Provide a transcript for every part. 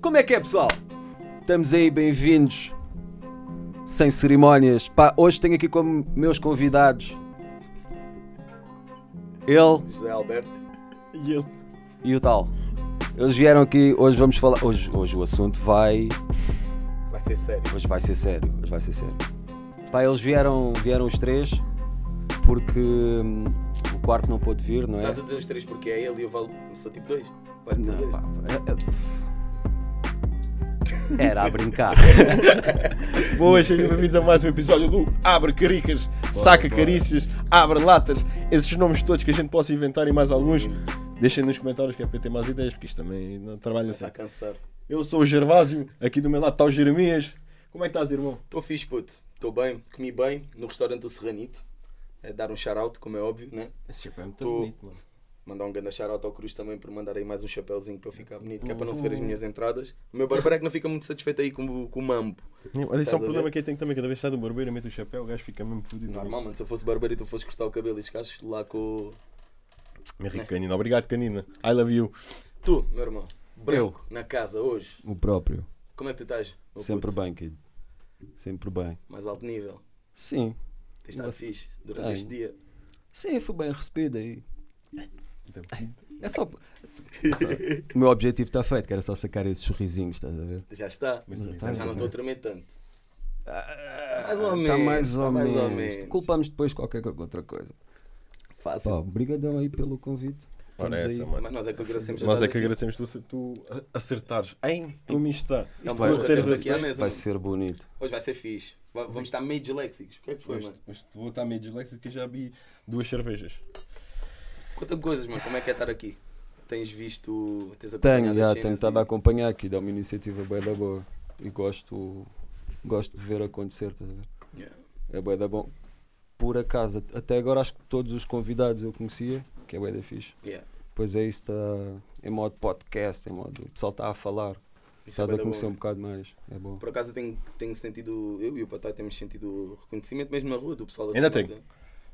Como é que é, pessoal? Estamos aí, bem-vindos. Sem cerimónias. Pá, hoje tenho aqui como meus convidados ele José Alberto. E ele. e o tal. Eles vieram aqui, hoje vamos falar. Hoje, hoje o assunto vai. Vai ser sério. Hoje vai ser sério. Hoje vai ser sério. Pá, eles vieram, vieram os três porque hum, o quarto não pôde vir, não é? Estás a dizer os três porque é ele e eu valo, sou tipo dois. Vale Não, dois. pá, é- é- Era a brincar. Boas, sejam bem-vindos a mais um episódio do Abre Caricas, Saca bora. Carícias, Abre Latas, esses nomes todos que a gente possa inventar e mais alguns. Deixem nos comentários que é para ter mais ideias, porque isto também não trabalha assim. a cansar. Eu sou o Gervásio, aqui do meu lado está o Jeremias. Como é que estás, irmão? Estou fixe, puto. Estou bem. Comi bem no restaurante do Serranito. É dar um shout-out, como é óbvio, né? Esse chapéu é muito Tô- bonito, mano. Mandar um grande shout-out ao Cruz também por mandar aí mais um chapéuzinho para eu ficar bonito, que é para não se ver as minhas entradas. O meu barbeiro é que não fica muito satisfeito aí com, o- com o mambo. Olha, isso é um problema que eu tenho também, cada vez que sai do barbeiro, mete o chapéu, o gajo fica mesmo fodido. Normal, mano. Se eu fosse barbeiro e tu fosses cortar o cabelo e chegasses lá com o. Meu rico canina, obrigado canina. I love you. Tu, meu irmão, branco, na casa hoje. o próprio. Como é que tu estás? meu Sempre puto? bem, kid. Sempre bem. Mais alto nível. Sim. Tens estado Mas- fixe durante Tenho. este dia. Sim, fui bem recebido aí. Então, É só. só- O meu objetivo está feito, que era só sacar esses sorrisinhos, estás a ver? Já está. Mas Já sim, tá, Já não estou a tá. tremer tanto. Mais ou Está menos, Tá mais tá ou mais ou menos. menos. Culpamos depois qualquer outra coisa. Fácil. Pá, obrigadão aí pelo convite. Mano. Mas nós é que agradecemos. Nós é que dar agradecemos tu, tu acertares em isto está. É Isto vai- vai teres aqui mesa. Vai ser bonito. Hoje vai ser fixe. Va- Vamos estar meio disléxicos. O que é que foi, Hoje, mano? hoje vou estar meio disléxico que já vi duas cervejas. Conta-me coisas, mano. Como é que é estar aqui? Tens visto. Tens Tenho, acompanhado já as tenho estado e- a acompanhar aqui, dá uma iniciativa bem da boa. E gosto, gosto de ver acontecer, estás a ver? Yeah. É bem da bom. Por acaso, até agora acho que todos os convidados eu conhecia, que é bem da fixe. Yeah. Pois é, isso está em modo podcast, em modo. O pessoal está a falar, Isso é estás bué a conhecer bom, um bocado mais. É bom. Por acaso eu tenho, tenho sentido, eu e o Patai temos sentido reconhecimento mesmo na rua do pessoal da Ainda cidade.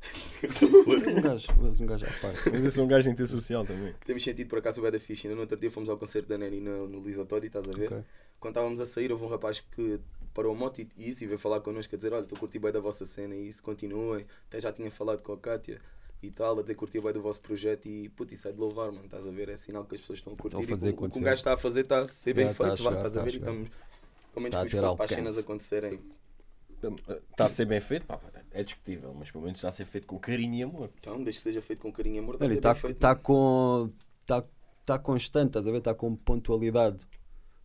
Tenho. És um gajo, és um gajo à parte. Mas eu sou um gajo intersocial também. Temos sentido por acaso o Beda Fish. Ainda no outro dia fomos ao concerto da Nani no, no Luís Autório, estás a ver? Ok. Quando estávamos a sair, houve um rapaz que parou a moto e, e isso e veio falar connosco a dizer: Olha, estou a curtir bem da vossa cena e isso, continuem. Até já tinha falado com a Kátia e tal, a dizer que curtia bem do vosso projeto e puto, isso é de louvar, mano. Estás a ver? É sinal que as pessoas estão a curtir Estão a fazer e que o- o que um gajo está a fazer está a ser bem Já a feito, vá, chegar, estás a está a ver? E estamos com menos a que esforço para as cenas acontecerem. Está a ser bem feito? Pá, é discutível, mas pelo menos está a ser feito com carinho e amor. Então, desde que seja feito com carinho e amor, está a Olha, ser está bem feito. tá mano. com. Está tá constante, estás a ver? Está com pontualidade.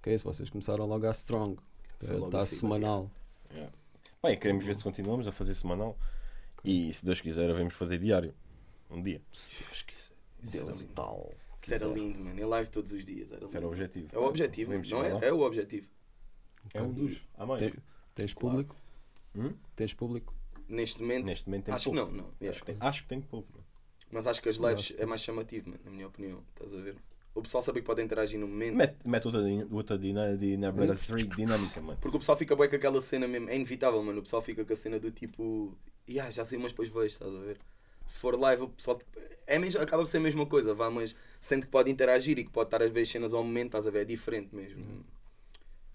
Que é isso, vocês começaram logo a strong. Está assim, semanal. Bem, queremos ver se continuamos a fazer semanal. E se Deus quiser, vamos fazer diário. Um dia. Se Deus quiser. Isso era Deus lindo. tal. Isso era lindo, mano. Em live todos os dias. Era era lindo. o objetivo. É o objetivo, não é? É o objetivo. É um dos. Há mais. Tens Claro. público? Hum? Tens público? Neste momento, Neste momento tem acho que não, não. Acho, que tem, acho que tem pouco. mano. Mas acho que as lives é mais chamativo, mano, na minha opinião. Estás a ver? O pessoal sabe que pode interagir no momento. Mete, mete outra, outra dina, Hum? dinâmica, mano. Porque o pessoal fica bem com aquela cena mesmo. É inevitável, mano. O pessoal fica com a cena do tipo. Yeah, já sei, mas depois vejo, estás a ver? Se for live, o pessoal. É mesmo, acaba por ser a mesma coisa, vá, mas sente que pode interagir e que pode estar a ver as cenas ao momento, estás a ver? É diferente mesmo. Uhum.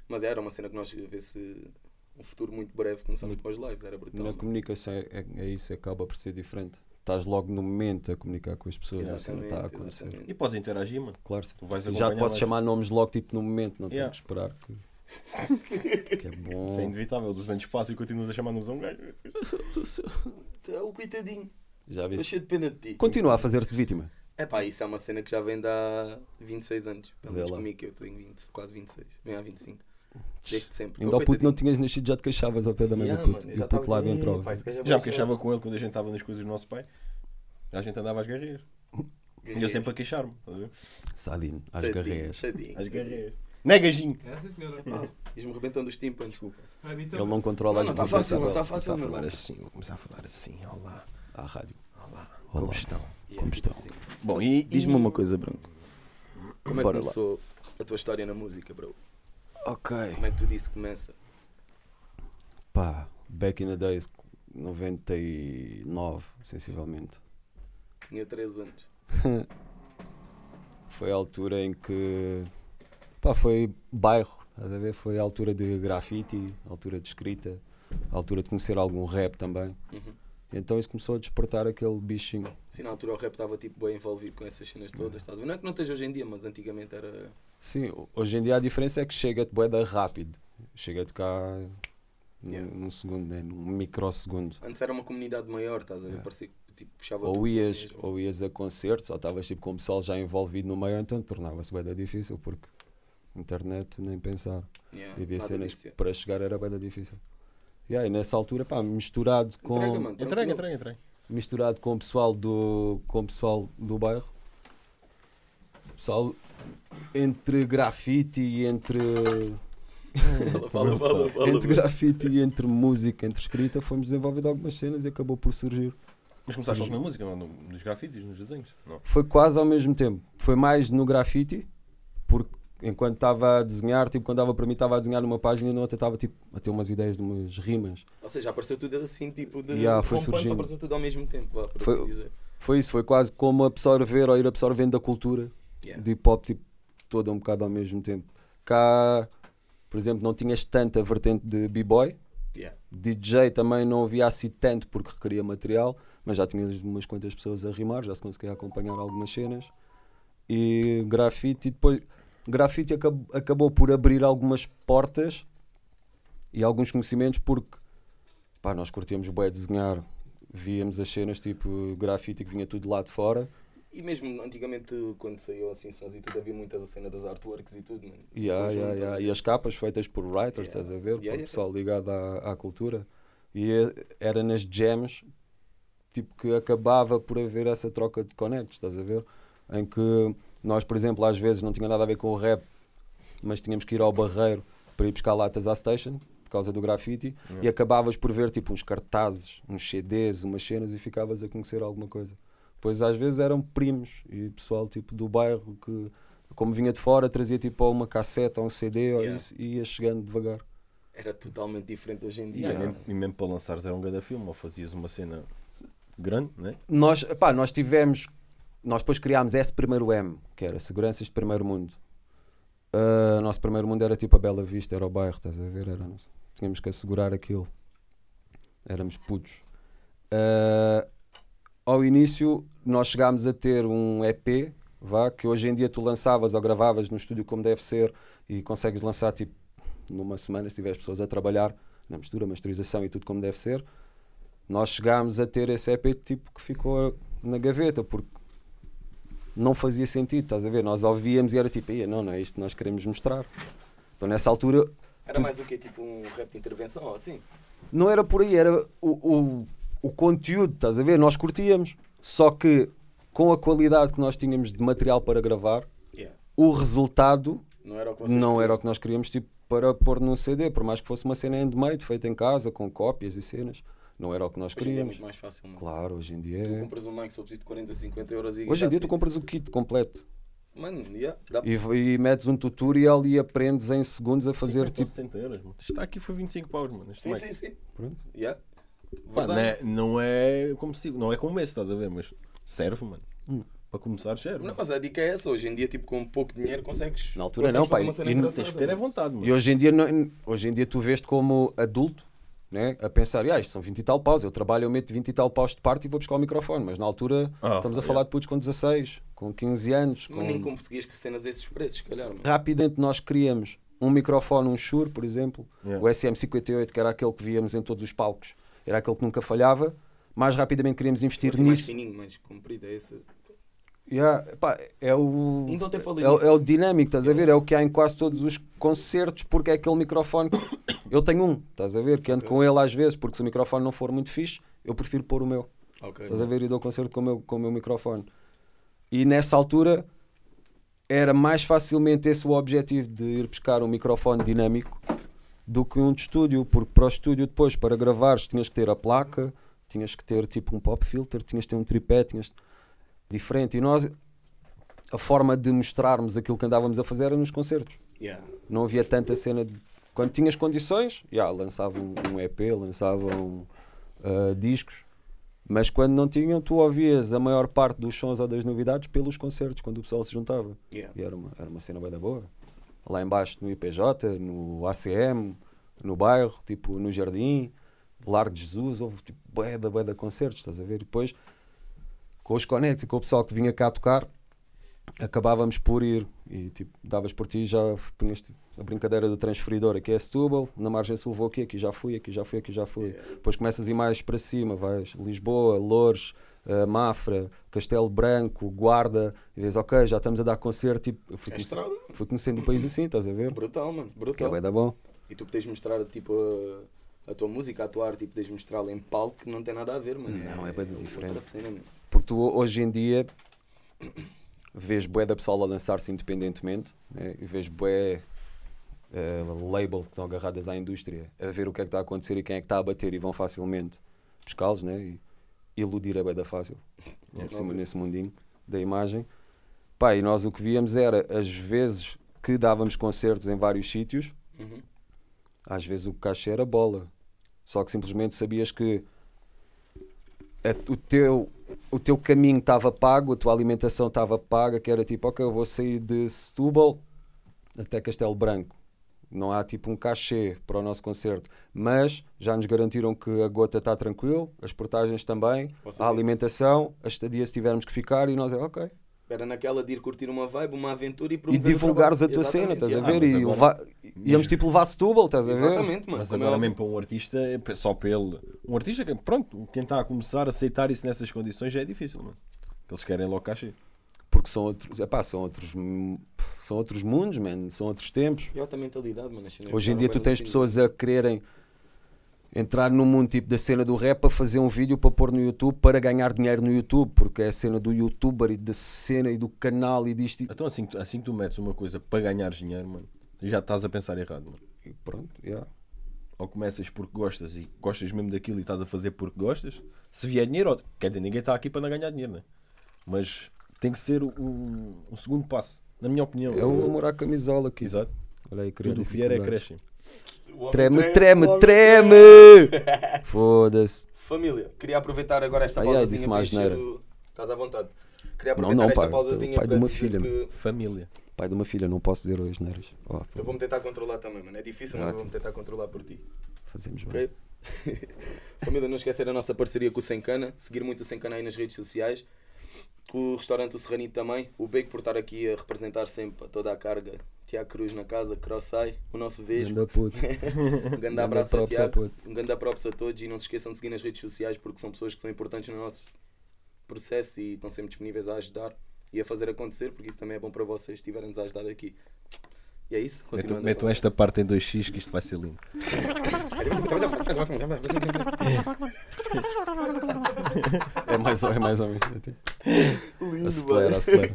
Mas era uma cena que nós, a ver se. Um futuro muito breve começamos com as lives, era brutal. Na mano. comunicação é, é, é isso, acaba por ser diferente. Estás logo no momento a comunicar com as pessoas, a cena está a acontecer. exatamente. E podes interagir, mano. Claro, Tu vais já te posso mais. chamar nomes logo tipo no momento, não Yeah. tenho que esperar que, que é bom. Isso é inevitável. Dos anos passam e continuas a chamar-nos a um gajo. Tá, O coitadinho, Já estou viste? cheio de pena de ti. Continua a fazer-te vítima. É pá, isso é uma cena que já vem de há 26 anos. Pelo menos comigo, que eu tenho 20, quase 26. Vem há 25. Desde sempre. Ainda ao puto não tinhas nascido, já te queixavas ao pé da mãe Yeah, do puto. mano, e já puto lá dentro. Já me queixava com ele quando a gente estava nas coisas do nosso pai. A gente andava às garreiras. E eu sempre a queixar-me. ver? Sadino, às tadinho, Às garreiras. Negajinho. É sim, senhora. Pá, Diz-me rebentando os tímpanos. Desculpa. Ele então. não controla Não, não as tá fácil, não decibel. tá fácil, Vou meu começar a falar assim, vou começar a falar assim. Olá. À rádio. Olá. Olá. Como estão? Como tipo estão? assim. Bom, e. Diz-me uma coisa, Branco. Como é que Bora lá. começou a tua história na música, bro? Ok. Como é que tu disse que começa? Pá, back in the days, 99, sensivelmente. Tinha 3 anos. Foi a altura em que Pá, foi bairro, estás a ver? Foi a altura de grafite, a altura de escrita, a altura de conhecer algum rap também. Uhum. Então isso começou a despertar aquele bichinho. Sim, na altura o rap estava tipo, bem envolvido com essas cenas todas. Estás a ver? Não é que não esteja hoje em dia, mas antigamente era. Sim, ho- hoje em dia a diferença é que chega-te boeda rápido. Chega-te cá num, Yeah. num segundo, né? num microsegundo. Antes era uma comunidade maior, estás a ver? Yeah. Parecia que tipo, puxava Ou tudo ias, ou ias a concertos, ou estavas tipo com o pessoal já envolvido no meio, então tornava-se boeda difícil porque internet nem pensar. Yeah, E havia nada cenas que yeah. para chegar era bem difícil. E aí, nessa altura, pá, misturado com, Entrega, mano. Entrega, entrega, entrega. misturado com o pessoal do, com o pessoal do bairro, pessoal entre grafite e entre, Fala, fala, fala, fala. entre grafite e entre música, entre escrita, fomos desenvolvendo algumas cenas e acabou por surgir. Mas começaste logo na música, não? No- nos grafites, nos desenhos? Não. Foi quase ao mesmo tempo. Foi mais no grafite, porque enquanto estava a desenhar, tipo, quando dava para mim, estava a desenhar numa página e não até estava tipo, a ter umas ideias de umas rimas. Ou seja, apareceu tudo assim, tipo, de Yeah, foi surgindo. apareceu tudo ao mesmo tempo, vá, por Foi- assim dizer. Foi isso, foi quase como absorver ou ir absorvendo da cultura Yeah. de hip hop tipo, toda um bocado ao mesmo tempo. Cá, por exemplo, não tinhas tanta vertente de b-boy, Yeah. DJ também não havia assim tanto porque requeria material, mas já tinhas umas quantas pessoas a rimar, já se conseguia acompanhar algumas cenas. E grafite, e depois grafite acab- acabou por abrir algumas portas e alguns conhecimentos porque pá, nós curtíamos bem desenhar, víamos as cenas tipo grafite que vinha tudo lá de fora E mesmo antigamente, quando saiu assim sons e tudo, havia muitas a cena das artworks e tudo, mano. E, há- Conjunto, e as capas feitas por writers, Yeah. estás a ver? Yeah, por yeah. pessoal ligado à, à cultura. E é- era nas jams tipo, que acabava por haver essa troca de connects, estás a ver? Em que nós, por exemplo, às vezes não tinha nada a ver com o rap, mas tínhamos que ir ao barreiro para ir buscar latas à station por causa do grafite e acabavas por ver tipo uns cartazes, uns CDs, umas cenas e ficavas a conhecer alguma coisa. Pois às vezes eram primos e pessoal tipo do bairro que, como vinha de fora, trazia tipo ou uma cassete ou um CD ou Yeah. isso, e ia chegando devagar. Era totalmente diferente hoje em dia. E, Yeah. mesmo, e mesmo para lançares era um grande filme, ou fazias uma cena grande, né? Nós, pá, nós tivemos, nós depois criámos esse primeiro M, que era Seguranças de Primeiro Mundo. Ah, nosso primeiro mundo era tipo a Bela Vista, era o bairro, estás a ver? Era, tínhamos que assegurar aquilo. Éramos putos. Ah, ao início, nós chegámos a ter um EP, vá, que hoje em dia tu lançavas ou gravavas no estúdio como deve ser e consegues lançar tipo numa semana se tiveres pessoas a trabalhar na mistura, masterização e tudo como deve ser. Nós chegámos a ter esse EP tipo que ficou na gaveta porque não fazia sentido, estás a ver? Nós ouvíamos e era tipo, "Ia, não, não é isto que nós queremos mostrar. Então nessa altura Era mais o quê? Tipo um rap de intervenção ou assim? não era por aí, era o, o, o conteúdo, estás a ver? Nós curtíamos, só que com a qualidade que nós tínhamos de material para gravar, Yeah. o resultado Não era o que vocês não era o que nós queríamos tipo, para pôr num CD, por mais que fosse uma cena handmade, feita em casa, com cópias e cenas, não era o que nós Hoje em dia é queríamos. muito mais fácil, mano. Claro, hoje em dia Tu é. compras um mic só preciso de 40, 50 euros e. Hoje em dia tu compras o kit completo Mano, yeah, dá e, e metes um tutorial e aprendes em segundos a fazer 50 ou tipo. 60 euros, mano. Isto está aqui foi 25 paus, mano. Este Sim, mic. sim, sim. Pronto. Yeah. Pá, não, é, não é como se digo, não é como esse, estás a ver? Mas serve, mano. Hum. Para começar, serve. Não, mas a dica é essa. Hoje em dia, tipo, com pouco dinheiro consegues. Na altura consegues não, cena e não Tens que ter é mano. vontade, mano. E hoje em dia, não- hoje em dia tu vês-te como adulto né? a pensar, ah, isto são 20 e tal paus, eu trabalho, eu meto 20 e tal paus de parte e vou buscar o microfone. Mas na altura Ah, estamos a yeah. falar de putos com 16, com 15 anos. Mas nem Com... conseguias que cenas a esses preços, se calhar, mano. Rapidamente nós criamos um microfone, um Shure, por exemplo, Yeah. o SM58, que era aquele que víamos em todos os palcos, era aquele que nunca falhava. Mais rapidamente queríamos investir Assim, mais nisso. fininho, mais comprido, é esse. Yeah, pá, é o Então é, é o dinâmico, estás a ver? É o que há em quase todos os concertos, porque é aquele microfone. Eu tenho um, estás a ver? Que ando com ele às vezes, porque se o microfone não for muito fixe, eu prefiro pôr o meu. Ok. Estás a ver? E dou concerto com o meu, com o meu microfone. E nessa altura era mais facilmente esse o objetivo de ir buscar um microfone dinâmico do que um de estúdio, porque para o estúdio depois, para gravares, tinhas que ter a placa, tinhas que ter tipo um pop filter, tinhas que ter um tripé, tinhas diferente. E nós, a forma de mostrarmos aquilo que andávamos a fazer era nos concertos. Yeah. Não havia tanta cena de. Quando tinhas condições, já, lançavam um EP, lançavam ah, discos, mas quando não tinham, tu ouvias a maior parte dos sons ou das novidades pelos concertos, quando o pessoal se juntava. Yeah. E era uma, era uma cena bem da boa. Lá embaixo no IPJ, no ACM, no bairro, tipo no Jardim, Largo de Jesus, houve tipo bué da concertos, estás a ver? E depois com os conectos e com o pessoal que vinha cá tocar, acabávamos por ir e tipo, davas por ti já punhas tipo, a brincadeira do transferidor, aqui é Setúbal, na margem sul vou aqui, aqui já fui, aqui já fui, aqui já fui. Depois começas a ir mais para cima, vais Lisboa, Loures, eh, Mafra, Castelo Branco, Guarda, e vês, ok, já estamos a dar concerto, tipo, fui, É conhecendo, fui conhecendo o país assim, estás a ver? Brutal, mano. Que é Brutal. bué da bom. E tu podes mostrar tipo a, a tua música, a tua arte, e podes mostrá-la em palco que não tem nada a ver, mano. Não, é bué de diferente. outra cena. Porque tu hoje em dia vês bué da pessoal a lançar-se independentemente né? e vês bué eh, labels que estão agarradas à indústria a ver o que é que está a acontecer e quem é que está a bater e vão facilmente buscá-los né? e iludir é da fácil por cima nesse mundinho da imagem. Pá, e nós o que víamos era as vezes que dávamos concertos em vários sítios Uhum. às vezes o cachê era bola. Só que simplesmente sabias que a- o, teu, o teu caminho estava pago, a tua alimentação estava paga, que era tipo, ok, eu vou sair de Setúbal até Castelo Branco. Não há tipo um cachê para o nosso concerto, mas já nos garantiram que a gota está tranquilo, as portagens também, Vocês a alimentação, a estadia se tivermos que ficar e nós é ok. Era naquela de ir curtir uma vibe, uma aventura e E promover divulgares a tua cena, estás a yeah. ver? E agora- levar- íamos tipo levar Setúbal, estás a ver? Exatamente, mano. Mas como é agora óbvio. mesmo para um artista, é só para ele. Um artista que, pronto, quem está a começar a aceitar isso nessas condições já é difícil, mano. Eles querem logo cachê. Porque são outros, epá, são outros, são outros mundos, man, são outros tempos. E outra mentalidade, mano. Hoje em dia tu tens pessoas a quererem entrar no mundo tipo da cena do rap a fazer um vídeo para pôr no YouTube para ganhar dinheiro no YouTube, porque é a cena do youtuber e da cena e do canal e disto e, Então assim, que tu- assim que tu metes uma coisa para ganhar dinheiro, mano, já estás a pensar errado, mano. e pronto, yeah. Ou começas porque gostas e gostas mesmo daquilo e estás a fazer porque gostas. Se vier dinheiro, quer dizer, ninguém está aqui para não ganhar dinheiro, né? Mas tem que ser um, um segundo passo, na minha opinião. É o amor à camisola aqui. Exato. Olha aí, Tudo vier é crescem. Treme, treme, treme! Foda-se. Família, queria aproveitar agora esta ai, pausazinha disse para mais encher. Estás à vontade. Queria Não, aproveitar não, esta pai, pausazinha pai de para uma dizer filha, que... Família. Pai de uma filha, não posso dizer hoje, neiras. Ó, Eu vou-me tentar controlar também, mano. É difícil, mas eu vou-me tentar controlar por ti. fazemos bem. Ok? Família, não esquecer a nossa parceria com o Sem Cana. Seguir muito o Sem Cana aí nas redes sociais. O restaurante O Serranito também. O Bake por estar aqui a representar sempre toda a carga. Tiago Cruz na casa, Crossai, o nosso beijo. Ganda puto. Um grande abraço props ao Tiago. puto. Um grande props a todos e não se esqueçam de seguir nas redes sociais porque são pessoas que são importantes no nosso processo e estão sempre disponíveis a ajudar e a fazer acontecer, porque isso também é bom para vocês estiverem-nos a ajudar aqui. E é isso. Continuando. metam esta parte em 2x que isto vai ser lindo. É mais, ou- é mais ou menos. Lindo, Acelera, mano. acelera.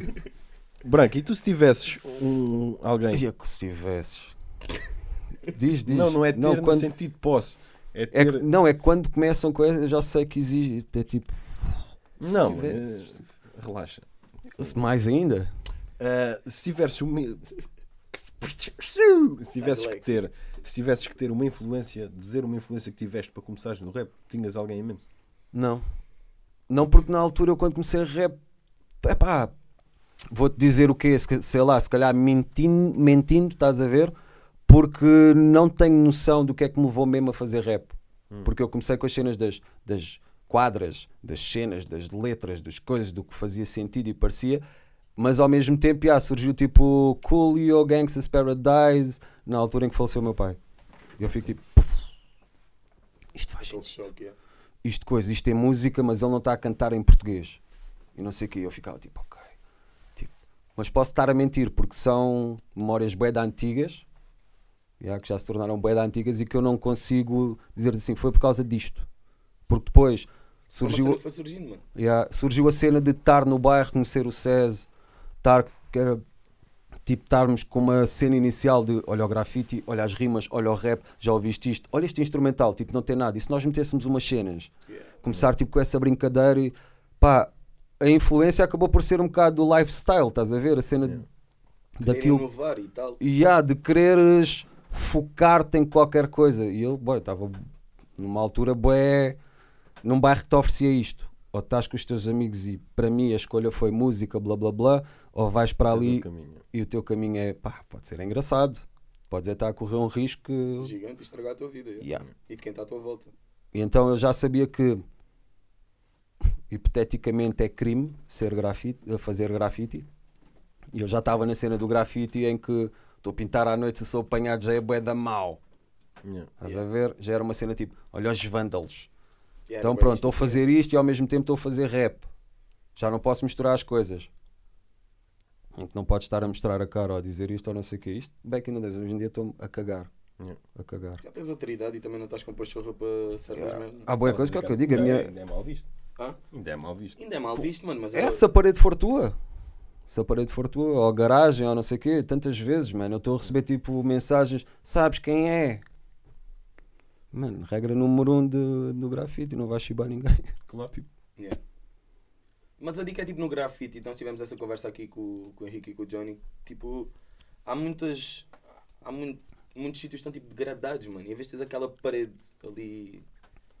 Branco, e tu se tivesses um, alguém. Ia que se tivesses. Diz, diz. Não, não é ter no quando, sentido de posse. É é ter. que- não, é que quando começam com essa, eu já sei que existe. É tipo. se não, tivesses. eh, relaxa. Mais ainda? Ah, se tivesses uma. Se tivesses que ter. Se tivesses que ter uma influência, dizer uma influência que tiveste para começares no rap, tinhas alguém em mente? Não. Não, porque na altura eu quando comecei a rap. Epá, vou-te dizer o quê? Se- Sei lá, se calhar mentindo, mentindo, estás a ver? Porque não tenho noção do que é que me levou mesmo a fazer rap. Porque eu comecei com as cenas das, das quadras, das cenas, das letras, das coisas, do que fazia sentido e parecia. Mas ao mesmo tempo, já, surgiu tipo Coolio, Gangsta's Paradise, na altura em que faleceu o meu pai. E eu fico tipo, "Puf, isto faz sentido. Isto coisa, isto é música, mas ele não está a cantar em português. E não sei o que, eu ficava tipo, ok. Tipo, mas posso estar a mentir, porque são memórias bué antigas, já, que já se tornaram bué antigas e que eu não consigo dizer assim, foi por causa disto. Porque depois surgiu, foi surgindo, mano. já, surgiu a cena de estar no bairro, conhecer o SES, estar, que era, tipo, estarmos com uma cena inicial de olha o grafite, olha as rimas, olha o rap, já ouviste isto, olha este instrumental, tipo, não tem nada. E se nós metêssemos umas cenas, Yeah. começar tipo com essa brincadeira e pá, a influência acabou por ser um bocado do lifestyle, estás a ver? A cena Yeah. Daquilo inovar e tal. e há de quereres focar-te em qualquer coisa. E eu, boy, estava numa altura, boé, num bairro que te oferecia isto. Ou estás com os teus amigos e para mim a escolha foi música, blá blá blá, ou vais para ali e o teu caminho é, pá, pode ser engraçado, podes é estar a correr um risco que... Gigante e estragar a tua vida. yeah. Yeah. E de quem está à tua volta. E então eu já sabia que hipoteticamente é crime ser grafite, fazer grafite. E eu já estava na cena do grafite em que estou a pintar à noite se sou apanhado já é bué da mau. Yeah. Estás a ver? Já era uma cena tipo, olha os vândalos. Yeah, Então pronto, estou a fazer isto e ao mesmo tempo estou a fazer rap. Já não posso misturar as coisas. Em que não podes estar a mostrar a cara ou a dizer isto ou não sei o que é isto. Back in the days, hoje em dia estou a cagar. Yeah. A cagar. Já tens outra idade e também não estás com pachorra para certas merdas. Há boa coisa que é o que eu digo. Ainda- minha... Ainda é mal visto. Hã? Ainda é mal visto. Ainda é mal visto, mano, mas é- Essa parede for tua. Se a parede for tua, ou a garagem, ou não sei o quê, tantas vezes, mano. Eu estou a receber tipo mensagens, sabes quem é? Mano, regra número um de, do grafite, não vais chibar ninguém. Claro. Yeah. Mas a dica é tipo no grafite, nós tivemos essa conversa aqui com, com o Henrique e com o Johnny. Tipo, há muitas. Há mun- muitos sítios que estão tipo degradados, mano. E às vezes tens aquela parede ali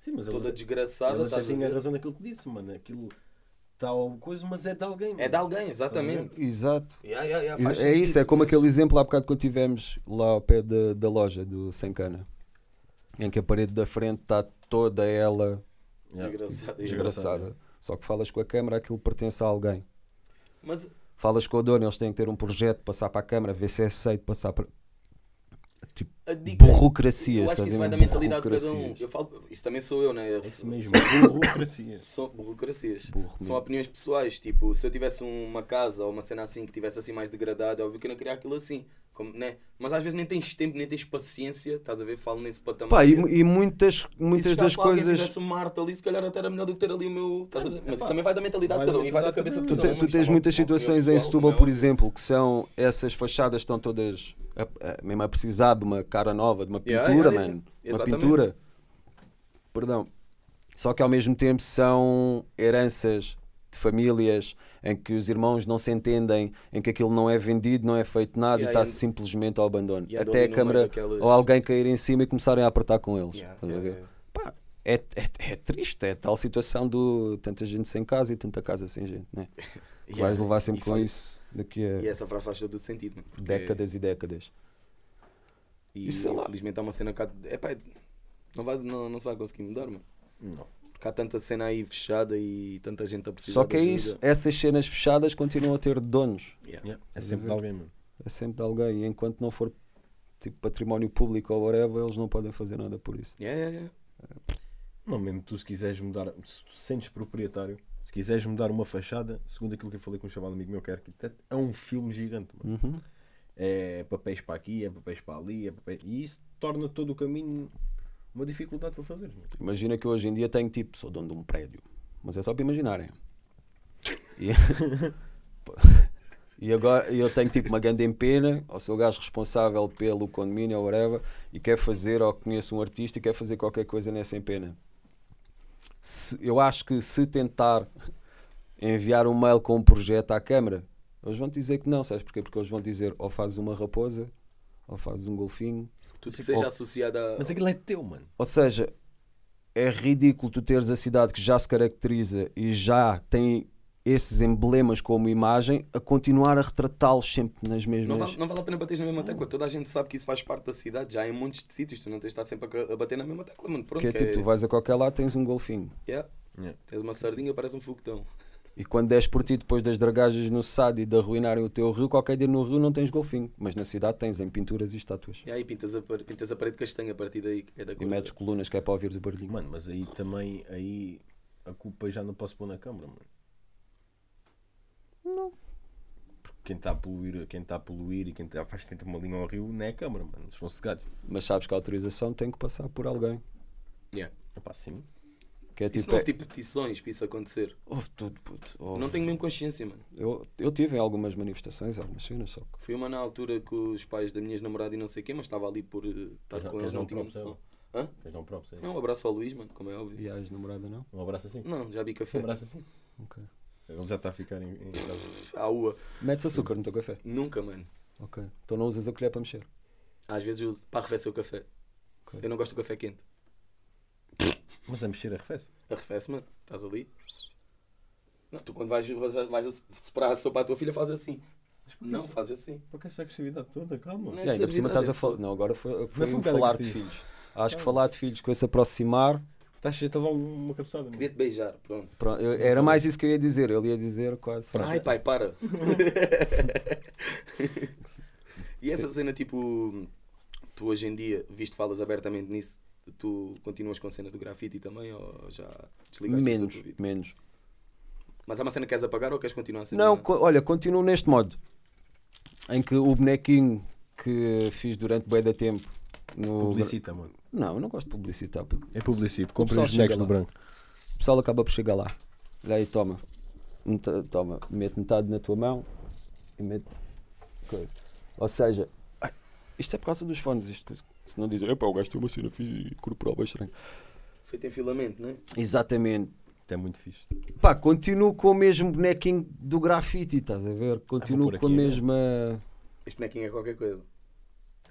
Sim, mas toda ele, desgraçada. ele estás a a ver? razão naquilo que disse, mano. Aquilo está ao coisa, mas é de alguém. É de alguém, exatamente. Exato. Yeah, yeah, yeah, é sentido, isso, é como mas- aquele exemplo há bocado quando tivemos lá ao pé da, da loja do Sem Cana, em que a parede da frente está toda ela Yeah. Desgraçado. desgraçada. Só que falas com a câmara, aquilo pertence a alguém. Mas Falas com o dono, eles têm que ter um projeto, passar para a câmara, ver se é aceito, passar para. Tipo, dica burocracias. Eu acho que isso vai da mentalidade de cada um. Burocracias. Eu falo, isso também sou eu, né? Eu É isso mesmo. Burocracia. São burocracias. Burro São opiniões pessoais. Tipo, se eu tivesse uma casa ou uma cena assim que tivesse assim mais degradada, é óbvio que eu não queria aquilo assim. Como, né? Mas às vezes nem tens tempo, nem tens paciência. Estás a ver? Falo nesse patamar. Pá, e, E e muitas, se muitas chegasse das coisas. tivesse uma arte ali, se calhar até era melhor do que ter ali o meu. estás a ver? Mas isso também vai da mentalidade de cada um e vai da cabeça de cada um. tu é tens muitas situações em Setúbal, é por exemplo, que são essas fachadas estão todas a, a- mesmo a precisar de uma cara nova, de uma pintura, Yeah, yeah, yeah. mano. Uma pintura. Perdão. Só que ao mesmo tempo são heranças de famílias em que os irmãos não se entendem, em que aquilo não é vendido, não é feito nada Yeah, e está simplesmente ao abandono. e anda Até a câmara daquelas- ou alguém cair em cima e começarem a apertar com eles. Yeah, yeah, yeah. Pá, é, é, é triste, é tal situação do tanta gente sem casa e tanta casa sem gente, né? Yeah. vais levar sempre E com faz- isso daqui E a essa frase faz todo sentido, mano. porque- décadas e décadas. E E sei lá. infelizmente há uma cena cá. Epá, não, vai, não, não se vai conseguir mudar, mano. Não. Porque há tanta cena aí fechada e tanta gente a precisar Só que é isso, essas cenas fechadas continuam a ter donos. Yeah. Yeah. É sempre de alguém, mano. É sempre de alguém. E enquanto não for tipo património público ou whatever, eles não podem fazer nada por isso. Yeah, yeah, yeah. Não, mesmo tu se quiseres mudar, se tu sentes proprietário, se quiseres mudar uma fachada, segundo aquilo que eu falei com um chamado amigo meu que é arquiteto, é um filme gigante, mano. Uhum. É papéis para aqui, é papéis para ali, é papéis... e isso torna todo o caminho uma dificuldade para fazer. Mano. Imagina que hoje em dia tenho tipo, sou dono de um prédio. Mas é só para imaginarem. E, e agora eu tenho tipo uma grande empena, ou sou o gajo responsável pelo condomínio ou whatever, e quer fazer, ou conheço um artista e quer fazer qualquer coisa nessa empena. Se- eu acho que se tentar enviar um mail com um projeto à Câmara, eles vão dizer que não, sabes porquê? Porque eles vão dizer ou fazes uma raposa, ou fazes um golfinho, Tudo que seja associado a. Mas aquilo é teu, mano. ou seja, é ridículo tu teres a cidade que já se caracteriza e já tem esses emblemas como imagem a continuar a retratá-los sempre nas Não mesmas. vale, não vale a pena bater na mesma tecla. Toda a gente sabe que isso faz parte da cidade. Já em montes de sítios. Tu não tens de estar sempre a bater na mesma tecla, mano. Pronto, que é tipo, tu vais a qualquer lado tens um golfinho. Yeah. Yeah. Tens uma sardinha, parece um foguetão. E quando des por ti depois das dragagens no SAD e de arruinarem o teu rio, qualquer dia no rio não tens golfinho. Mas na cidade tens em pinturas e estátuas. E aí pintas a, pintas a parede castanha a partir daí. que É da E metes colunas que é para ouvir o barulhinho. Mano, mas aí também, aí a culpa já não posso pôr na câmara, mano. Não. Porque quem está a poluir, quem está a poluir e quem tá, faz quem tem uma linha ao rio não é a câmara, mano. Eles são cegados. Mas sabes que a autorização tem que passar por alguém. Yeah. Epá, sim. Que é Isso tipo. não é- houve tipo petições para isso acontecer. Houve tudo, puto. houve. Não tenho mesmo consciência, mano. Eu, eu tive em algumas manifestações, algumas cenas só. que- Fui uma na altura com os pais da minha namorada e não sei o quê, mas estava ali por eh, estar com eles, não um tinha noção. Hã? Queres dar um? Não, um abraço ao Luís, mano, como é óbvio. E a ex-namorada não? Um abraço assim? Não, já vi Um café. abraço assim? Ok. Ele já está a ficar em, em casa. À ua. Metes açúcar no teu café? Nunca, mano. Ok. Então não usas a colher para mexer? Às vezes eu uso para arrefecer o café. Ok. Eu não gosto do café quente. Mas a mexer arrefece. Arrefece, mano. Estás ali. Não, tu quando vais, vais, vais a separar a sopa à tua filha, fazes assim. Não, fazes assim. Para que essa agressividade toda? Calma. Não é ainda por cima estás a agressividade, falar. Não, agora foi, foi, foi um falar de filhos. Acho que falar de filhos com esse aproximar. Estás cheio de levar uma cabeçada. mano. Queria-te beijar, pronto. pronto, eu- era mais isso que eu ia dizer. Ele ia dizer quase. Ai pai, para. e essa cena, tipo, tu hoje em dia, visto que falas abertamente nisso, tu continuas com a cena do grafite também ou já desligaste Menos, menos. Mas é uma cena que queres apagar ou queres continuar a cena? Não, co- olha, continuo neste modo. Em que o bonequinho que fiz durante bem da tempo. No... Publicita, mano. Não, eu não gosto de publicitar. É publicito. Compra os bonecos lá. branco. O pessoal acaba por chegar lá. Olha aí, toma. Toma, mete metade na tua mão e mete. coisa. Ou seja, isto é por causa dos fones. Isto, se não dizer, epá, o gajo tem uma cena corporal bem estranha. Feito em filamento, não é? Exatamente. Isto é muito fixe. Pá, continuo com o mesmo bonequinho do grafite, estás a ver? Continuo pôr com a aqui, né? mesma. Este bonequinho é qualquer coisa.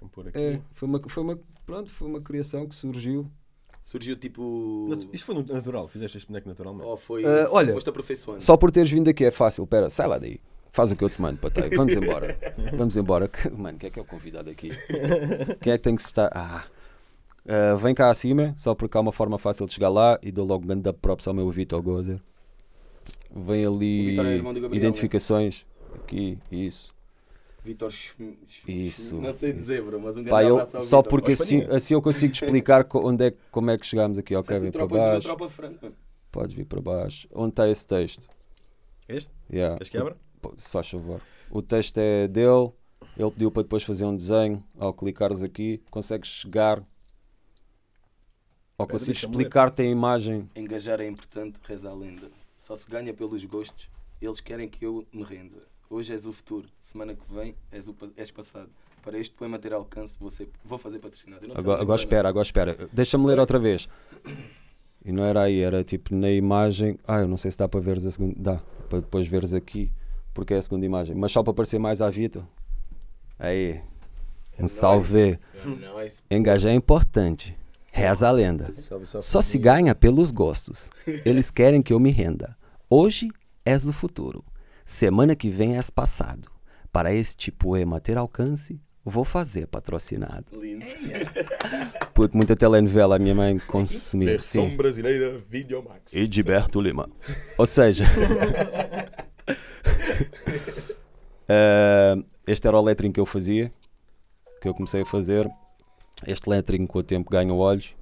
Vou pôr aqui. É, foi uma, foi uma, pronto, foi uma criação que surgiu. Surgiu tipo. Natu- Isto foi natural. Fizeste este boneco naturalmente. Ou foi. Ah, olha, foste aperfeiçoando. Só por teres vindo aqui é fácil. Pera, sai lá daí. Faz o que eu te mando, Patei. Vamos embora. Vamos embora. Mano, quem é que é o convidado aqui? Quem é que tem que estar? Ah. Ah, vem cá acima, só porque há uma forma fácil de chegar lá e dou logo grande props ao meu Vitor Gozer. Vem O ali Vitor é Gabriel, identificações. Aqui, isso. Vitor Isso. Não sei dizer, bro, mas um grande Pá, eu, abraço ao só Vitor. porque assim, assim eu consigo te explicar onde é, como é que chegámos aqui. Ok, vem para baixo. tropa franca, mano. Podes vir para baixo. Onde está esse texto? Este? Yeah. Queres que abra? Se faz favor. O texto é dele. Ele pediu para depois fazer um desenho. Ao clicares aqui, consegues chegar. Ou consigo explicar-te a imagem. Engajar é importante, reza a lenda. Só se ganha pelos gostos. Eles querem que eu me renda. Hoje és o futuro, semana que vem és, o, és passado. Para este poema ter alcance, vou, fazer patrocinado. Agora, é agora que espera, agora espera. Deixa-me ler outra vez. E não era aí, era tipo na imagem. Ah, eu não sei se dá para veres a segunda. Dá, para depois veres aqui, porque é a segunda imagem. Mas só para parecer mais à. Aí. Um salve. vai. Não, é isso. Engajar é importante. Reza a lenda. Salve, salve. Só se ganha pelos gostos. Eles querem que eu me renda. Hoje és o futuro. Semana que vem és passado. Para este poema ter alcance, vou fazer patrocinado. Lindo. Puto, muita telenovela a minha mãe consumia. Sim. brasileira Videomax. E Gilberto Lima. Ou seja, eh, este era o lettering que eu fazia, que eu comecei a fazer. Este lettering com o tempo ganhou olhos,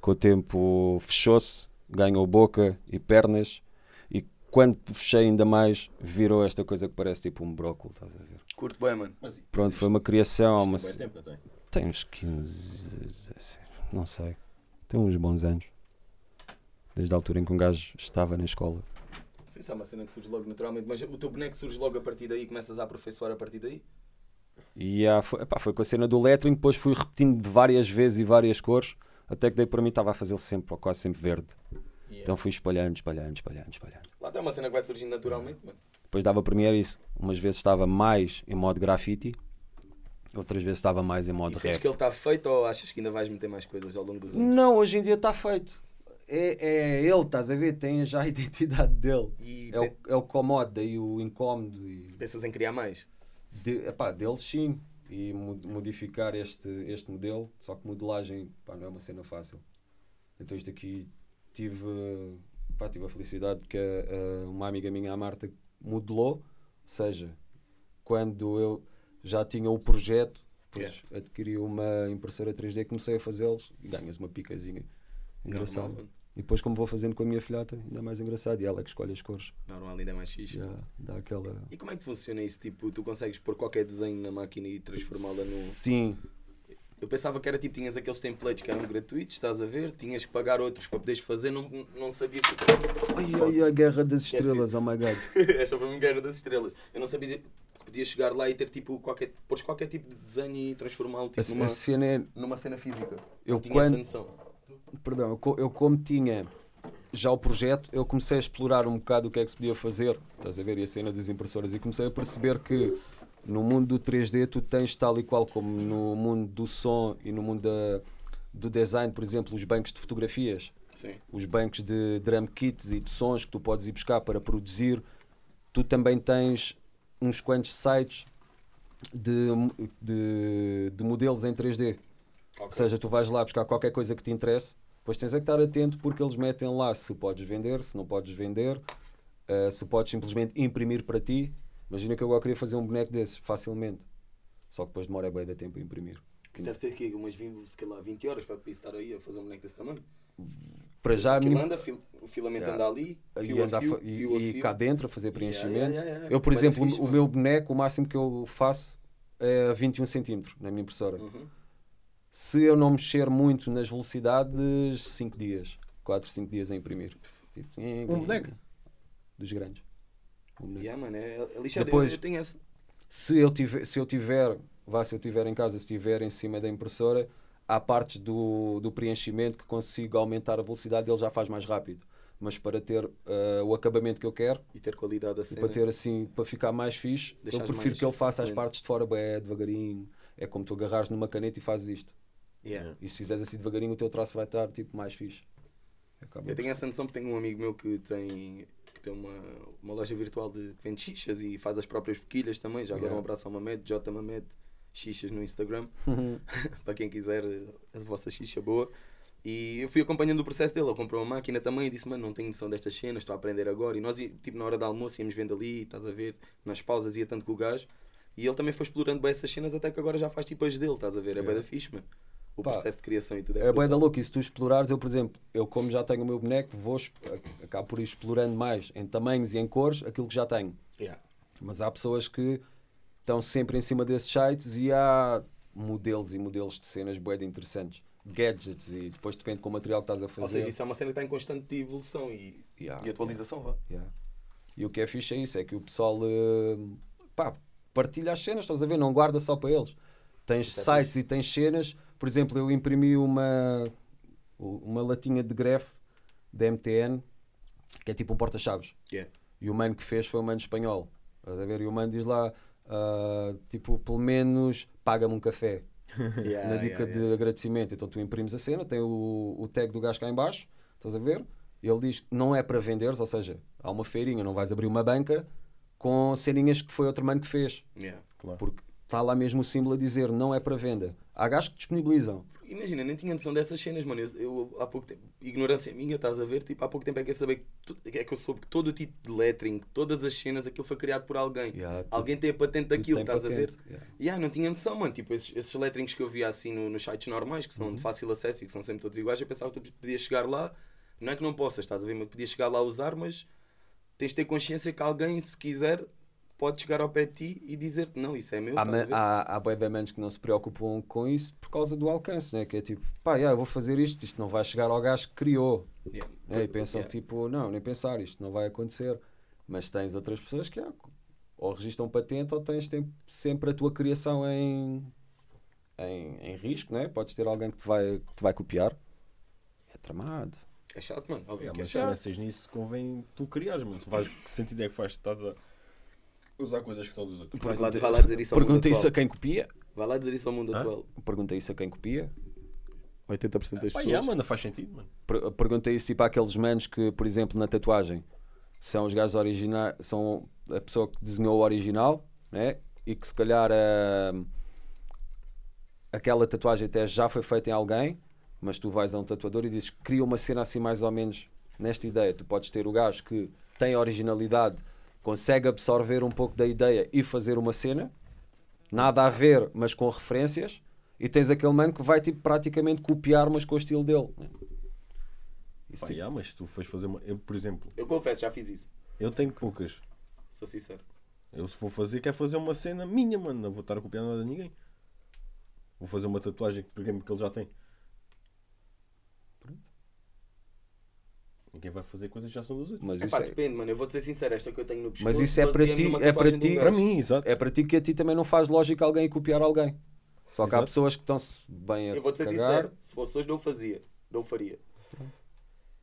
com o tempo fechou-se, ganhou boca e pernas. E quando fechei ainda mais, virou esta coisa que parece tipo um brócolis, estás a ver? Curto bem, mano. Pronto, foi uma criação, uma... Tem tempo, não tem? tem uns 15, 16, não sei, tem uns bons anos. Desde a altura em que um gajo estava na escola. Sei se é uma cena que surge logo naturalmente, mas o teu boneco surge logo a partir daí e começas a aperfeiçoar a partir daí? E ah, foi, epá, foi com a cena do lettering, depois fui repetindo várias vezes e várias cores, até que daí para mim estava a fazer sempre, ou quase sempre verde. Então fui espalhando, espalhando, espalhando, espalhando. Lá está uma cena que vai surgindo naturalmente, mano. Depois dava para mim era isso. Umas vezes estava mais em modo graffiti, outras vezes estava mais em modo E rap. que ele está feito ou achas que ainda vais meter mais coisas ao longo dos anos? Não, hoje em dia está feito. É, é ele, estás a ver? Tem já a identidade dele. E É o, é o comodo, daí o incómodo. E pensas em criar mais? de, epá, deles sim. E mo- modificar este, este modelo. Só que modelagem pá, não é uma cena fácil. Então isto aqui tive, pá, tive a felicidade que a- a- uma amiga minha, a Marta, modelou. Ou seja, quando eu já tinha o projeto, depois adquiri uma impressora 3D, comecei a fazê-los e ganhas uma picazinha. Engraçado. Normal. E depois, como vou fazendo com a minha filhota, ainda é mais engraçado. E ela é que escolhe as cores. Normal, ainda é mais fixe. Já dá aquela. E como é que funciona isso? Tipo, tu consegues pôr qualquer desenho na máquina e transformá-la no. Sim, Eu pensava que era tipo, tinhas aqueles templates que eram gratuitos, estás a ver? Tinhas que pagar outros para poderes fazer, não, não sabia que. Ai, ai, a guerra das estrelas, oh my god. Esta foi uma guerra das estrelas. Eu não sabia que podia chegar lá e ter tipo qualquer. pôres qualquer tipo de desenho e transformá-lo tipo, numa, cena é. numa cena física. Eu não tinha quando- essa noção. Perdão, eu, co- eu como tinha já o projeto, eu comecei a explorar um bocado o que é que se podia fazer. Estás a ver? E a cena das impressoras. E comecei a perceber que no mundo do 3D tu tens tal e qual como no mundo do som e no mundo da- do design, por exemplo, os bancos de fotografias. Sim. os bancos de drum kits e de sons que tu podes ir buscar para produzir. Tu também tens uns quantos sites de, de, de modelos em 3D. Ou seja, tu vais lá buscar qualquer coisa que te interesse, depois tens é que estar atento porque eles metem lá se podes vender, se não podes vender, eh, se podes simplesmente imprimir para ti. Imagina que eu agora queria fazer um boneco desses facilmente, só que depois demora bem de tempo a imprimir. Isso deve ter aqui umas 20, se calhar 20 horas para estar aí a fazer um boneco desse tamanho. Para já, Aquilo anda, o filamento Yeah. anda ali, e, fio a anda fio, e- fio e cá dentro a fazer preenchimento. yeah, yeah. Eu, por da exemplo, fixe, o mano. meu boneco, o máximo que eu faço é 21 cm na minha impressora. Uhum. Se eu não mexer muito nas velocidades, 5 dias. 4, 5 dias a imprimir. Tipo, Um boneco? Dos grandes. Um. Yeah, mano, é, é lixado. Depois- Eu, eu tenho essa. Se eu tiver, se eu tiver, vá, se eu tiver em casa, se tiver em cima da impressora, há partes do, do preenchimento que consigo aumentar a velocidade, ele já faz mais rápido. Mas para ter ah, o acabamento que eu quero, E ter qualidade da cena. para ter assim, para ficar mais fixe, eu prefiro mais que ele faça as partes de fora bem devagarinho. É como tu agarrares numa caneta e fazes isto. Yeah. E se fizeres assim devagarinho, o teu traço vai estar tipo mais fixe. Acaba Eu tenho essa noção porque tenho um amigo meu que tem, que tem uma, uma loja virtual de, que vende xixas e faz as próprias boquilhas também. Já agora Yeah. um abraço ao Mamed, J Mamed, xixas no Instagram. para quem quiser a vossa xixa boa. E eu fui acompanhando o processo dele. Ele comprou uma máquina também e disse: Mano, não tenho noção destas cenas, estou a aprender agora. E nós, tipo, na hora do almoço, íamos vendo ali, estás a ver, nas pausas ia tanto com o gajo. E ele também foi explorando bem essas cenas, até que agora já faz tipo as dele, estás a ver? É Yeah. bem da fixe, mano. O Pá, processo de criação e tudo É bem da louco. E se tu explorares, eu, por exemplo, eu como já tenho o meu boneco, vou acabo por ir explorando mais em tamanhos e em cores aquilo que já tenho. Yeah. Mas há pessoas que estão sempre em cima desses sites e há modelos e modelos de cenas bué de interessantes. Gadgets e depois depende com o material que estás a fazer. Ou seja, isso é uma cena que está em constante evolução e, Yeah, e atualização. vá. Yeah. E o que é fixe é isso, é que o pessoal eh, pá, partilha as cenas, estás a ver? Não guarda só para eles. Tens é sites e tens cenas. Por exemplo, eu imprimi uma, uma latinha de grefe da MTN, que é tipo um porta-chaves. Yeah. E o mano que fez foi um mano espanhol. Estás a ver? E o mano diz lá, ah, tipo, pelo menos paga-me um café. Yeah, na dica yeah, de agradecimento. Então tu imprimes a cena, tem o, o tag do gajo cá em baixo, estás a ver? Ele diz que não é para venderes, ou seja, há uma feirinha, não vais abrir uma banca com ceninhas que foi outro mano que fez. Yeah. Claro. Porque está lá mesmo o símbolo a dizer não é para venda. Há gajos que disponibilizam. Imagina, nem tinha noção dessas cenas, mano. Eu, eu, há pouco tempo, ignorância minha, estás a ver? Tipo, há pouco tempo é que eu, saber que tu- é que eu soube que todo o tipo de lettering, todas as cenas, aquilo foi criado por alguém. Yeah, alguém tem a patente daquilo, estás a ver? patente, yeah. E ah, não tinha noção, mano. Tipo, esses, esses letterings que eu via assim no- nos sites normais, que são Uhum. de fácil acesso e que são sempre todos iguais, eu pensava que tu podias chegar lá. Não é que não possas, estás a ver? Mas podias chegar lá a usar, mas tens de ter consciência que alguém, se quiser, pode chegar ao pé de ti e dizer-te: Não, isso é meu. Há, ver? há, há que não se preocupam com isso por causa do alcance, né? que é tipo, pá, yeah, eu vou fazer isto, isto não vai chegar ao gajo que criou. Yeah. É, e pensam Yeah. tipo, não, nem pensar, isto não vai acontecer. Mas tens outras pessoas que ah, ou registram patente ou tens sempre a tua criação em, em, em risco, né? podes ter alguém que te vai, que te vai copiar. É tramado. É chato, mano. Óbvio É, que é mas se chato. pensas nisso, convém tu criares, mano. Faz, que sentido é que faz? Estás a usar coisas que são dos outros. Vai lá, vai lá dizer isso ao mundo Pergunta isso a atual. quem copia. Vai lá dizer isso ao mundo Hã? atual. Pergunta isso a quem copia. 80% das Pá, pessoas. yeah, mano, faz sentido, mano. Per- Pergunta isso tipo àqueles manos que, por exemplo, na tatuagem são os gajos originais, são a pessoa que desenhou o original, né? E que se calhar ah, aquela tatuagem até já foi feita em alguém, mas tu vais a um tatuador e dizes cria uma cena assim mais ou menos nesta ideia. Tu podes ter o gajo que tem originalidade, consegue absorver um pouco da ideia e fazer uma cena, nada a ver, mas com referências, e tens aquele mano que vai tipo praticamente copiar, mas com o estilo dele. né? Isso, Pá, tipo, yeah, mas tu fores fazer uma. Eu, por exemplo, Eu confesso, já fiz isso. eu tenho poucas. Sou sincero. Eu se for fazer, quero fazer uma cena minha, mano. Não vou estar a copiar nada de ninguém. Vou fazer uma tatuagem que peguei que ele já tem. Ninguém vai fazer coisas que já são dos outros. mas É isso pá, é, depende, mano. Eu vou ser sincero, esta que eu tenho no pescoço. Mas isso é para ti- é para ti-. Para mim, exato. é para ti que a ti também não faz lógica alguém copiar alguém. Só que há Exato. pessoas que estão-se bem a Eu vou-te ser cagar. sincero, se fosse hoje não fazia. Não faria.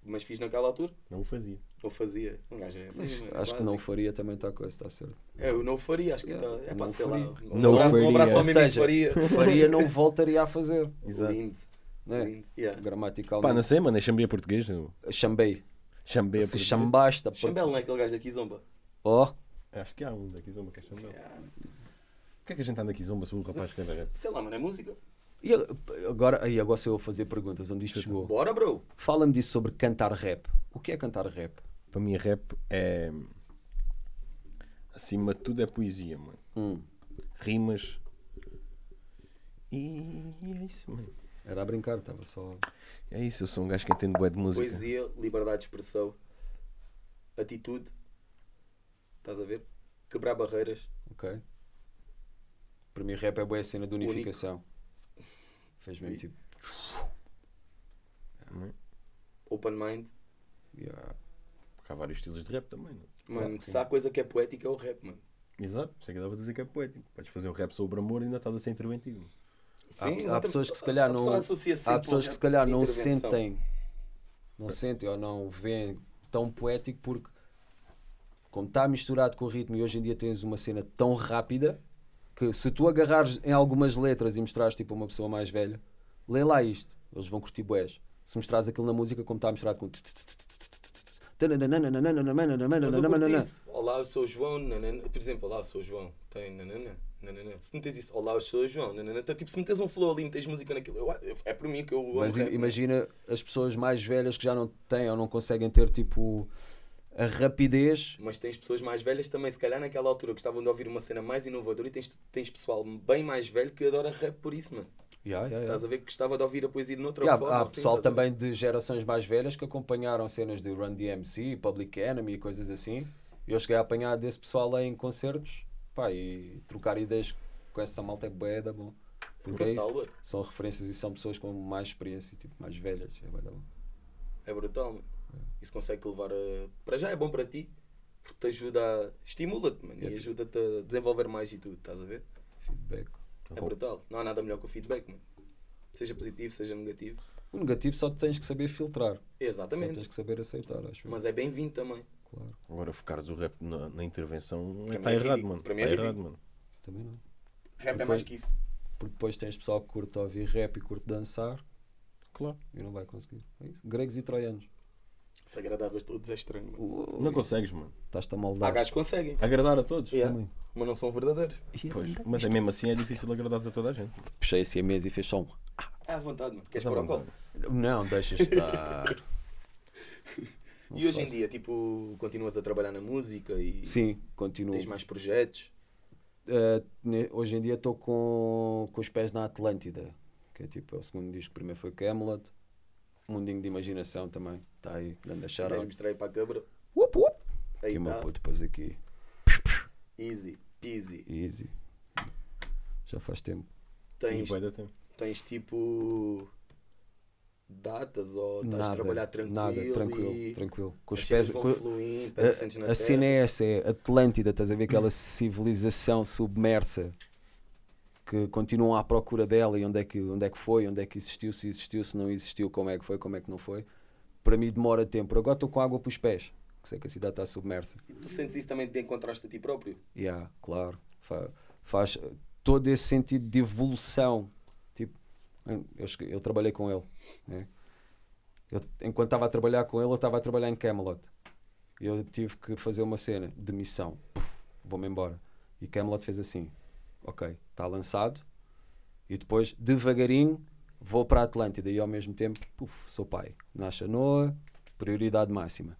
Mas fiz naquela altura? Não o fazia. Não fazia. Um gajo é assim, Mas mano, acho que não faria também está coisa, está certo. É, eu não faria, acho que Yeah, tá- é não para sei lá. faria. Um Não abraço- faria. Um abraço ao amigo seja, faria. faria não voltaria a fazer. Exato. Lindo. Né? Yeah. Pá, não gramaticalmente. sei, mano, é chambei português. não? Chambei. Chambei Se português. chambasta. pô. Chambel não é aquele gajo daqui zomba. Ó, Acho que há um daqui Zomba que é chambel. Porquê é que a gente anda aqui Zomba se o rapaz escreve rap? Sei lá, mano, é música. e agora, aí agora sou eu a fazer perguntas. Onde isto chegou? Bora, bro. Fala-me disso sobre cantar rap. O que é cantar rap? Para mim, rap é. Acima de tudo, é poesia, mano. Hum, Rimas. E é isso, mano. Era a brincar, estava só. É isso, eu sou um gajo que entende bué de música. Poesia, liberdade de expressão, atitude. Estás a ver? Quebrar barreiras. Ok. Para mim, rap é boa cena de unificação. Fez mesmo tipo. é? Open mind. yeah. Porque há vários estilos de rap também, não é? Mano, sim. se há coisa que é poética é o rap, mano. Exato, sei que dava a dizer que é poético. Podes fazer um rap sobre amor e ainda estás a ser interventivo. Há, há exatamente. pessoas que se calhar não. Há pessoas que se calhar não sentem. Não sentem ou não veem tão poético porque. Como está misturado com o ritmo e hoje em dia tens uma cena tão rápida que se tu agarrares em algumas letras e mostrares tipo a uma pessoa mais velha, lê lá isto, eles vão curtir bués. Se mostrares aquilo na música como está misturado com. Olá, eu sou o João. Por exemplo, olá, eu sou o João. Tem nanana, nanana. Se metes isso, olá, eu sou o João. Nanana. Então, tipo, se metes um flow ali, metes música naquilo, eu- eu- é por mim que eu Mas rap, im- imagina as pessoas mais velhas que já não têm ou não conseguem ter tipo a rapidez. Mas tens pessoas mais velhas também, se calhar naquela altura gostavam de ouvir uma cena mais inovadora e tens, tens pessoal bem mais velho que adora rap por isso, mano. Yeah, yeah, yeah. Estás a ver que gostava de ouvir a poesia de outra Yeah, forma. há assim, pessoal também de gerações mais velhas que acompanharam cenas de Run DMC, Public Enemy e coisas assim. E eu cheguei a apanhar desse pessoal lá em concertos pá, e trocar ideias com essa malta é bué da bom. Porque é isso. São referências e são pessoas com mais experiência, tipo, mais velhas. É bué da bom. É brutal, mano. Isso consegue-te levar a. Para já é bom para ti, porque te ajuda a. estimula-te, mano, e Yeah. ajuda-te a desenvolver mais e tudo, estás a ver? Feedback. É brutal. Não há nada melhor que o feedback, mano. Seja positivo, seja negativo. O negativo só tens que saber filtrar. Só Exatamente. tens que saber aceitar, acho. Mas é bem-vindo também. Claro. Agora, focares o rap na, na intervenção está mim é errado, mano. Para mim Está é errado, ridículo. mano. Também não. Rap é Depois- mais que isso. Porque depois tens pessoal que curte ouvir rap e curte dançar Claro. e não vai conseguir. É isso. Gregos e troianos. Se agradares a todos é estranho, mano. Não consegues, mano. Estás-te a Há moldar. gajos que conseguem. Agradar a todos. Yeah. Também. Mas não são verdadeiros. Pois, mas é mesmo assim é difícil agradares a toda a gente. Puxei assim a mesa e fez som. É à vontade, mano. Queres pôr ao colo? Não, deixa estar. Não E hoje em dia, tipo, continuas a trabalhar na música e Sim, continuo. tens mais projetos. Uh, hoje em dia estou com, com os pés na Atlântida, que é tipo é o segundo disco. Primeiro foi Camelot, Mundinho de Imaginação também. Está aí, grande Quiseres shout mostrar aí para a câmara? Up, up. Aí Aqui o meu tá. puto, depois aqui. Easy, peasy. Easy. Já faz tempo. Tens, vai dar tempo. tens tipo datas ou estás a Nada, trabalhar tranquilo? nada, tranquilo, e tranquilo. Com os pés. com- fluindo, pés a, a cena é essa, é Atlântida, estás a ver aquela civilização submersa que continuam à procura dela e onde é que, onde é que foi, onde é que existiu, se existiu, se não existiu, como é que foi, como é que não foi. Para mim demora tempo. Agora estou com água para os pés, que sei que a cidade está submersa. E tu sentes isso também de encontraste a ti próprio? Há, claro, fa- faz todo esse sentido de evolução. Eu, eu trabalhei com ele. né? Eu, enquanto estava a trabalhar com ele, eu estava a trabalhar em Camelot. Eu tive que fazer uma cena de missão. Vou-me embora. E Camelot fez assim: Ok, está lançado. E depois, devagarinho, vou para a Atlântida. E ao mesmo tempo, sou pai. Nasce a Noah, prioridade máxima.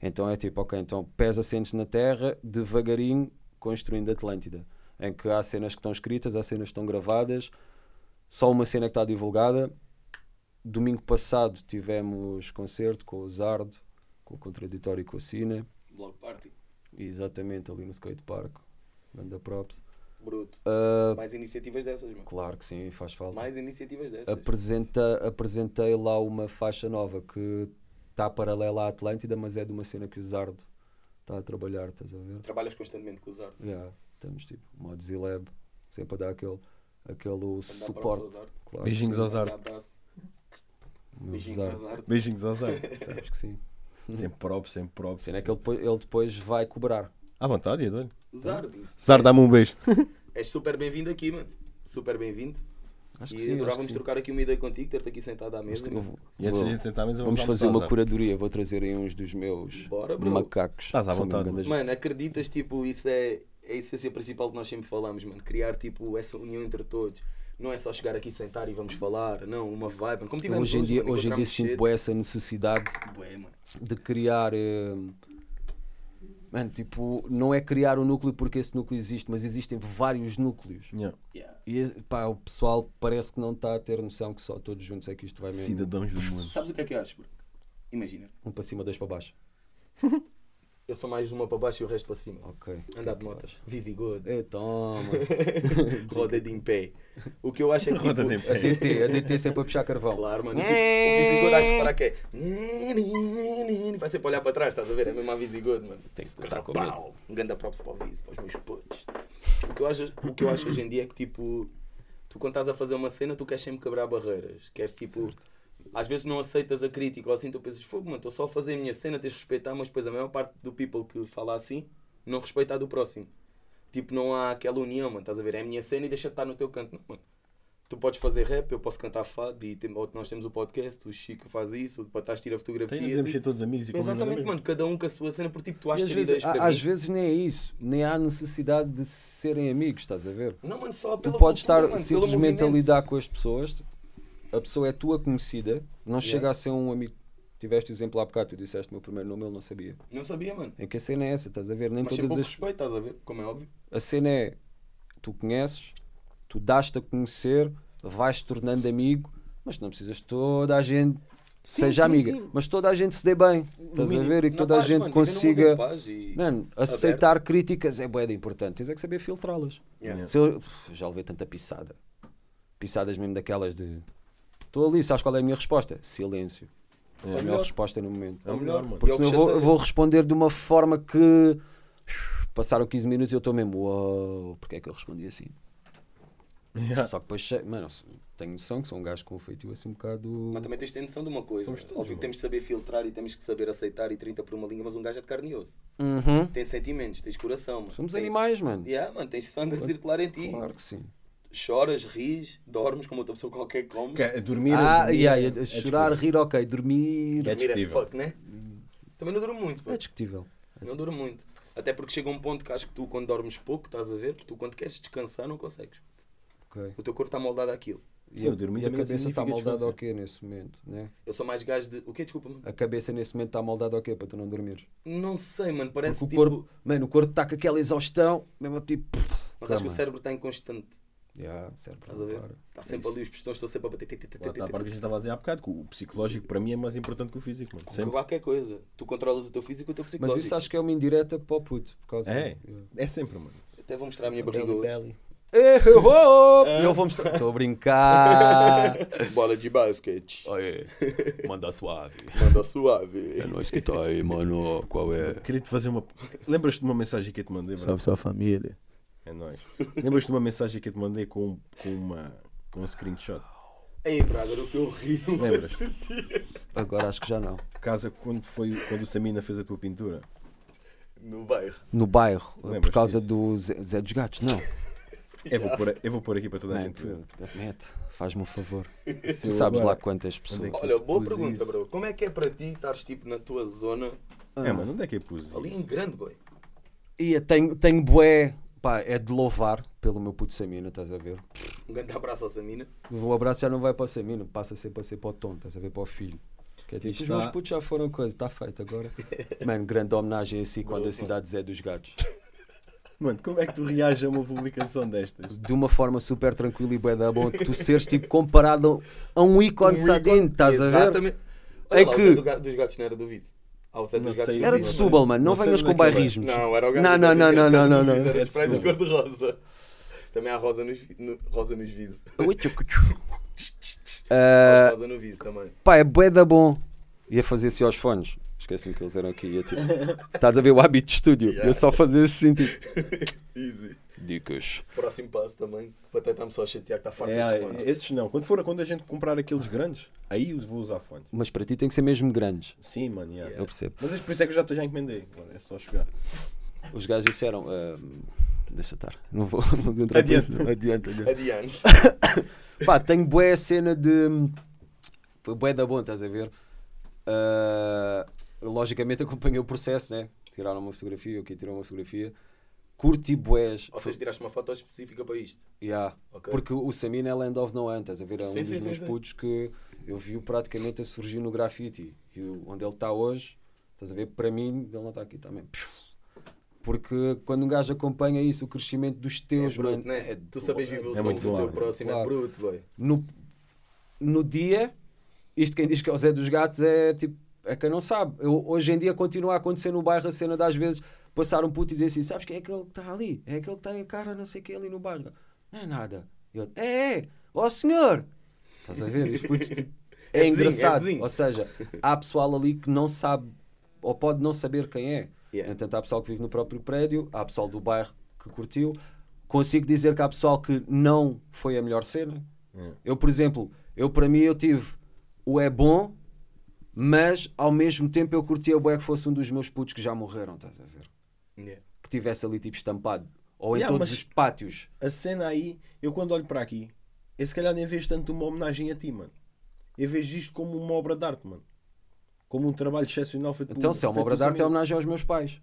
Então é tipo, ok, então pés assentes na terra, devagarinho construindo Atlântida. Em que há cenas que estão escritas, há cenas que estão gravadas, só uma cena que está divulgada. Domingo passado tivemos concerto com o Zardo, com o Contraditório e com a Cine, Block Party. exatamente ali no Skate Park. Ganda props. Bruto. Ah, Mais iniciativas dessas, mano. claro que sim, faz falta. Mais iniciativas dessas. Apresenta, apresentei lá uma faixa nova que está paralela à Atlântida, mas é de uma cena que o Zardo está a trabalhar, estás a ver? Trabalhas constantemente com o Zar. Yeah, estamos tipo, modo Z-Lab, sempre a dar aquele, aquele suporte. Claro, Beijinhos ao Mandar Zar. abraço. meu Beijinhos ao Zar. Zar. Beijinhos ao Zar. Sabes que sim. Sempre próprio, sempre próprio. cena é que ele depois, ele depois vai cobrar. À vontade, Eduardo. Zar disse. Zar, dá-me um beijo. És super bem-vindo aqui, mano. Super bem-vindo. Acho que e sim, adorávamos sim. trocar aqui uma ideia contigo, ter-te aqui sentado à mesa. eu vou- E antes vou- da gente sentar à mesa, Vamos vamos fazer uma curadoria. Vou trazer aí uns dos meus Bora, macacos. Estás à vontade, Mano, acreditas, tipo, isso é, é a essência principal que nós sempre falamos, mano. Criar, tipo, essa união entre todos. Não é só chegar aqui, sentar e vamos falar. Não, uma vibe. mano. Como tivemos Hoje em dia, mano, hoje em dia sinto essa necessidade Bué, mano. de criar. eh, Mano, tipo, não é criar um núcleo porque esse núcleo existe, mas existem vários núcleos. Yeah. Yeah. E pá, o pessoal parece que não está a ter noção que só todos juntos é que isto vai mesmo. Cidadãos do mundo. Sabes o que é que eu acho, bro? Imagina, Um para cima, dois para baixo. eu sou mais uma para baixo e o resto para cima. Ok. Andar de moto. Visigodo. É, toma. Roda de em pé. O que eu acho é que. Roda tipo, de em A DT, a DT sempre a puxar carvão. Claro, mano. E, tipo, o Visigodo acho que reparar que é. Vai sempre olhar para trás, estás a ver? É mesmo a Visigodo, mano. Tem que estar com pau. Um ganda props para o Visi, para os meus putos. O que, eu acho, o que eu acho hoje em dia é que, tipo, tu quando estás a fazer uma cena, tu queres sempre quebrar barreiras. Queres, tipo, às vezes não aceitas a crítica ou assim, tu pensas, fogo, mano, estou só a fazer a minha cena, tens de respeitar, mas depois a maior parte do people que fala assim, não respeita a do próximo. Tipo, não há aquela união, mano, estás a ver? É a minha cena e deixa de estar no teu canto, não, mano. Tu podes fazer rap, eu posso cantar fado e tem, ou nós temos o podcast, o Chico faz isso, o Patás tira Tem, fotografias. devemos e- ser todos amigos e combinamos Exatamente, mano, cada um com a sua cena, porque tipo, tu achas às vezes, ideias para às mim. vezes nem é isso, nem há necessidade de serem amigos, estás a ver? Não, mano, só Tu pela podes cultura, estar mano, pelo simplesmente a lidar com as pessoas, a pessoa é tua conhecida, não chega a ser um amigo. Tiveste o exemplo há bocado, tu disseste o meu primeiro nome, ele não sabia. Não sabia, mano. É que a cena é essa, estás a ver? Nem Mas todas as. respeito, estás a ver? Como é óbvio. A cena é tu conheces, tu dás-te a conhecer, vais-te tornando amigo, mas não precisas toda a gente seja sim, amiga, sim. mas toda a gente se dê bem, estás a ver? E que toda a paz, gente mano, consiga. Mano, aceitar críticas é de importante, tens é que saber filtrá-las. Yeah. Se eu, já levei tanta pisada. Pissadas mesmo daquelas de. Estou ali, sabes qual é a minha resposta? Silêncio. É a melhor melhor. resposta no momento. É o melhor, mano. Porque é senão eu vou, vou responder de uma forma que. Passaram 15 minutos e eu estou mesmo. Uau, porque é que eu respondi assim? Yeah. Só que depois mano, tenho noção que sou um gajo com um feitio assim um bocado. Mas também tens de ter noção de uma coisa. Todos, Óbvio que temos de saber filtrar e temos que saber aceitar e 30 por uma língua, mas um gajo é de carne e osso. Uhum. Tem sentimentos, tens coração, mano. Somos Tem- animais, mano. Yeah, mano, tens sangue a circular em ti. Claro que sim. Choras, ris, dormes como outra pessoa qualquer que comes. Que é Dormir, Ah, dormir yeah, é- é chorar, discutível. rir, ok. Dormir. É Dormir é fuck, né? Também não dura muito, É mano. discutível. Não dura muito. Até porque chega um ponto que acho que tu, quando dormes pouco, estás a ver, tu quando queres descansar, não consegues. Ok. O teu corpo está moldado àquilo. E Sim, a, dormir e a cabeça está moldada ao quê nesse momento? Né? Eu sou mais gajo de. O quê? Desculpa, mano. A cabeça nesse momento está moldada ao quê para tu não dormires? Não sei, mano. Parece Porque o tipo. corpo, mano, o corpo está com aquela exaustão, mesmo tipo. Mas acho que o cérebro está inconstante. Yeah, cérebro, Estás a ver? Está sempre ali, os pistões estão sempre a bater. está a parte que a gente estava a dizer há bocado, que o psicológico para mim é mais importante que o físico, mano. Sempre. Qualquer coisa. Tu controlas o teu físico e o teu Mas psicológico. isso acho que é uma indireta para o puto. Por causa É, é sempre, mano. Até vou mostrar a minha barriga hoje. Oh, oh, Eu vou mostrar. Estou a brincar. Bola de basquete. Manda suave. Manda suave. É nós que está aí, mano. Qual é? Queria-te fazer uma. Lembras-te de uma mensagem que eu te mandei, bro? sua família. É nóis. Lembras-te de uma mensagem que eu te mandei com, com, uma, com um screenshot? Ei, Braga, era o que eu ri. Lembras? Agora acho que já não. Casa quando foi quando o Samina fez a tua pintura. No bairro. No bairro, Lembras por causa disso? do Zé, Zé dos Gatos, não. Eu vou pôr, eu vou pôr aqui para toda a gente ver. tu, mete, faz-me um favor. Se Tu sabes agora- lá quantas pessoas. É que- Olha, boa pergunta, isso? bro. Como é que é para ti estares tipo na tua zona, É, mano, onde é que eu pus ali em grande, boy? E tenho, tenho bué, pá, é de louvar pelo meu puto Samina, estás a ver? Um grande abraço ao Samina. O abraço já não vai para o Samina, passa sempre a ser para o Tom, estás a ver? Para o filho. Que é tipo, os meus putos já foram coisa, está feito agora. Mano, grande homenagem a si quando a cidade Zé dos Gatos. Mano, como é que tu reages a uma publicação destas? De uma forma super tranquila e bué da bom, tu seres tipo comparado a um ícone Um sadinho, ícone- estás a ver? Exatamente. É Olha lá, que- o do Ga- dos gatos não era do. O Zé dos gatos Era de. Setúbal, mano, não Não venhas com é. bairrismos. Não, era o gajo Não, não, não, não, não, era não, não. Era de Setúbal. cor-de-rosa. Também há rosa nos, no, rosa nos visos. Ah, rosa no viso também. Pá, é bué da bom. Ia fazer assim aos fones. Esqueci-me que eles eram aqui. Ia, tipo, estás a ver o hábito de estúdio. Ia só fazer esse sentido. Easy. Dicas. Próximo passo também. O Até está-me só a chatear que está farto É, destes fones. esses não. Quando for quando a gente comprar aqueles grandes, aí os vou usar fones. Mas para ti tem que ser mesmo grandes. Sim, mano, yeah. Eu percebo. Mas é por isso é que eu já, já encomendei. É só chegar. Os gajos disseram. ah, deixa estar. Não vou, não vou entrar Adiante. Adiante, adiante. Adiante. Pá, tenho bué a cena de. Bué da bom, estás a ver? Ah, logicamente acompanhei o processo, né? Tiraram uma fotografia, ok, tiraram uma fotografia. Curti bués. Ou seja, tiraste uma foto específica para isto. Yeah. Ok. Porque o Samina é Land of No One, estás a ver? É um Sim, dos sim, meus sim. putos que eu vi-o praticamente a surgir no grafite. E onde ele está hoje, estás a ver? Para mim, ele não está aqui também. Porque quando um gajo acompanha isso, o crescimento dos É teus, bruto, mano, né? é- tu sabes viver o é som muito do teu próximo, claro. é bruto, boy. no, no dia, isto quem diz que é o Zé dos Gatos é tipo, é quem não sabe. Eu, hoje em dia continua a acontecer no bairro a cena das vezes passar um puto e dizer assim: sabes quem é aquele que está ali? É aquele que tem a cara não sei o que ali no bairro. Não é nada. Eu, é, é, ó senhor! Estás a ver? Os putos, tipo, é, É vizinho, é engraçado. vizinho. ou seja, há pessoal ali que não sabe ou pode não saber quem é. Yeah. Entanto, há pessoal que vive no próprio prédio, há pessoal do bairro que curtiu. Consigo dizer que há pessoal que não foi a melhor cena. É. Eu, por exemplo, eu para mim eu tive o é bom, mas ao mesmo tempo eu curtia o bué que fosse um dos meus putos que já morreram, estás a ver? Yeah. Que tivesse ali tipo estampado. Ou em Yeah, todos os pátios. A cena aí, eu quando olho para aqui, eu se calhar nem vejo tanto uma homenagem a ti, mano. Eu vejo isto como uma obra de arte, mano. Como um trabalho excepcional feito Então, por- se é uma obra de arte, é homenagem aos meus pais.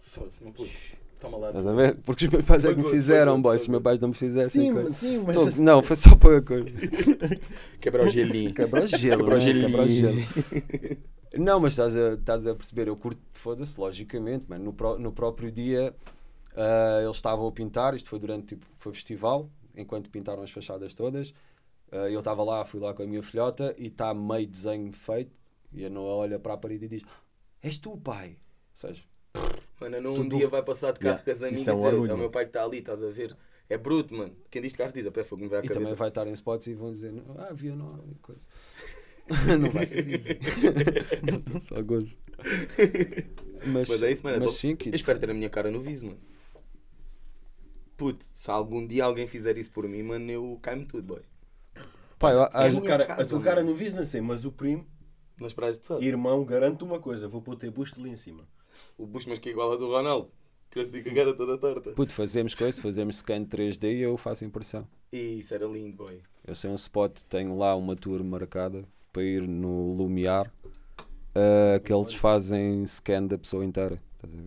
Foda-se, meu puto. Toma lá. Estás a ver? Porque os meus pais é que me fizeram, boy. Se os meus pais não me fizessem. Sim, sim, mas. Não, foi só para a coisa. Quebrar o gelinho. Quebra o gelo, Quebra o né? gelinho. Quebra o gelo. Não, mas estás a, estás a perceber, eu curto, foda-se, logicamente, mano. No, pró- no próprio dia ah, eles estavam a pintar, isto foi durante, tipo, foi festival, enquanto pintaram as fachadas todas. Ah, eu estava lá, fui lá com a minha filhota e está meio desenho feito. E a Noa olha para a parede e diz: És tu, pai? Ou seja, Mano, não um dia vai passar de carro Yeah, com as amigas é e um dizer: é o meu pai que está ali, estás a ver? É bruto, mano. Quem diz de carro diz: a pé fogo me vai à e também cabeça. vai estar em spots e vão dizer: Ah, havia Noa coisa. não vai ser isso. Só gozo. Mas, Mas é isso, mano. é mas sim, Eu que espero ter a minha cara no viso, mano. Puto, se algum dia alguém fizer isso por mim, mano, eu caio-me tudo, boy. Pá, eu É A minha cara, casa, a tua cara no viso, não sei, mas o primo, Nas praias de Sado. irmão, garanto uma coisa: vou pôr o teu busto ali em cima. O Bush, mas que é igual a do Ronaldo. Que assim com a cara toda torta. Puto, fazemos coisa, fazemos scan 3D e eu faço impressão. Isso era lindo, boy. Eu sei um spot, tenho lá uma tour marcada para ir no Lumiar, ah, que eles fazem scan da pessoa inteira.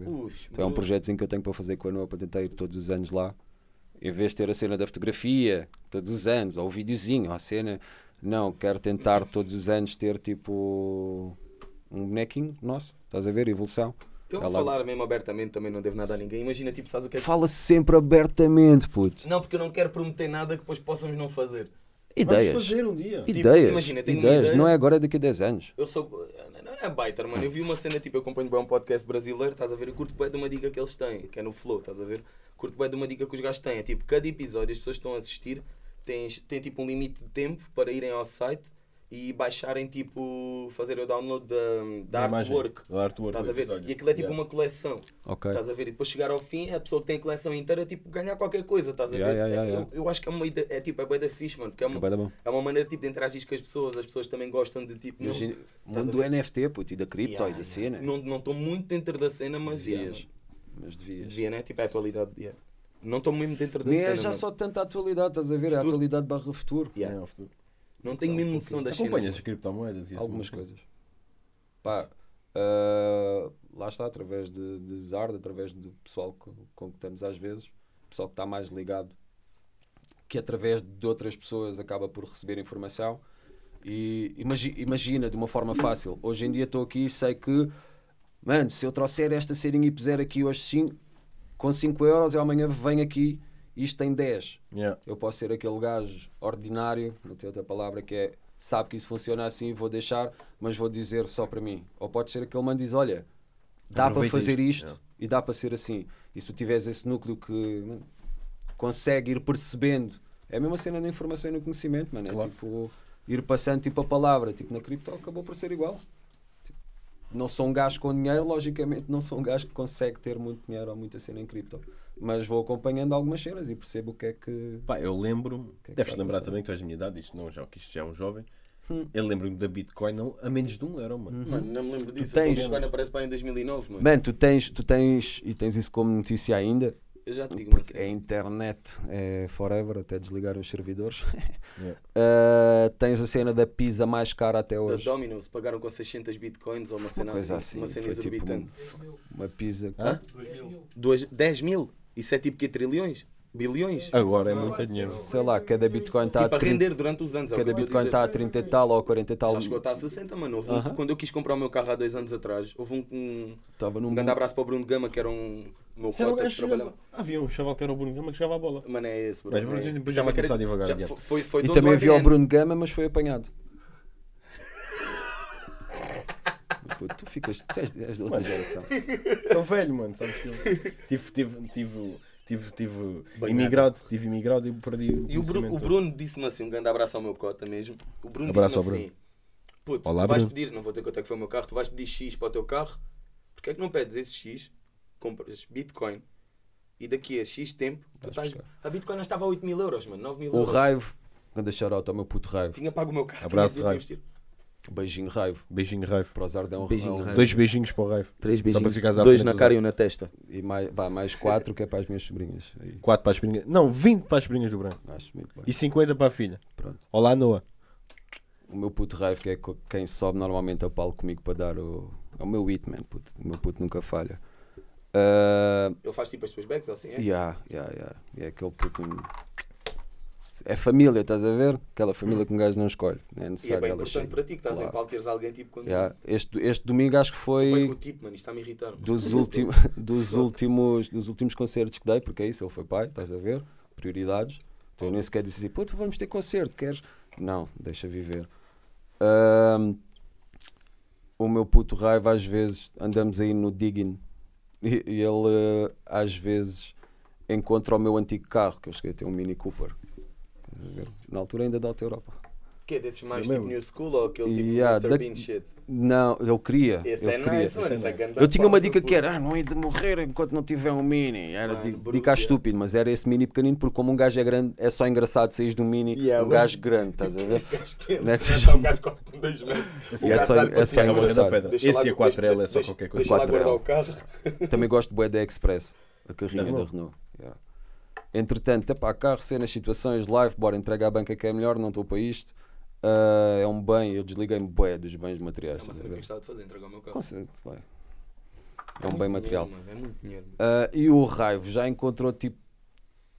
Ux, Então é um projetozinho que eu tenho para fazer com a Noa para tentar ir todos os anos lá. Em vez de ter a cena da fotografia todos os anos, ou o videozinho, ou a cena. Não, quero tentar todos os anos ter tipo um bonequinho nosso. Estás a ver? Evolução. Eu vou Ela- falar mesmo abertamente, também não devo nada a ninguém. Imagina, tipo, sabes o que é que... Fala sempre abertamente, puto. Não, porque eu não quero prometer nada que depois possamos não fazer. Ideias. Vamos fazer um dia. Tipo, Ideias. imagina, tenho Ideias. ideia. Não é agora, é daqui a 10 anos. Eu sou. Não, não é baiter, mano. Eu vi uma cena, tipo, eu acompanho bem um podcast brasileiro, estás a ver? Eu curto bem de uma dica que eles têm, que é no Flow, estás a ver? Curto bem de uma dica que os gajos têm. É tipo, cada episódio as pessoas que estão a assistir têm, têm tipo um limite de tempo para irem ao site e baixarem, tipo, fazer o download da, da artwork. da artwork Estás a ver? episódio. E aquilo é tipo Yeah. uma coleção. Ok. Estás a ver? E depois chegar ao fim, a pessoa que tem a coleção inteira, tipo, ganhar qualquer coisa, estás a ver? yeah, yeah, É- yeah. Eu, eu acho que é uma ideia, é tipo, é bué da fixe, mano. Porque é É uma, bom. é uma maneira tipo, de interagir com as pessoas, as pessoas também gostam de tipo. não- Imagina, a mundo do? NFT, puto, e da cripto e da cena. Não não estou muito dentro da cena, mas devias. Mas devias. devia, né? Tipo, é a atualidade. Yeah. Não estou muito dentro da Nem cena. é já mano. só tanta atualidade, estás a ver? É a Futuro. atualidade barra futuro. Yeah. É, futuro. Não tenho mesmo noção das cenas. Acompanhas as mano. criptomoedas e assim. Algumas coisas. Pá, ah, lá está, através de, de Zard, através do pessoal com, com que estamos às vezes, pessoal que está mais ligado, que através de outras pessoas acaba por receber informação. E imagi- imagina de uma forma fácil. Hoje em dia estou aqui e sei que, mano, se eu trouxer esta serinha e puser aqui hoje cinco, com 5 euros, eu amanhã venho aqui isto tem 10. Yeah. Eu posso ser aquele gajo ordinário, não tem outra palavra, que é sabe que isso funciona assim e vou deixar, mas vou dizer só para mim. Ou pode ser aquele que diz: Olha, dá para fazer isto. isto Yeah. e dá para ser assim. E se tu tiveres esse núcleo que mano, consegue ir percebendo, é a mesma cena da informação e no conhecimento, mano. É Claro. tipo ir passando tipo a palavra. Tipo, na cripto acabou por ser igual. Não sou um gajo com dinheiro, logicamente não sou um gajo que consegue ter muito dinheiro ou muita cena em cripto. Mas vou acompanhando algumas cenas e percebo o que é que. Pá, eu lembro-me, que é que deves a lembrar passar? também que tu és da minha idade, isto não, já, que isto já é um jovem. Hum. Eu lembro-me da Bitcoin não, a menos de um euro, mano. Mano, não me lembro disso. tens- Então, Bitcoin aparece para em 2009, mano. Mano, tu tens, tu tens, e tens isso como notícia ainda, Eu já te digo uma Porque a cena. internet é forever, até desligar os servidores. Yeah. Uh, tens a cena da pizza mais cara até Da hoje. Domino's pagaram com 600 bitcoins ou uma cena assim, assim, uma cena tipo exorbitante. Uma pizza. Hã? Duas- 10 mil? Isso é tipo que trilhões? Bilhões? Agora é muito dinheiro. Sei lá, cada bitcoin está tipo a a 30, render durante os anos. é cada bitcoin está a 30 e tal ou 40 e tal. Já chegou a estar a 60, mano. Houve um- Aham. Quando eu quis comprar o meu carro há dois anos atrás, houve um, um, Estava um num grande abraço para o Bruno Gama, que era um meu cota que trabalhava. Havia um chaval que era o Bruno Gama que jogava a bola. Mano, é esse, bro. Mas é Bruno, esse. depois Já vai começar devagar, já foi, foi E também havia o. Bruno Gama, mas foi apanhado. Pô, tu ficas. Tu és, és de outra geração. Estou velho, mano, sabes que eu tive, tive, tive, tive, tive Banhado. imigrado, tive imigrado e perdi o E o, Bru- o Bruno disse-me assim, um grande abraço ao meu cota mesmo. O Bruno Abraço disse-me assim: Puto, Olá, vais Bruno. pedir, não vou dizer quanto é que foi o meu carro, tu vais pedir X para o teu carro, porque é que não pedes esse X, compras Bitcoin e daqui a X tempo, estás, a Bitcoin já estava a 8 mil euros, mano, 9 mil O euros. Raivo, grande shout ao meu puto Raivo. Tinha pago o meu carro, Abraço, tinha Raivo. Beijinho Raivo. Beijinho raivo. Para os Ardão Beijinho, Raivo. Dois beijinhos para o raivo. Três Só para beijinhos, ficares à dois na cara e um na testa. E mais, vá, mais 4 que é para as minhas sobrinhas. Aí, Quatro para as espinhas. Não, 20 para as espinhas do branco. acho muito bem. E 50 para a filha. Pronto. Olá, Noah. O meu puto Raivo, que é quem sobe normalmente a palco comigo para dar o. É o meu hitman, puto. O meu puto nunca falha. Ah, Ele faz tipo as tuas bags ou assim, é? Yeah, yeah, yeah. É aquele puto. É família, estás a ver? Aquela família que um gajo não escolhe. Não é E é necessário bem ela importante chegue. para ti que estás em Claro. palco teres alguém tipo quando. Yeah. Este, este domingo acho que Bem foi o tipo, mano, isto está-me a irritar. mano. dos, últimos dos, últimos, dos últimos concertos que dei, porque é isso, ele foi pai, estás a ver? Prioridades. Então eu nem sequer disse assim, puto, vamos ter concerto, queres? Não, deixa viver. Ahm, o meu puto raiva, às vezes, andamos aí no digging e, e ele, eh, às vezes, encontra o meu antigo carro, que eu cheguei a ter um Mini Cooper. Na altura ainda da Alta Europa. Que é desses mais Eu tipo. New School ou aquele tipo Yeah, Mr. da- Bean shit? Não, eu queria. Esse eu é queria. nice, mano. esse é é Eu tinha uma dica que puto. era, ah, não é de morrer enquanto não tiver um mini. Era Mano, di- bruto, dica yeah. estúpido, mas era esse mini pequenino, porque como um gajo é grande, é só engraçado sair de um mini, Yeah, um mano. gajo grande, estás a ver? Este gajo que Não é que já seja- está um gajo quase com 2 metros. Esse O é gajo só- dá-lhe é só. É grande engraçado. Esse e a 4L é só qualquer coisa. Deixa lá 4L. guardar o carro. Também gosto de bué da Express, a carrinha da Renault. Entretanto, epá, carro, cenas, situações, live, bora entregar a banca que é melhor, não estou para isto. Ah, é um bem, eu desliguei-me bué dos bens materiais. É uma a cena que eu gostava de fazer, entregar o meu carro. Com certeza, vai. É um muito bem material. dinheiro, mano, É muito dinheiro. Ah, e o Raivo já encontrou tipo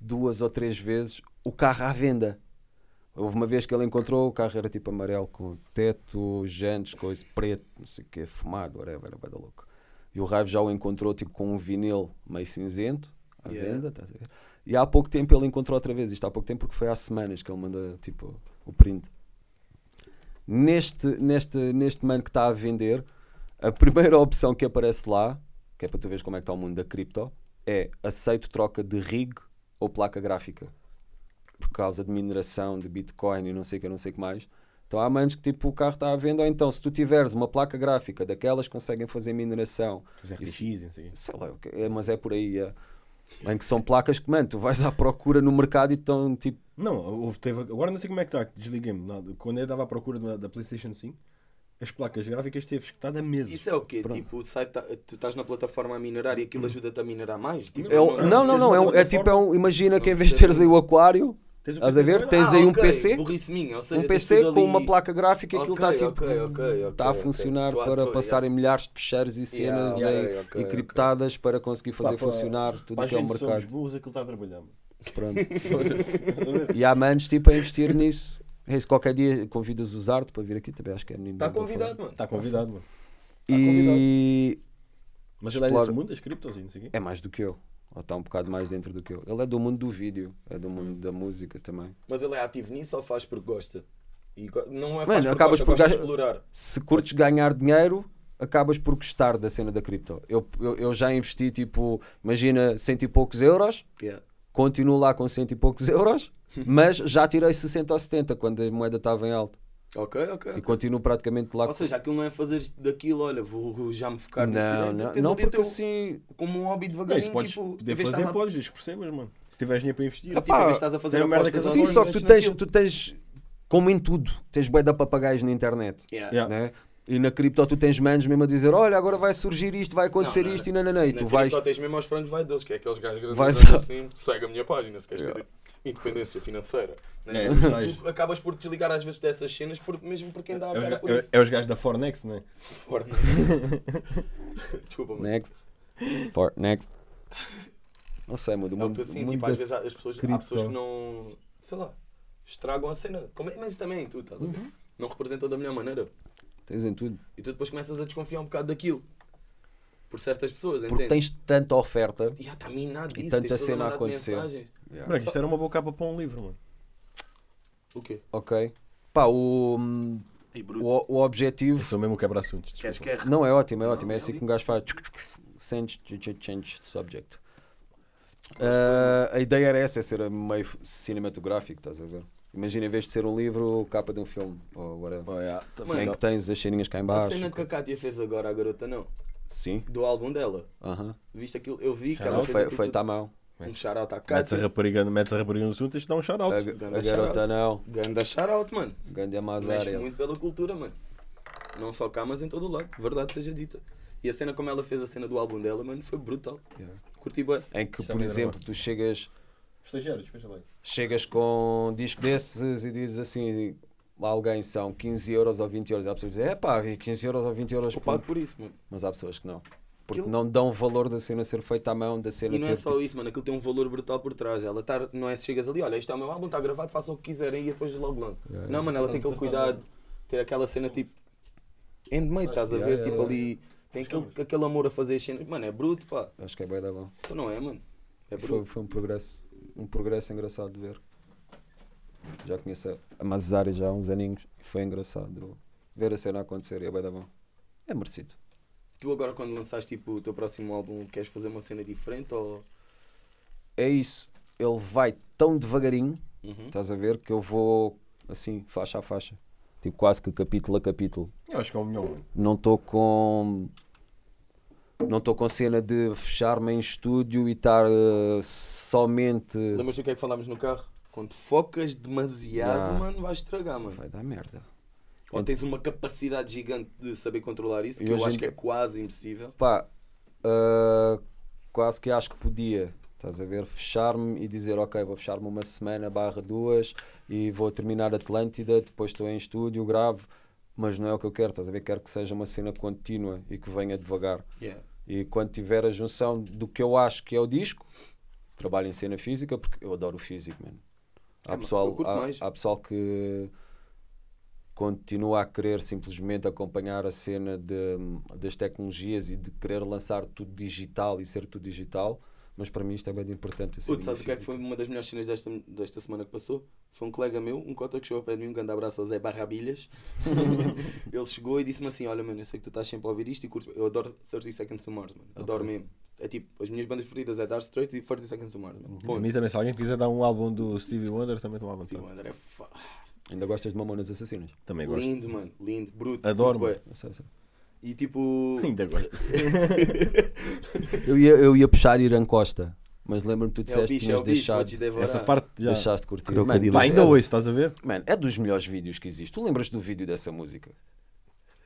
duas ou três vezes o carro à venda. Houve uma vez que ele encontrou, o carro era tipo amarelo com teto, jantes, coisa preto, não sei o que, fumado, whatever, era bué da louco. E o Raivo já o encontrou tipo com um vinil meio cinzento à Yeah. venda, estás a ver? E há pouco tempo ele encontrou outra vez, isto há pouco tempo porque foi há semanas que ele manda tipo o print. Neste, neste, neste mano que está a vender, a primeira opção que aparece lá, que é para tu veres como é que está o mundo da cripto, é aceito troca de rig ou placa gráfica. Por causa de mineração de Bitcoin e não sei o que, não sei o que mais. Então há manos que tipo o carro está à venda, ou então se tu tiveres uma placa gráfica daquelas que conseguem fazer mineração, Os RTX, sei. lá, é, mas é por aí, é. Em que são placas que, mano, tu vais à procura no mercado e estão tipo. Não, houve, teve, agora não sei como é que está, desliguei-me. Nada. Quando eu estava à procura da, da PlayStation 5, as placas gráficas teve que estar da mesa. Isso é o quê? Pronto. Tipo, o site tá- tu estás na plataforma a minerar e aquilo ajuda-te a minerar mais? Tipo, É um- não, não, não, é, um- é tipo, é um, imagina que em vez de teres aí o aquário, Tens o estás a ver? Tens Ah, aí um PC, burrice minha, ou seja, um PC com uma placa gráfica e aquilo está tipo. Está a funcionar para passarem milhares de fecheiros e cenas encriptadas para conseguir fazer funcionar tudo o que é o gente somos mercado. burros, aquilo está a trabalhar. mano. Pronto. E há manos tipo a investir nisso. É isso, qualquer dia convidas o Zardo para vir aqui, também acho que é menino. Está convidado, mano. Está convidado, mano. Tá E Mas ele é desse mundo, das criptos e não sei o quê. é mais do que eu. Ou está um bocado mais dentro do que eu. Ele é do mundo do vídeo, é do mundo da música também. Mas ele é ativo nisso ou faz porque gosta? E go- não é Mano, faz porque acabas gosta, por gosta explorar. Se curtes ganhar dinheiro, acabas por gostar da cena da cripto. Eu, eu, eu já investi tipo, imagina, cento e poucos euros, Yeah. continuo lá com cento e poucos euros, mas já tirei 60 ou 70 quando a moeda estava em alta. Ok, ok. E continuo praticamente lá Ou seja, aquilo não é fazer daquilo, olha, vou já me focar nisso. Não, É, não, não porque teu- assim. Como um hobby Não, devagarinho, isso podes tipo, poder fazer, a- podes, que percebas, mano. Se tiveres dinheiro para investir. tipo, Epá, de estás a fazer uma merda que Sim, só que tu tens, naquilo. tu tens, como em tudo, tens bué de papagaios na internet. Yeah. Yeah. Né? E na cripto tu tens manos mesmo a dizer: Olha, agora vai surgir isto, vai acontecer Não, não, isto e nananã. E Na tu vais. cripto tens mesmo aos frangos vaidosos, que é aqueles gajos grandes Vais assim, segue a minha página, se queres ter. Independência financeira. né? É, gajos- Tu acabas por desligar às vezes dessas cenas, porque, mesmo por quem dá a É, cara por é- isso. é os gajos da Fornex, não é? Fortnite. Desculpa, mano. Next. For, next. Não sei, muda Não, muito. porque assim, tipo, às vezes há- as pessoas, há pessoas que não, sei lá, estragam a cena. É- Mas também, tu estás a ver? Uhum. Não representam da melhor maneira. Tens em tudo. E tu depois começas a desconfiar um bocado daquilo. Por certas pessoas, Porque entendes? tens tanta oferta. E minado E tanta cena a acontecer. mensagens. Moleque, isto era uma boa capa para um livro, mano. O quê? Ok. Pá, o, Ei, o, o Eu objetivo. sou mesmo o quebra-assuntos. Queres desculpa. que é Não, é ótimo, é Não, ótimo. É é assim que um gajo faz. Change, change, change subject. Ah, a ideia era essa, é ser meio cinematográfico, estás a ver? Imagina, em vez de ser um livro, capa de um filme, ou whatever. Oh, yeah, tá Mano, em que tens as cheirinhas cá em A cena que a Kátia fez agora, a garota não, Sim. do álbum dela. Aham. Viste aquilo? Eu vi que Shout ela Não, fez foi, aquilo foi tudo. tá à mão. Um shout-out à Metes a rapariga, metes a rapariga no assunto, isto dá um shout-out. A, Ganda a garota shout-out. não. Ganda shout-out, mano. Ganda mais Mexe áreas. muito pela cultura, mano. Não só cá, mas em todo o lado. Verdade seja dita. E a cena como ela fez a cena do álbum dela, mano, foi brutal. Yeah. Curti bem. Em que, é por exemplo, tu chegas, Estagiário, despeja lá. chegas com um disco desses e dizes assim. Alguém são 15 euros ou 20 euros. Há pessoas que dizem, é pá, 15 euros ou 20 euros Eu pago por isso, mano. Mas há pessoas que não. Porque Aquilo- não dão valor da cena ser feita à mão, da cena E não é só isso, mano. Aquilo tem um valor brutal por trás. Ela tá, não é se chegas ali, olha, isto é o meu álbum, está gravado, façam o que quiserem e depois logo lançam. Yeah, Não, mano, ela tem aquele cuidado, ter aquela cena tipo. Handmade, estás a ver? yeah, tipo ali. Tem aquele, aquele amor a fazer as cenas. Mano, é bruto, pá. Acho que é bem da bom. Então não é, mano. É Foi, bruto. foi um progresso. Um progresso engraçado de ver. Já conheço a- Mazari já há uns aninhos e foi engraçado ver a cena acontecer e é bem da bom. É merecido. Tu agora, quando lançaste tipo, o teu próximo álbum, queres fazer uma cena diferente ou. É isso. Ele vai tão devagarinho, Uhum. estás a ver, que eu vou assim, faixa a faixa. Tipo, quase que capítulo a capítulo. Eu acho que é o melhor. Não estou com. Não estou com cena de fechar-me em estúdio e estar eh, somente. Lembras do que é que falámos no carro? Quando focas demasiado, mano, vais estragar, mano. Vai dar merda. Ou tens uma capacidade gigante de saber controlar isso, que eu hoje acho em que é quase impossível. Pá, ah, quase que acho que podia, estás a ver, fechar-me e dizer, ok, vou fechar-me uma semana barra duas e vou terminar Atlântida, depois estou em estúdio, gravo, mas não é o que eu quero, estás a ver, quero que seja uma cena contínua e que venha devagar. Yeah. E quando tiver a junção do que eu acho que é o disco, trabalho em cena física, porque eu adoro o físico, mano. Há, É, pessoal, há, há pessoal que continua a querer simplesmente acompanhar a cena de, das tecnologias e de querer lançar tudo digital e ser tudo digital, mas para mim isto é bem importante. a cena Putz, sabes o que é que foi uma das melhores cenas desta, desta semana que passou? Foi um colega meu, um cota que chegou ao pé de mim, um grande abraço ao Zé Barrabilhas. Ele chegou e disse-me assim: Olha, mano, eu sei que tu estás sempre a ouvir isto e curto. Eu adoro 30 Seconds to Mars, mano. Adoro mesmo. É tipo, as minhas bandas preferidas é Dark Straits e 30 Seconds to Mars, mano. A mim também, se alguém quiser dar um álbum do Stevie Wonder, também estou à vontade. Steve Wonder é fa- Ainda gostas de Mamonas Assassinas? Também gosto. lindo, mano. Lindo, bruto. Adoro, mano. Eu sei, sei. E tipo. Ainda gosto. Eu ia, eu ia puxar Irã Costa, mas lembro-me que tu É disseste que bicho, é tinhas bicho, deixado. Essa parte já. deixaste de curtir. Mano, Pá, ainda hoje, estás a ver? Mano, é dos melhores vídeos que existe. Tu lembras do vídeo dessa música?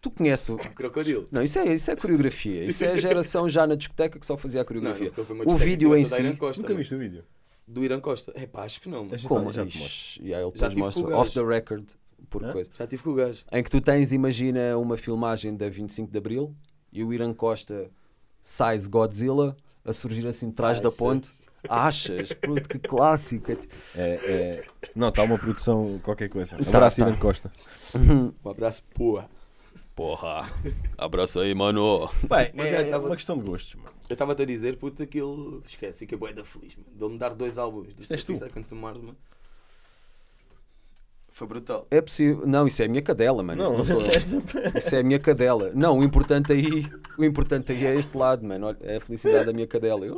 Tu conheces o... Crocodilo. Não, isso é, isso é coreografia. Isso é a geração já na discoteca que só fazia a coreografia. Não, o vídeo em si. Costa, Nunca viste o vídeo. Do Irã Costa. É pá, acho que não. Deixa- Como? Já te Ixi, e aí ele Já mostra off the record por Hã? coisa. Já tive com o gajo. Em que tu tens, imagina, uma filmagem da 25 de Abril e o Irã Costa size Godzilla a surgir assim de trás da ponte. Achas? Puto, que clássico. É É. Não, está uma produção, qualquer coisa. Tá, Abraço, tá. Irã Costa. Um abraço, porra. Porra, abraço aí, mano. Bem, Mas é, é, tava- uma questão de gostos, mano. Eu estava-te a dizer, puta, aquilo. Esquece, fiquei bué da feliz, mano. Deu-me dar dois álbuns Isto és 30 tu. Seconds to Mars, mano. Foi brutal. É possível. Não, isso é a minha cadela, mano. Isso, Não, não sou Isso é a minha cadela. Não, o importante aí, o importante aí é este lado, mano. Olha, É a felicidade da minha cadela. Eu...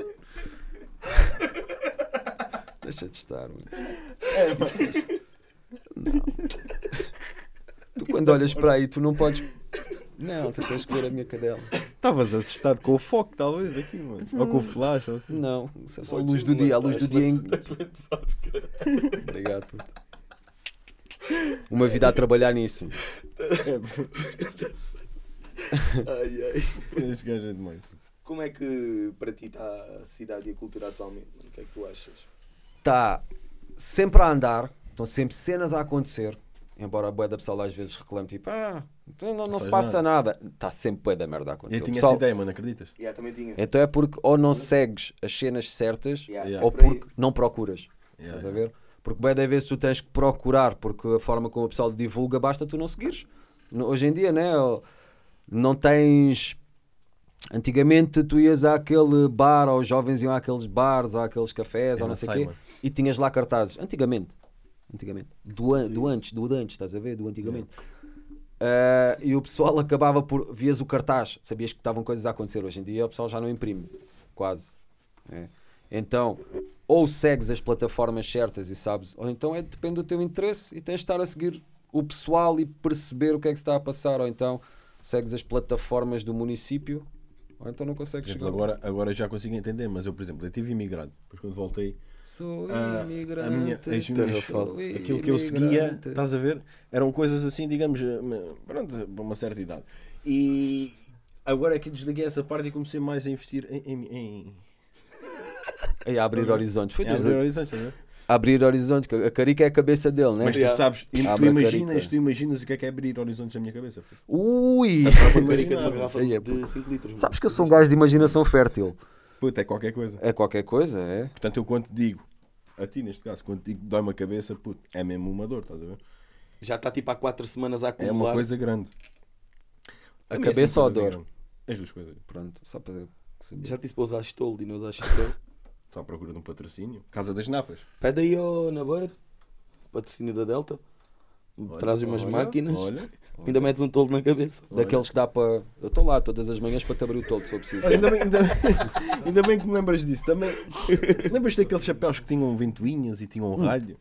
Deixa de estar, mano. Não. Tu quando olhas para aí, tu não podes. Não, tu tens que ver a minha cadela. Estavas assustado com o foco, talvez, aqui, mano. Ou com o flash, ou assim. Não, isso é só a luz do dia. A luz do estás dia. Em... Obrigado, puto. Uma vida a trabalhar nisso. Ai, ai. Este gajo é demais. Como é que para ti está a cidade e a cultura atualmente? mano? O que é que tu achas? Está sempre a andar, estão sempre cenas a acontecer. Embora a boia da pessoa às vezes reclame, tipo, ah, então não, não se passa nada. Está sempre boia da merda a acontecer. Eu tinha pessoal- essa ideia, mano, acreditas? Yeah, também tinha. Então é porque ou não segues as cenas certas Yeah, Yeah. ou é por aí. porque não procuras. Yeah, Estás a ver? Porque bem da vez tu tens que procurar, porque a forma como o pessoal divulga basta tu não seguires. No- Hoje em dia, né? ó, Não tens. Antigamente tu ias àquele bar, ou os jovens iam àqueles bares, ou àqueles cafés, Eu ou não não sei o sei, quê, mano. e tinhas lá cartazes. Antigamente. Antigamente. Do, an do antes, do antes, estás a ver? Do antigamente. Ah, e o pessoal acabava por. Vias o cartaz, sabias que estavam coisas a acontecer. Hoje em dia o pessoal já não imprime, quase. É. Então, ou segues as plataformas certas e sabes, ou então é, depende do teu interesse e tens de estar a seguir o pessoal e perceber o que é que está a passar, ou então segues as plataformas do município, ou então não consegues exemplo, chegar. agora, agora já consigo entender, mas eu, por exemplo, eu tive imigrado. Depois quando voltei, Sou Ah, a imigrante. minha, as minhas- sou aquilo que eu seguia, imigrante. estás a ver? Eram coisas assim, digamos, eh, pronto, para uma certa idade. E agora é que desliguei essa parte e comecei mais a investir em, em, em, a abrir horizontes. Foi Deus abrir a- horizontes, a ver? a abrir horizontes, a carica é a cabeça dele, né? Mas tu sabes, tu a imaginas, carica. tu imaginas o que é que é abrir horizontes na minha cabeça. Ui! Garrafa Imagina, de uma garrafa Aí é, de 5 litros. Sabes que eu sou um gajo de imaginação fértil. Puta, é qualquer coisa. É qualquer coisa, é? Portanto, eu quando te digo, a ti neste caso, quando te digo dói-me a cabeça, puto, é mesmo uma dor, estás a ver? Já está tipo há 4 semanas a É acumular. uma coisa grande. A é cabeça ou a dor? grande. As duas coisas. Pronto, só para saber. Já disse para usar estolo e não usar chapéu. Estou à procura de um patrocínio. Casa das Napas. Pede aí ao Nabeiro, patrocínio da Delta. Traz umas olha, máquinas. Olha. Ainda metes um tolo na cabeça. Daqueles que dá para. Eu estou lá todas as manhãs para te abrir o todo se for preciso. Ainda, bem, ainda, ainda bem que me lembras disso. Também. Lembras daqueles chapéus que tinham ventoinhas e tinham um ralho?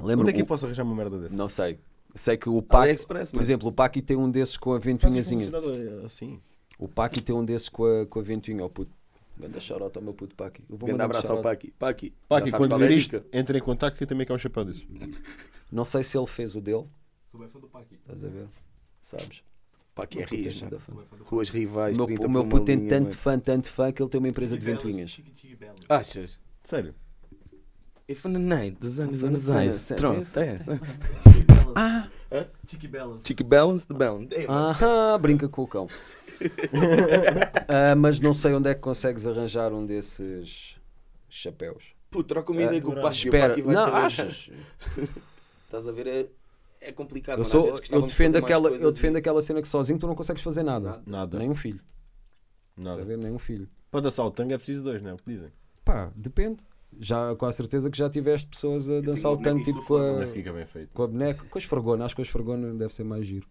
Lembro Onde é que eu posso arranjar uma merda dessa? Não sei. Sei que o Paki, AliExpress, por mano. exemplo, o Paki tem um desses com a ventoinhazinha. publicidade Assim. O Paki tem um desses com a, com a ventoinha, ó puto. Ganda shout ao meu puto Paki. Eu vou Grande um abraço ao shout-out. Paki. Paki, Pá, já aqui sabes quando é ver isto, dica. entre em contato que eu também quero um chapéu desses. Não sei se ele fez o dele, Sou bem fã do Paqui. estás a ver? Sabes? Paki é rijo. Ruas rivais, O 30 meu, o meu puto tem linha, tanto mano. fã, tanto fã que ele tem uma empresa de ventoinhas. Achas? Sério? E foi na night dos anos Dos anos anos anos. 60. Tron, stress. Chiqui Belas. Chiqui Belas. Chique balance the balance. Ei, mano. Aham, brinca com o cão. Ah, mas não sei onde é que consegues arranjar um desses chapéus. Puto, troca uma ideia com o Paki. o Ah, Espera, não, achas? Estás a ver? É, complicado. Eu, sou, vezes eu, de defendo mais aquela, eu defendo e- aquela cena que sozinho tu não consegues fazer nada. Nada. Nada. Nem um filho. Nada. ver? Nem um filho. Para dançar o tango é preciso dois, não é? O que dizem? Pá, depende. Já, com a certeza que já tiveste pessoas a dançar o tango tipo com a, Mas fica bem feito. com a boneca. Com a esfregona. Acho que a esfregona deve ser mais giro.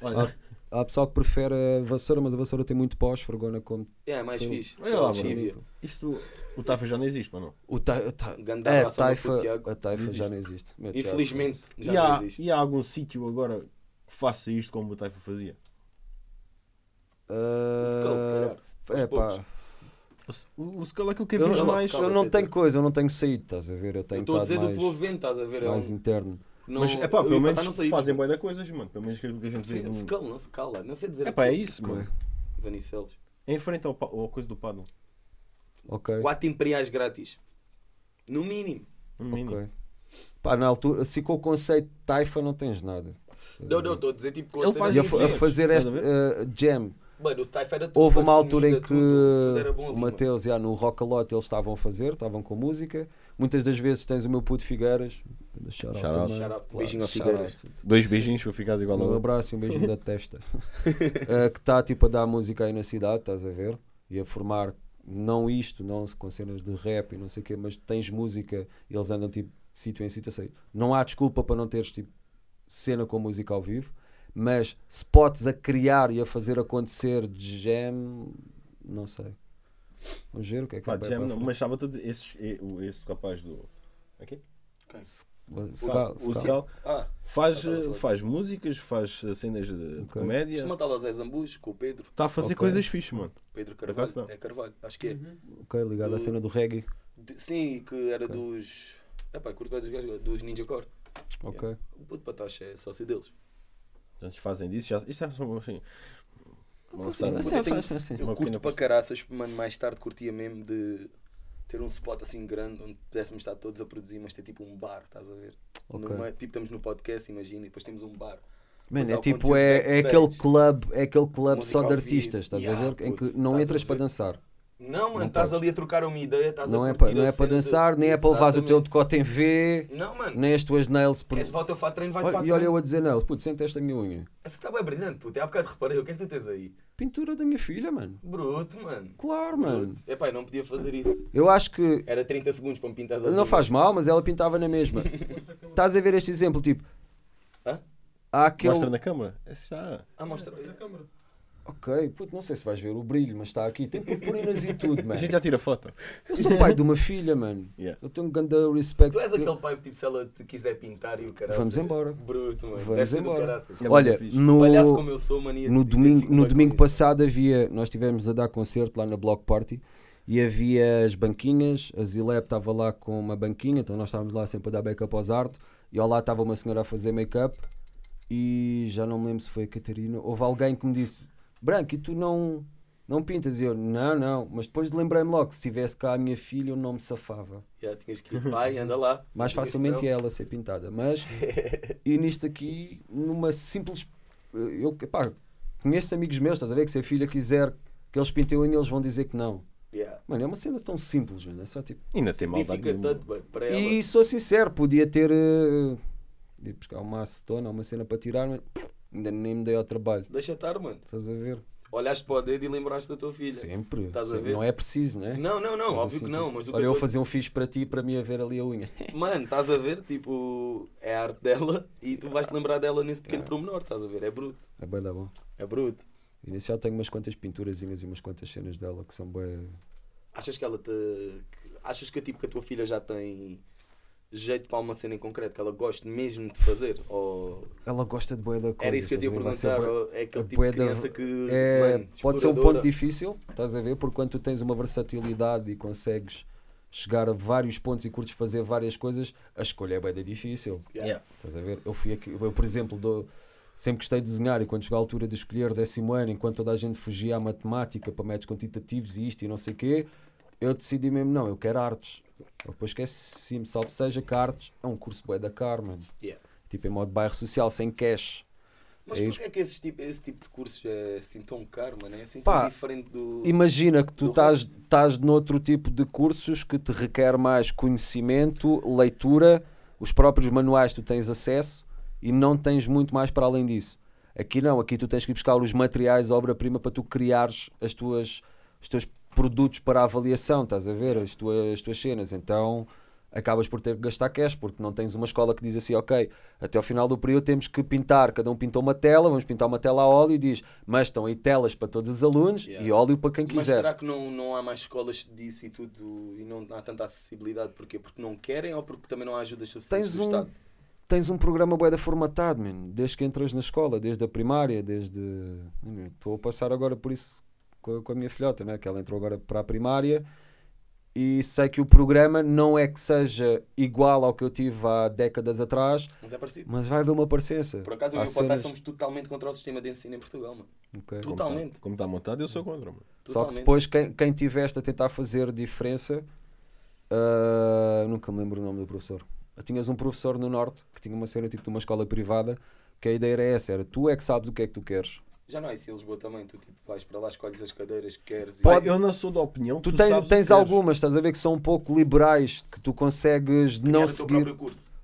Olha, Há pessoal que prefere a vassoura, mas a vassoura tem muito pó, a esfregona como. É, é mais Sim. fixe. Olha lá, mano. isto, o Tafa já não existe, mano. O ta, ta, Ganda a taifa, Tiago. a taifa Não já não existe. Meu Tiago. Infelizmente, já e, não há, existe. e há algum sítio agora que faça isto como o Taifa fazia? Ah, O Skull, se calhar. É pá. O, o Skull é aquilo que eu Eu, eu- mais. Eu não aceita. tenho coisa, eu não tenho saído, estás a ver? Eu tenho estou a dizer do mais, vendo, estás a ver? É mais interno. Não- Mas é pá, pelo menos não fazem mano. boas coisas, mano. Pelo menos que a gente vê. o Skull não se cala, não sei dizer. É pá, é isso, mano. Vanicelos. Em frente ao, ao coisa do paddle. Ok. 4 imperiais grátis. No mínimo. No mínimo. ok. Pá, na altura, se com o conceito de taifa não tens nada. Não, não, estou a dizer tipo com Ele faz E a, fa- a fazer este uh, jam. Mano, o Taifa era tudo. Houve uma altura em que tudo, tudo bom ali, o. Mateus, já, no Rock a Lot, eles estavam a fazer, estavam com música. Muitas das vezes tens o meu puto Figueiras. Shout out Shout out. Shout Beijinho ao shout Figueiras. out. Dois beijinhos para ficares igual Um ao abraço e um beijinho da testa. Eh, que está tipo a dar música aí na cidade, estás a ver? E a formar, não isto, não com cenas de rap e não sei o quê, mas tens música e eles andam tipo de sítio em sítio. sei. Não há desculpa para não teres tipo cena com música ao vivo, mas spots a criar e a fazer acontecer de jam, não sei. Ver o que é que Pá, vai não, mas estava a dizer, esses, e- o- esse rapaz do. Aqui? Ska- o ska- Skal Ah, faz, faz músicas, faz cenas de, de Ok. comédia. costuma estar lá o Zé Zambus com o Pedro. Está a fazer Ok. coisas fixe, mano. Pedro Carvalho. não. É Carvalho, acho que é. Ok, ligado à Do- cena do reggae. De- sim, que era Ok. dos. Epá, curto bem dos gajos, dos Ninja Core. Ok. O puto Patacha é sócio deles. Eles fazem disso. Já, isto é só assim. É, eu tenho- assim. Eu curto para caraças, mano, mais tarde curtia mesmo de ter um spot assim grande onde pudéssemos estar todos a produzir, mas ter tipo um bar, estás a ver? Ok. Numa- tipo, estamos no podcast, imagina, e depois temos um bar. Mano, é tipo, é, é aquele clube, é aquele Música só de artistas, estás Yeah, a ver? Em que não entras para dançar. Não, mano, estás ali a trocar uma ideia, estás Não a é, para, não é para dançar, nem é para levares o teu decote em V, Não, mano. nem as tuas nails. Por... Queres levar o teu fato treino, vai de Olha, fato e olha eu a dizer nails, puto, sente esta minha unha. Essa está bem brilhante, puto. É há bocado reparei, o que é que tu tens aí? Pintura da minha filha, mano. Bruto, mano. Claro, mano. Epá, eu não podia fazer isso. Eu acho que Era 30 segundos para me pintar as não unhas. faz mal, mas ela pintava na mesma. Estás a ver este exemplo, tipo, Hã? há aquele. Mostra na câmara. Ah, mostra. Na câmara. Ok, puto, não sei se vais ver o brilho, mas está aqui. Tem purpurinas e tudo, A mano. gente já tira foto. Eu sou pai de uma filha, mano. Yeah. Eu tenho um grande respeito. Tu és aquele pai tipo se ela te quiser pintar e o caralho. Vamos embora. Bruto, mano. Vamos Deve embora. É Olha, no, Palhaço como eu sou, mania. no domingo, no domingo passado havia, nós estivemos a dar concerto lá na Block Party e havia as banquinhas, a Zilep estava lá com uma banquinha, então nós estávamos lá sempre a dar backup aos arte e ao lado estava uma senhora a fazer make-up e já não me lembro se foi a Catarina, houve alguém que me disse, Branco, e tu não, não pintas? E eu, não, não, mas depois lembrei-me logo que se tivesse cá a minha filha eu não me safava. Já tinhas que ir, pai, anda lá. Mais facilmente ela ser pintada. Mas, e nisto aqui, numa simples. Eu, epá, conheço amigos meus, estás a ver? Que se a filha quiser que eles pintem unha, eles vão dizer que não. Yeah. Mano, é uma cena tão simples, mano. É só tipo. Ainda tem maldade tanto, mano, para ela. E sou sincero, podia ter. Uh, ir buscar uma acetona, uma cena para tirar, mas ainda nem me dei ao trabalho. Deixa estar, mano. Estás a ver? Olhaste para o dedo e lembraste da tua filha. Sempre. Estás a ver? Não é preciso, né? Não, não, não, Mas óbvio assim, que não, mas o que Olha, eu eu tô- fazer um fixe para ti e para mim a ver ali a unha. Mano, estás a ver? Tipo, é a arte dela e tu vais te lembrar dela nesse pequeno É. pormenor, estás a ver? É bruto. É bem da bom. É bruto. E já tenho umas quantas pinturazinhas e umas quantas cenas dela que são bem. Achas que ela te. Achas que tipo que a tua filha já tem jeito para uma cena em concreto que ela goste mesmo de fazer? Ou Ela gosta de boia da coisa. era isso que eu te ia perguntar? Ou é aquele tipo de da- criança que. É, mano, pode ser um ponto difícil, estás a ver? Porque quando tu tens uma versatilidade e consegues chegar a vários pontos e curtes fazer várias coisas, a escolha é bem da difícil. Yeah. Yeah. Estás a ver? Eu fui aqui, eu, por exemplo, dou- sempre gostei de desenhar e quando chegou a altura de escolher décimo ano, enquanto toda a gente fugia à matemática para métodos quantitativos e isto e não sei o quê, eu decidi mesmo, não, eu quero artes. Eu depois esqueci-me, salvo seja que artes é um curso bué da car, mano. Yeah. Tipo em modo bairro social, sem cash. Mas É porquê é que esse tipo, esse tipo de cursos é assim tão caro, mano? É assim Pá, tão diferente do. Imagina que tu estás, estás noutro tipo de cursos que te requer mais conhecimento, leitura, os próprios manuais tu tens acesso e não tens muito mais para além disso. Aqui não, aqui tu tens que ir buscar os materiais, a obra-prima para tu criares as tuas, os teus produtos para a avaliação, estás a ver? As tuas, as tuas cenas. Então acabas por ter que gastar cash, porque não tens uma escola que diz assim, ok, até ao final do período temos que pintar, cada um pintou uma tela, vamos pintar uma tela a óleo e diz, mas estão aí telas para todos os alunos Yeah. e óleo para quem Mas quiser. será que não, não há mais escolas disso e tudo e não há tanta acessibilidade? Porquê? Porque não querem ou porque também não há ajudas suficientes Tens do um, Estado? tens um programa bué da formatado, man, desde que entras na escola, desde a primária, desde... Estou a passar agora por isso com a, com a minha filhota, né? que ela entrou agora para a primária e sei que o programa não é que seja igual ao que eu tive há décadas atrás, Mas é parecido. mas vai haver uma parecença. Por acaso eu e o Potai cenas- somos totalmente contra o sistema de ensino em Portugal, mano. Ok. Tu- Como tá- Totalmente. Como está montado, eu sou contra, mano. Só que Totalmente. depois quem, quem tiveste a tentar fazer diferença, ah, nunca me lembro o nome do professor. Tinhas um professor no Norte que tinha uma cena tipo de uma escola privada que a ideia era essa, era tu é que sabes o que é que tu queres. Já não é isso em Lisboa também. Tu tipo, vais para lá, escolhes as cadeiras que queres e. Pode- eu não sou da opinião. Tu, tu tens, tens algumas, estás a ver que são um pouco liberais, que tu consegues criar não seguir,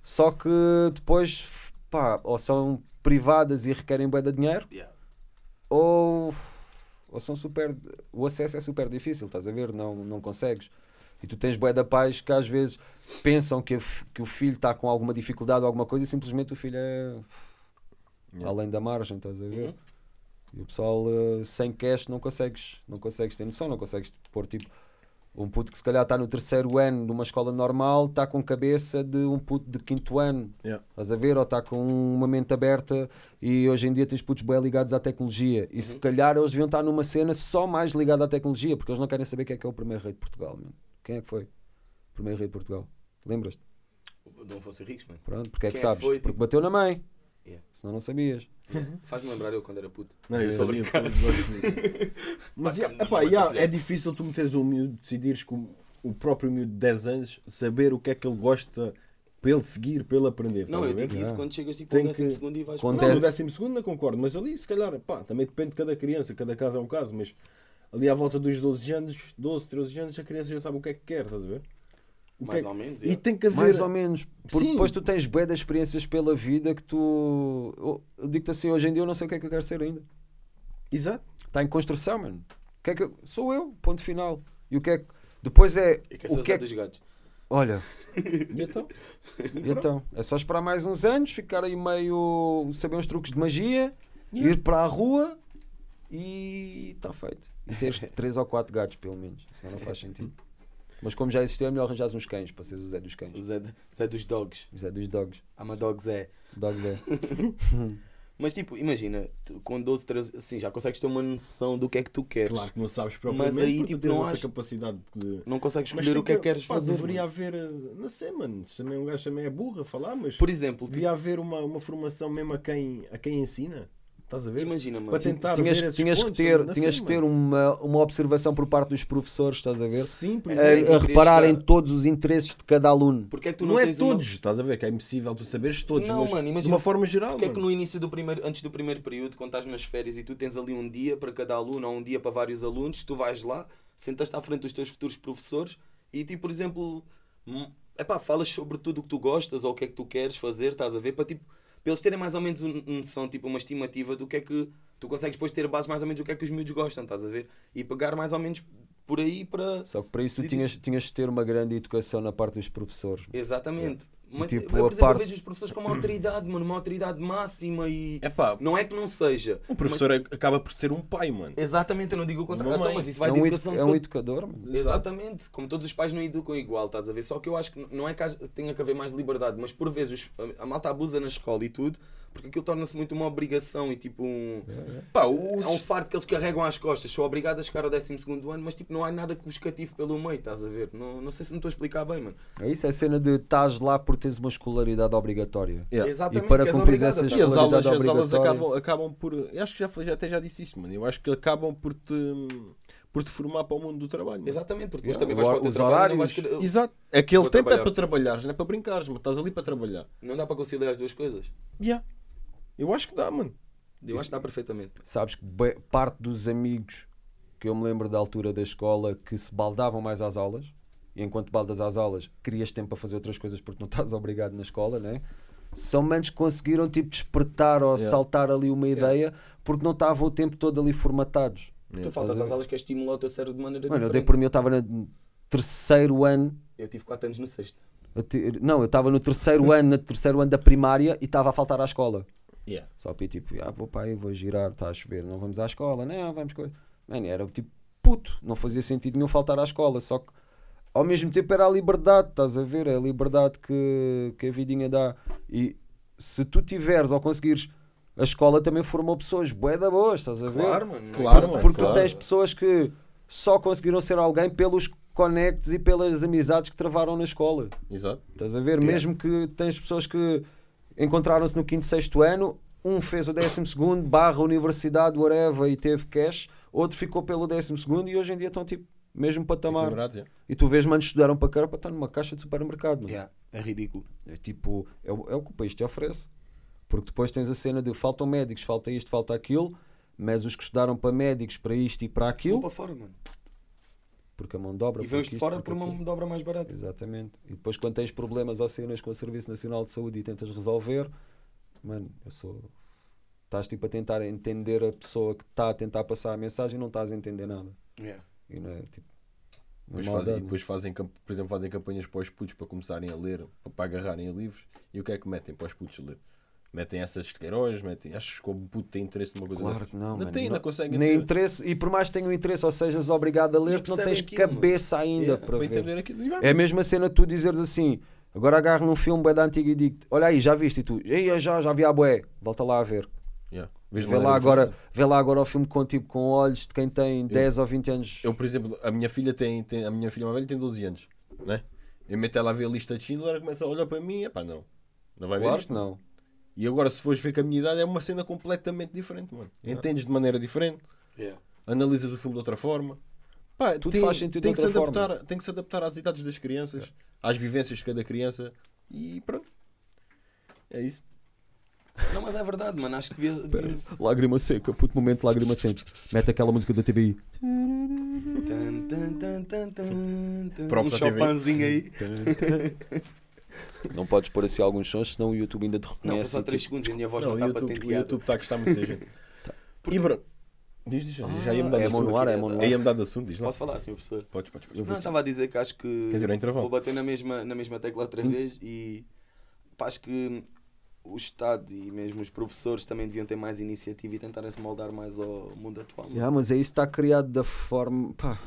só que depois, pá, ou são privadas e requerem bem de dinheiro, Yeah. ou, ou são super. O acesso é super difícil, estás a ver? Não, não consegues. E tu tens bué da pais que às vezes pensam que, que o filho está com alguma dificuldade ou alguma coisa e simplesmente o filho é Yeah. além da margem, estás a ver? Uhum. E o pessoal eh, sem cash não consegues, não consegues ter noção, não consegues pôr tipo um puto que se calhar está no terceiro ano numa escola normal, está com cabeça de um puto de quinto ano, Yeah. estás a ver? Ou está com uma mente aberta e hoje em dia tens putos bem ligados à tecnologia. E se Uhum. calhar eles deviam estar numa cena só mais ligada à tecnologia, porque eles não querem saber quem é que é o primeiro rei de Portugal, mano. Quem é que foi? O primeiro rei de Portugal. Lembras-te? Não fossem ricos, mano. Pronto, porque é que Quem é que sabes? foi, porque tipo? bateu na mãe. Yeah. Senão não sabias. Faz-me lembrar eu quando era puto. Não, eu sabia. Mas não, epá, yeah, partilhar. é difícil tu meteres um miúdo, decidires com o próprio miúdo de 10 anos, saber o que é que ele gosta para ele seguir, para ele aprender. Não, eu digo isso quando chegas tipo Tem ao décimo que- segundo e vais Quando para Não, é- no décimo segundo não concordo, mas ali se calhar, pá, também depende de cada criança, cada caso é um caso, mas ali à volta dos 12 anos, 12, 13 anos, a criança já sabe o que é que quer, estás a ver? Que mais é- ou menos. E yeah. tem que haver. Mais ou menos. Porque Sim. depois tu tens bué de experiências pela vida que tu. Eu, eu digo-te assim, hoje em dia eu não sei o que é que eu quero ser ainda. Exato. Está em construção, mano. O que é que eu- Sou eu, ponto final. E o que é que. Depois é. E O que é o dos gatos. Olha, E então? e então, é só esperar mais uns anos, ficar aí meio. saber uns truques de magia, Yeah. ir para a rua e está feito. E teres três ou quatro gatos, pelo menos. Senão não faz sentido. Mas como já existiu, é melhor arranjar uns cães para seres o Zé dos cães. O Zé, Zé dos dogs. O Zé dos dogs. I'm a dog Zé. Dogs é. Mas tipo, imagina, com 12, 13, assim, já consegues ter uma noção do que é que tu queres. Claro que não sabes Mas propriamente, aí, porque tipo, tens não essa acho- capacidade de... Não consegues Mas escolher o que é que queres pá, fazer. Deveria mano. haver, eh, não sei, mano, também um gajo também é burro a falar, mas Por exemplo, tipo, devia haver uma, uma formação mesmo a quem, a quem ensina. Estás a ver? imagina, mano. Para tentar tinhas ver tinhas que pontos, ter, não tinhas que ter mano. uma, uma observação por parte dos professores, estás a ver? Sim, por É, A, exemplo. que eu a queria reparar em todos os interesses de cada aluno. Porque é que tu não, não, é tens uma- todos, estás a ver? Que é impossível tu saberes todos, Não, mas mano, de imagina- uma forma geral. Porque é que mano. no início do primeiro, antes do primeiro período, quando estás nas férias e tu tens ali um dia para cada aluno ou um dia para vários alunos, tu vais lá, sentas-te à frente dos teus futuros professores e tipo, por exemplo, epá, falas sobre tudo o que tu gostas ou o que é que tu queres fazer, estás a ver? Para, tipo, para eles terem mais ou menos um- uma noção, tipo, uma estimativa do que é que tu consegues depois ter a base mais ou menos do que é que os miúdos gostam, estás a ver? E pegar mais ou menos por aí para. Só que para isso tu tinhas, tinhas de ter uma grande educação na parte dos professores. Exatamente. Mas, tipo, eu, por a exemplo, parte- eu vejo os professores com uma autoridade, mano, uma autoridade máxima e. É pá, Não é que não seja. o professor é- acaba por ser um pai, mano. Exatamente, eu não digo o contrário. Então, mas isso vai É de um, educação é um educador, mano. Exatamente, como todos os pais não educam igual, estás a ver? Só que eu acho que não é que tenha que haver mais liberdade, mas por vezes a, malta abusa na escola e tudo, porque aquilo torna-se muito uma obrigação e tipo um. Pá, os... É um fardo que eles carregam às costas, são obrigados a chegar ao 12 ano, mas tipo, não há nada que os cative pelo meio, estás a ver? Não, não sei se me estou a explicar bem, mano. É isso, é a cena de estás lá por teres uma escolaridade obrigatória. Yeah. Exatamente, E para cumprir obrigado a essas estar. E as aulas, escolaridade as aulas obrigatória. acabam, acabam por. Eu acho que já, já até já disse isso, mano. Eu acho que acabam por te, por te formar para o mundo do trabalho. mano. Exatamente, porque depois Yeah, também vais para o teu os trabalho horários. querer- Exato. Aquele Vou tempo é trabalhar. para trabalhares, não é para brincares, mas estás ali para trabalhar. Não dá para conciliar as duas coisas. Yeah. Eu acho que dá, mano. Eu acho que dá perfeitamente. Sabes que parte dos amigos que eu me lembro da altura da escola que se baldavam mais às aulas, e enquanto baldas às aulas querias tempo para fazer outras coisas porque não estás obrigado na escola, né? São manos que conseguiram tipo despertar ou Yeah. saltar ali uma Yeah. ideia porque não estavam o tempo todo ali formatados. Tu faltas às aulas que é estimular o teu cérebro de maneira Mano, eu dei diferente. por mim, eu estava no terceiro ano Eu tive 4 anos no sexto. Eu Não, eu estava no terceiro ano, no terceiro ano da primária e estava a faltar à escola. Yeah. Só para ir tipo, ah, vou para aí, vou girar, está a chover, não vamos à escola, não, vamos coisa. Mano, era tipo puto, não fazia sentido nenhum faltar à escola, só que ao mesmo tempo era a liberdade, estás a ver? É a liberdade que, que a vidinha dá. E se tu tiveres ou conseguires, a escola também formou pessoas bué da boas, estás a ver? Claro, mano. não é Claro, mano. Porque claro. tu tens pessoas que só conseguiram ser alguém pelos conectos e pelas amizades que travaram na escola. Exato. Estás a ver? Yeah. Mesmo que tens pessoas que encontraram-se no quinto, sexto ano, um fez o décimo segundo, barra universidade, whatever, e teve cash, outro ficou pelo décimo segundo e hoje em dia estão tipo, mesmo patamar. Yeah. E tu vês, manos, estudaram para cara para estar numa caixa de supermercado. mano. Yeah, é ridículo. É tipo, é, o- é o que o país te oferece. Porque depois tens a cena de faltam médicos, falta isto, falta aquilo, mas os que estudaram para médicos, para isto e para aquilo, para fora, mano. porque a mão de obra. E porque de fora porque por uma aquilo. dobra mais barata. Exatamente. E depois quando tens problemas ou cenas com o Serviço Nacional de Saúde e tentas resolver, mano, eu sou. Estás tipo a tentar entender a pessoa que está a tentar passar a mensagem e não estás a entender nada. Yeah. E não é tipo. não é Depois, fazem, não é? depois fazem, por exemplo, fazem campanhas para os putos para começarem a ler, para, agarrarem a livros. E o que é que metem para os putos ler? Metem essas de Queiroz, metem. Achas que o puto tem interesse numa coisa Claro dessas? que não, Não mano. tem, ainda Não- conseguem nem ter- interesse, e por mais que tenham interesse ou sejas obrigado a ler, Não não tens aquilo, mano. cabeça ainda Yeah, para para ver. E. É a mesma cena tu dizeres assim, agora agarro num filme bué da antiga e digo, olha aí, já viste? E tu, já, já vi a bué, volta lá a ver. Yeah. De Vê lá, agora, vê lá agora o filme com, tipo, com olhos de quem tem 10 ou 20 anos. Eu, por exemplo, a minha filha tem, tem- a minha filha mais velha tem 12 anos, né? Eu meto ela a ver a lista de Schindler, ela começa a olhar para mim, epá, não. Não vai ver claro isto. que não. E agora, se fores ver com a minha idade, é uma cena completamente diferente, mano. Entendes de maneira diferente, Yeah. analisas o filme de outra forma. Pá, Tudo tem, faz sentido tem de que se adaptar, Tem que se adaptar às idades das crianças, às vivências de cada criança e pronto. É isso. Não, mas é verdade, mano. Acho que devia. devia... Lágrima seca, puto momento, lágrima seca. Mete aquela música da TVI. Próprio Um. Chopinzinho aí. Não podes pôr assim alguns sons, senão o YouTube ainda te Não, foi reconhece. só e 3 tipo, segundos e a minha voz Não, não, está YouTube, o patenteada. YouTube está a gostar muito da gente. E pronto. Diz, diz, já ia mudar de é mão assunto. ar, é. Ia mudar de assunto, diz lá. Posso falar, senhor professor? Podes, podes, podes. Não, estava a dizer que acho que Quer dizer, é intervalo. vou bater na mesma, na mesma tecla outra Hum. vez e pá, acho que o Estado e mesmo os professores também deviam ter mais iniciativa e tentarem se moldar mais ao mundo atual. mano. Yeah, mas é isso que está criado da forma. Pá,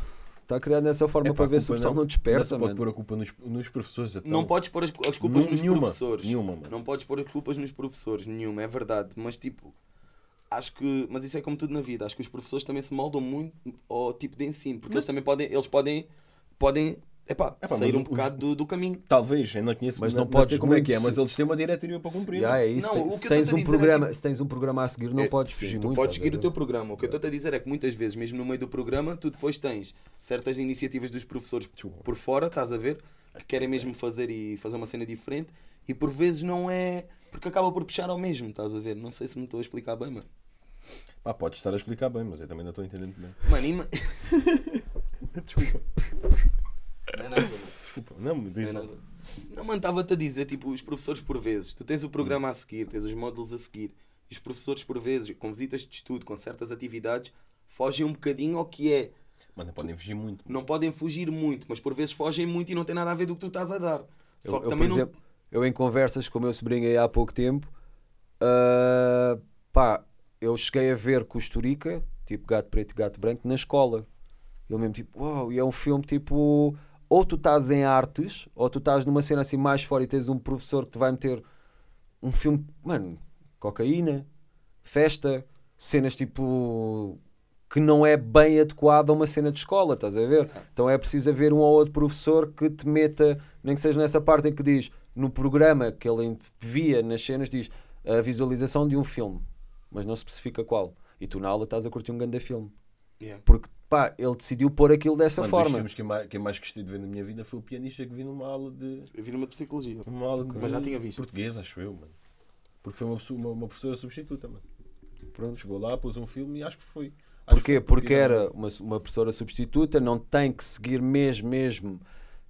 está criado dessa forma Epá, para ver se o pessoal não Não desperta, se pode pôr a culpa nos, nos professores. Então. Não podes pôr as, as culpas Nu- nos nenhuma, professores. nenhuma, mano. Não podes pôr as culpas nos professores, nenhuma, é verdade. Mas tipo, acho que. Mas isso é como tudo na vida. Acho que os professores também se moldam muito ao tipo de ensino. Porque eles também podem. Eles podem. Podem. Epá, Epá, sair um o- bocado do, do caminho. Talvez, não conheço, Mas não, não não podes como é que é, mas eles têm uma diretiva para cumprir. Yeah, é isso. Não, se que tens um é programa, tipo- se tens um programa a seguir, não É, podes sim, fugir tu muito. podes a seguir o teu programa. O que eu estou a dizer é que muitas vezes, mesmo no meio do programa, tu depois tens certas iniciativas dos professores por fora, estás a ver, que querem mesmo fazer e fazer uma cena diferente e por vezes não é. Porque acaba por puxar ao mesmo, estás a ver? Não sei se me estou a explicar bem, mano. Pá, podes estar a explicar bem, mas eu também não estou entendendo bem. Mano, ima... Desculpa, Não é nada, mano. desculpa. Não, mas Não é nada. Não, mano, estava-te a dizer, tipo, os professores por vezes, tu tens o programa a seguir, tens os módulos a seguir, e os professores por vezes, com visitas de estudo, com certas atividades, fogem um bocadinho ao que é. Mano, podem fugir muito. Não podem fugir muito, mas por vezes fogem muito e não tem nada a ver do que tu estás a dar. Só Eu, que eu, também por não. exemplo, eu em conversas com o meu sobrinho aí há pouco tempo, ah, pá, eu cheguei a ver Costurica, tipo Gato Preto e Gato Branco, na escola. Ele mesmo tipo, uau, e é um filme tipo, ou tu estás em artes, ou tu estás numa cena assim mais fora e tens um professor que te vai meter um filme, mano, cocaína, festa, cenas tipo que não é bem adequado a uma cena de escola, estás a ver? Então é preciso haver um ou outro professor que te meta, nem que seja nessa parte em que diz, no programa que ele via nas cenas, diz a visualização de um filme, mas não especifica qual. E tu na aula estás a curtir um grande filme. Yeah. Porque, pá, ele decidiu pôr aquilo dessa Mano, dos forma. filmes que eu, mais, que eu mais gostei de ver na minha vida foi o pianista que vi numa aula de. Eu vi numa psicologia. Numa aula de Mas já tinha visto. português, acho eu, mano. Porque foi uma, uma, uma professora substituta, mano. Pronto, chegou lá, pôs um filme e acho que foi. Acho que Porquê? foi Porque era- era uma, uma professora substituta, não tem que seguir mesmo, mesmo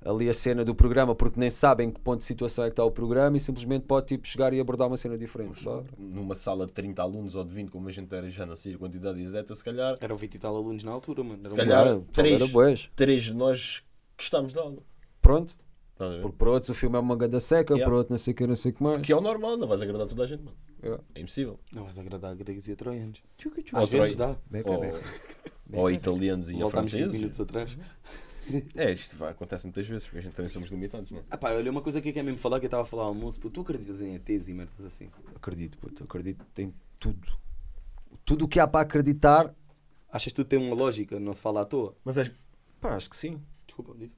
ali a cena do programa, porque nem sabem em que ponto de situação é que está o programa e simplesmente pode tipo, chegar e abordar uma cena diferente. Só. Numa sala de 30 alunos ou de 20, como a gente era, já não sei a quantidade exata, se calhar, Eram 20 e tal alunos na altura, mano. Se calhar- gajo. Era, pessoal três. era bués. três de nós gostámos da aula. Pronto. Ver? Porque para outros o filme é uma ganda seca, Yeah. para outros não sei o que, não sei o que mais. Que é o normal, não vais agradar toda a gente, mano. Yeah. É impossível. Não vais agradar a gregos e a troianos. Ou Às vezes troi- dá. Beca, Ou, beca. ou italianos e a Voltámos 20 franceses. minutos atrás. É, isto vai, acontece muitas vezes, porque a gente também somos limitados, não é? Ah pá, olha, uma coisa que eu quero mesmo falar que eu estava a falar ao almoço, pô, tu acreditas em ETs e merdas assim? Acredito, puto, acredito em tudo. Tudo o que há para acreditar, Achas que tudo tem uma lógica, não se fala à toa? Mas és, pá, acho que sim. Desculpa, digo.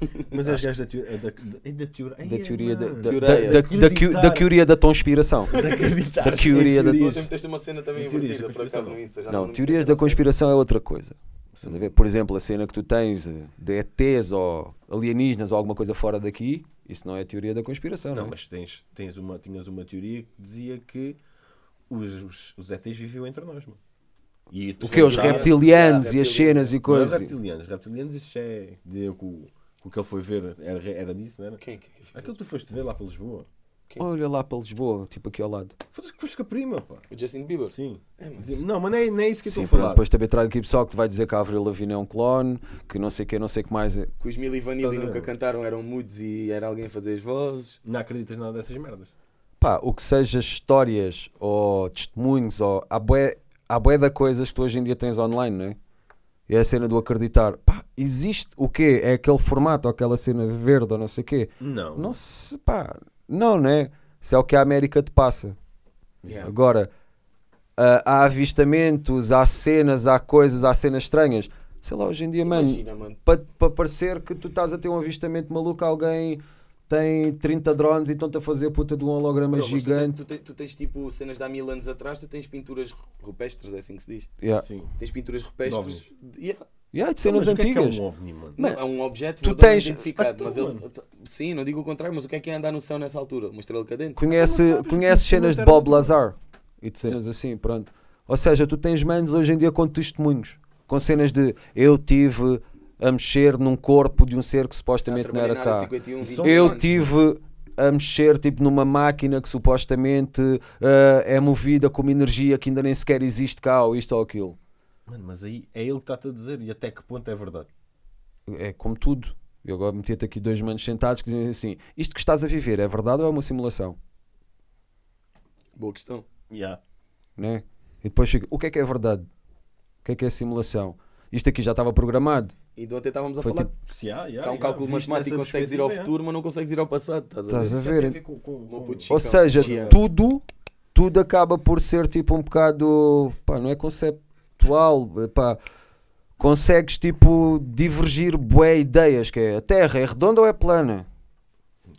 mas és gajo da, teo- da, da, da, teoria- Da teoria da, da, Teoria. da, da, da, da teoria da conspiração. de acreditar. Da teoria da- teorias. ontem meteste uma cena também da invertida, por acaso, conspiração. no Insta. Não, teorias da conspiração é outra coisa. Estás a ver? Por exemplo, a cena que tu tens de ETs ou alienígenas ou alguma coisa fora daqui, isso não é teoria da conspiração, não, Não, é? mas tens, tens uma, tinhas uma teoria que dizia que os, os, os ETs viviam entre nós, mano. E O que? Os reptilianos Ah, e as cenas e Não é coisas. reptilianos. Reptilianos, isso é. Que o, que o que ele foi ver era, era disso, não era? Quem? Quem, quem fez? Aquilo que tu foste ver lá para Lisboa. Olha lá para Lisboa, tipo aqui ao lado. Foste, foste com a prima, pá. O Justin Bieber? Sim. É, mano. Não, mas não é, não é isso que eu estou a falar. depois também trago aqui pessoal que te vai dizer que a Avril Lavigne é um clone, que não sei o que, não sei o que mais. é. Que os Milli Vanilli Estás a ver? nunca cantaram, eram mudos e era alguém a fazer as vozes. Não acreditas nada dessas merdas. Pá, o que seja histórias ou testemunhos ou há bué, há bué de coisas que tu hoje em dia tens online, não é? E é a cena do acreditar. Pá, existe o quê? É aquele formato ou aquela cena verde ou não sei o quê? Não. Não se, pá, não, né? Se é o que a América te passa. Yeah. Agora, ah, há avistamentos, há cenas, há coisas, há cenas estranhas. Sei lá, hoje em dia, mano, Imagina, mano. para pa parecer que tu estás a ter um avistamento maluco, alguém tem 30 drones e estão-te a fazer a puta de um holograma Bro, mas tu gigante. Tu, tens, tu tens tipo cenas de há mil anos atrás, tu tens pinturas rupestres, é assim que se diz. Yeah. Sim. Tens pinturas rupestres. Yeah. Yeah, de cenas Mas é que é antigas. um OVNI, mano? Não, é um objeto tu tens- identificado, Então, mas eles. Sim, não digo o contrário, mas o que é que é andar no céu nessa altura? Uma estrela cadente? Conhece, conhece cenas de Bob Lazar e de cenas assim, pronto. Ou seja, tu tens manos hoje em dia com testemunhos, com cenas de eu tive a mexer num corpo de um ser que supostamente não era cá. 51, Isso são 20 Eu anos. tive a mexer tipo numa máquina que supostamente ah, é movida com uma energia que ainda nem sequer existe cá, ou isto ou aquilo. Mano, mas aí é ele que está-te a dizer e até que ponto é verdade. É como tudo. Eu agora meti-te aqui dois manos sentados que dizem assim: isto que estás a viver é verdade ou é uma simulação? Boa questão. Yeah. Né? E depois fica: o que é que é verdade? O que é que é simulação? Isto aqui já estava programado. E de ontem estávamos a Foi falar tipo- Se há, yeah, que há um yeah, cálculo matemático que consegues ir ao futuro, mas não consegues ir ao passado. Estás a Estás ver? a ver? a ver com- com- Meu com- puto Ou seja, tudo, tudo acaba por ser tipo um bocado. Pá, não é conceptual. Pá, consegues tipo divergir bué ideias. Que é a Terra é redonda ou é plana?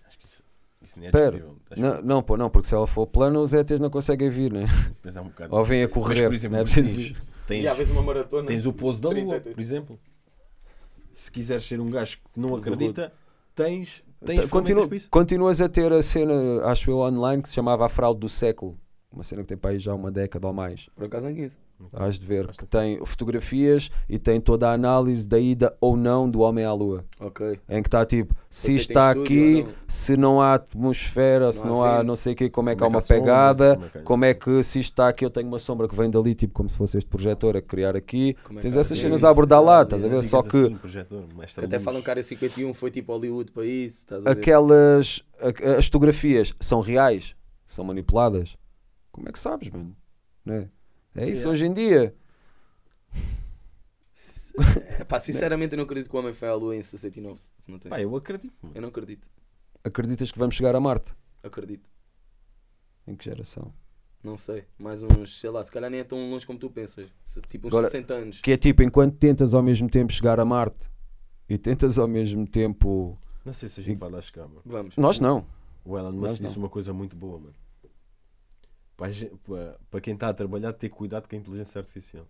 Acho que isso, isso nem é. Acho Não, não, pô, não, porque se ela for plana, os ETs não conseguem vir, né? depois é um bocado- Ou vêm a Mas, correr. por exemplo, não é tens, preciso- tens, E às vezes uma maratona. tens o pouso da 30, lua, por exemplo. Se quiseres ser um gajo que não da acredita, tens, tens Tá, continu- continuas a ter a cena, acho eu, online que se chamava A Fraude do Século. Uma cena que tem para aí já uma década ou mais. Por acaso não conheço. Hás de ver que tem fotografias e tem toda a análise da ida ou não do homem à lua. Ok. Em que está tipo, se em está aqui, não? se não há atmosfera, se há não há vento. não sei o que, como é que Como há é uma há pegada, como é que há como é isso? que se isto está aqui, eu tenho uma sombra que vem dali, tipo como se fosse este projetor a criar aqui. Como é Tens há essas isso? cenas a abordar lá, estás a ver? Só que assim, projetor, Que até falam que a área 51 foi tipo Hollywood para isso. Estás a ver? aquelas a- as fotografias são reais, são manipuladas. Como é que sabes, mano? Né? É isso Yeah. hoje em dia. Pá, sinceramente eu não acredito que o homem foi à lua em 69. Não tem. Pá, eu acredito. mano. Eu não acredito. Acreditas que vamos chegar a Marte? Acredito. Em que geração? Não sei. Mais uns, sei lá, se calhar nem é tão longe como tu pensas. Tipo uns Agora, 60 anos. Que é tipo, enquanto tentas ao mesmo tempo chegar a Marte e tentas ao mesmo tempo. Não sei se a gente vai lá chegar, mano. Vamos. Nós não. O Elon Musk disse não. uma coisa muito boa, mano. Para, para- quem está a trabalhar, ter cuidado com a inteligência artificial.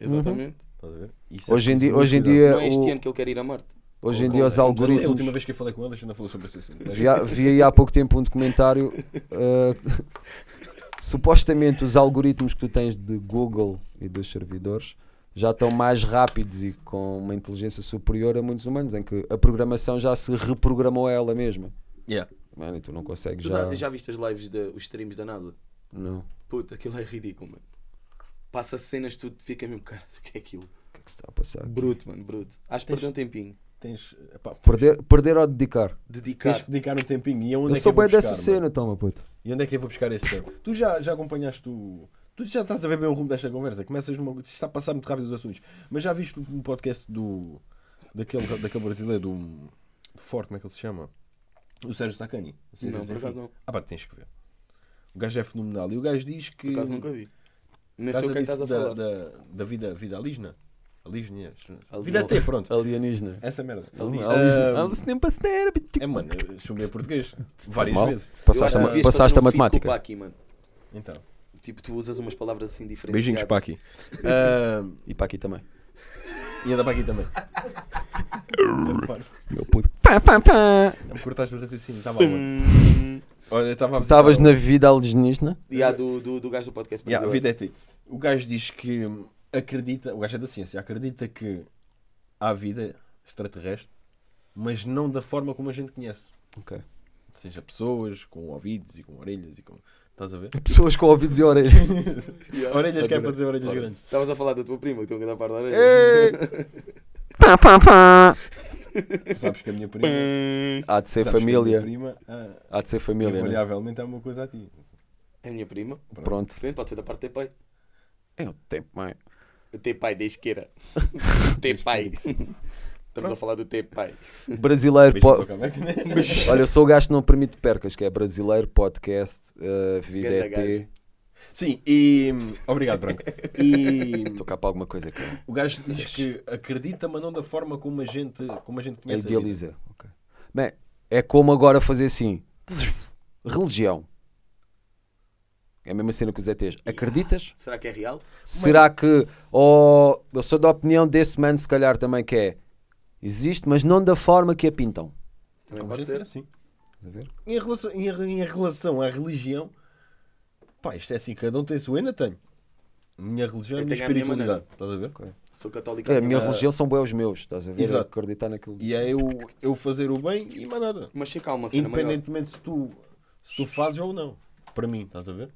Exatamente. Estás a ver? Isso é Hoje em preciso dia, muito hoje em cuidado. dia, Não é este o- ano que ele quer ir a Marte. hoje em dia os A algoritmos. última vez que eu falei com ele, a gente não falou sobre esse assunto. Mas- Vi, há- vi aí há pouco tempo um documentário. uh, supostamente os algoritmos que tu tens de Google e dos servidores já estão mais rápidos e com uma inteligência superior a muitos humanos, em que a programação já se reprogramou a ela mesma. Yeah. Mano, e tu não consegues Tu já. já, já viste as lives, de, os streams da NASA? Não. O Puta, aquilo é ridículo, mano. Passa cenas, tu fica mesmo, cara, o que é aquilo? que é que se está a passar? aqui? Bruto, mano, bruto. Acho que Tens- perdeu um tempinho. Tens, epá, Perder, perder ou dedicar? Dedicar. tens que dedicar um tempinho. E aonde Eu é sou que eu vou bem dessa buscar, cena, mano? toma puto. E onde é que eu vou buscar esse tempo? Tu já, já acompanhaste o. Tu já estás a ver bem o rumo desta conversa. Começas uma... Isto está a passar muito rápido os assuntos. Mas já viste um podcast do. daquele, daquele brasileiro, do. do Ford, como é que ele se chama? O Sérgio Sacani. Sim, Não, por sim. acaso não. Ah, pá, tens que ver. O gajo é fenomenal. E o gajo diz que. Por acaso nunca vi. Nem sei o que é estás a disso falar. da, da, da vida, vida alígena. Alígena. Alígena. Vida T, pronto. Alienígena. Essa merda. Alígena. Bitch. É, mano, eu chumei português. Várias Normal. vezes. Passaste, a, passaste a matemática. com o Paki, mano. Então, Tipo, tu usas umas palavras assim diferentes. beijinhos para aqui. Ah, E para aqui também. e anda para aqui também. Meu puto. Fá. Não me cortaste o raciocínio, está mal, mano. Olha, estava a Tu estavas na vida alienígena? E há do, do, do gajo do podcast Yeah, a vida é ti. O gajo diz que acredita, o gajo é da ciência, acredita que há vida extraterrestre, mas não da forma como a gente conhece. Ok. Seja, pessoas com ouvidos e com orelhas e com. Estás a ver? Pessoas com ouvidos e orelhas. Yeah. Orelhas que é para dizer orelhas Olha, grandes. Estavas a falar da tua prima, que estou a dar par da orelha. Ei. Fá, fá, fá. Sabes que a minha prima. Há de ser sabes família. prima, ah, Há de ser família. né? invariavelmente é uma coisa a ti. É a minha prima. Pronto. Depende, pode ser da parte do teu pai. É o tempo, mãe. O teu pai da esquerda. O teu pai. Estamos a falar do teu pai. Brasileiro. Beijinhos po- ao cabeca, né? Olha, eu sou o gajo que não permite percas, que é brasileiro, podcast, uh, vida Ganda ET. gajo. Sim, e. Obrigado, Branco. E. Estou cá para alguma coisa aqui. O gajo diz que acredita, mas não da forma como a gente, como a gente É conhece. a vida. idealiza. Ok. Bem, É como agora fazer assim. Religião. É a mesma cena que os ETs. Acreditas? Será que é real? Será que. Oh, eu sou da opinião desse mano, se calhar também que é. Existe, mas não da forma que a pintam. Também Como a pode gente é ser. assim. Estás a ver? Em relação, em, em relação à religião, pá, isto é assim, cada um tem a sua, ainda tenho. A minha religião é a Eu minha a espiritualidade, estás a ver? Sou católico. É, a minha Ah, religião são bem os meus, estás a ver? Exato. Acreditar naquilo. E é eu, eu fazer o bem e mais nada. Mas sei maior. Independentemente se tu, se tu fazes ou não. Para mim, estás a ver?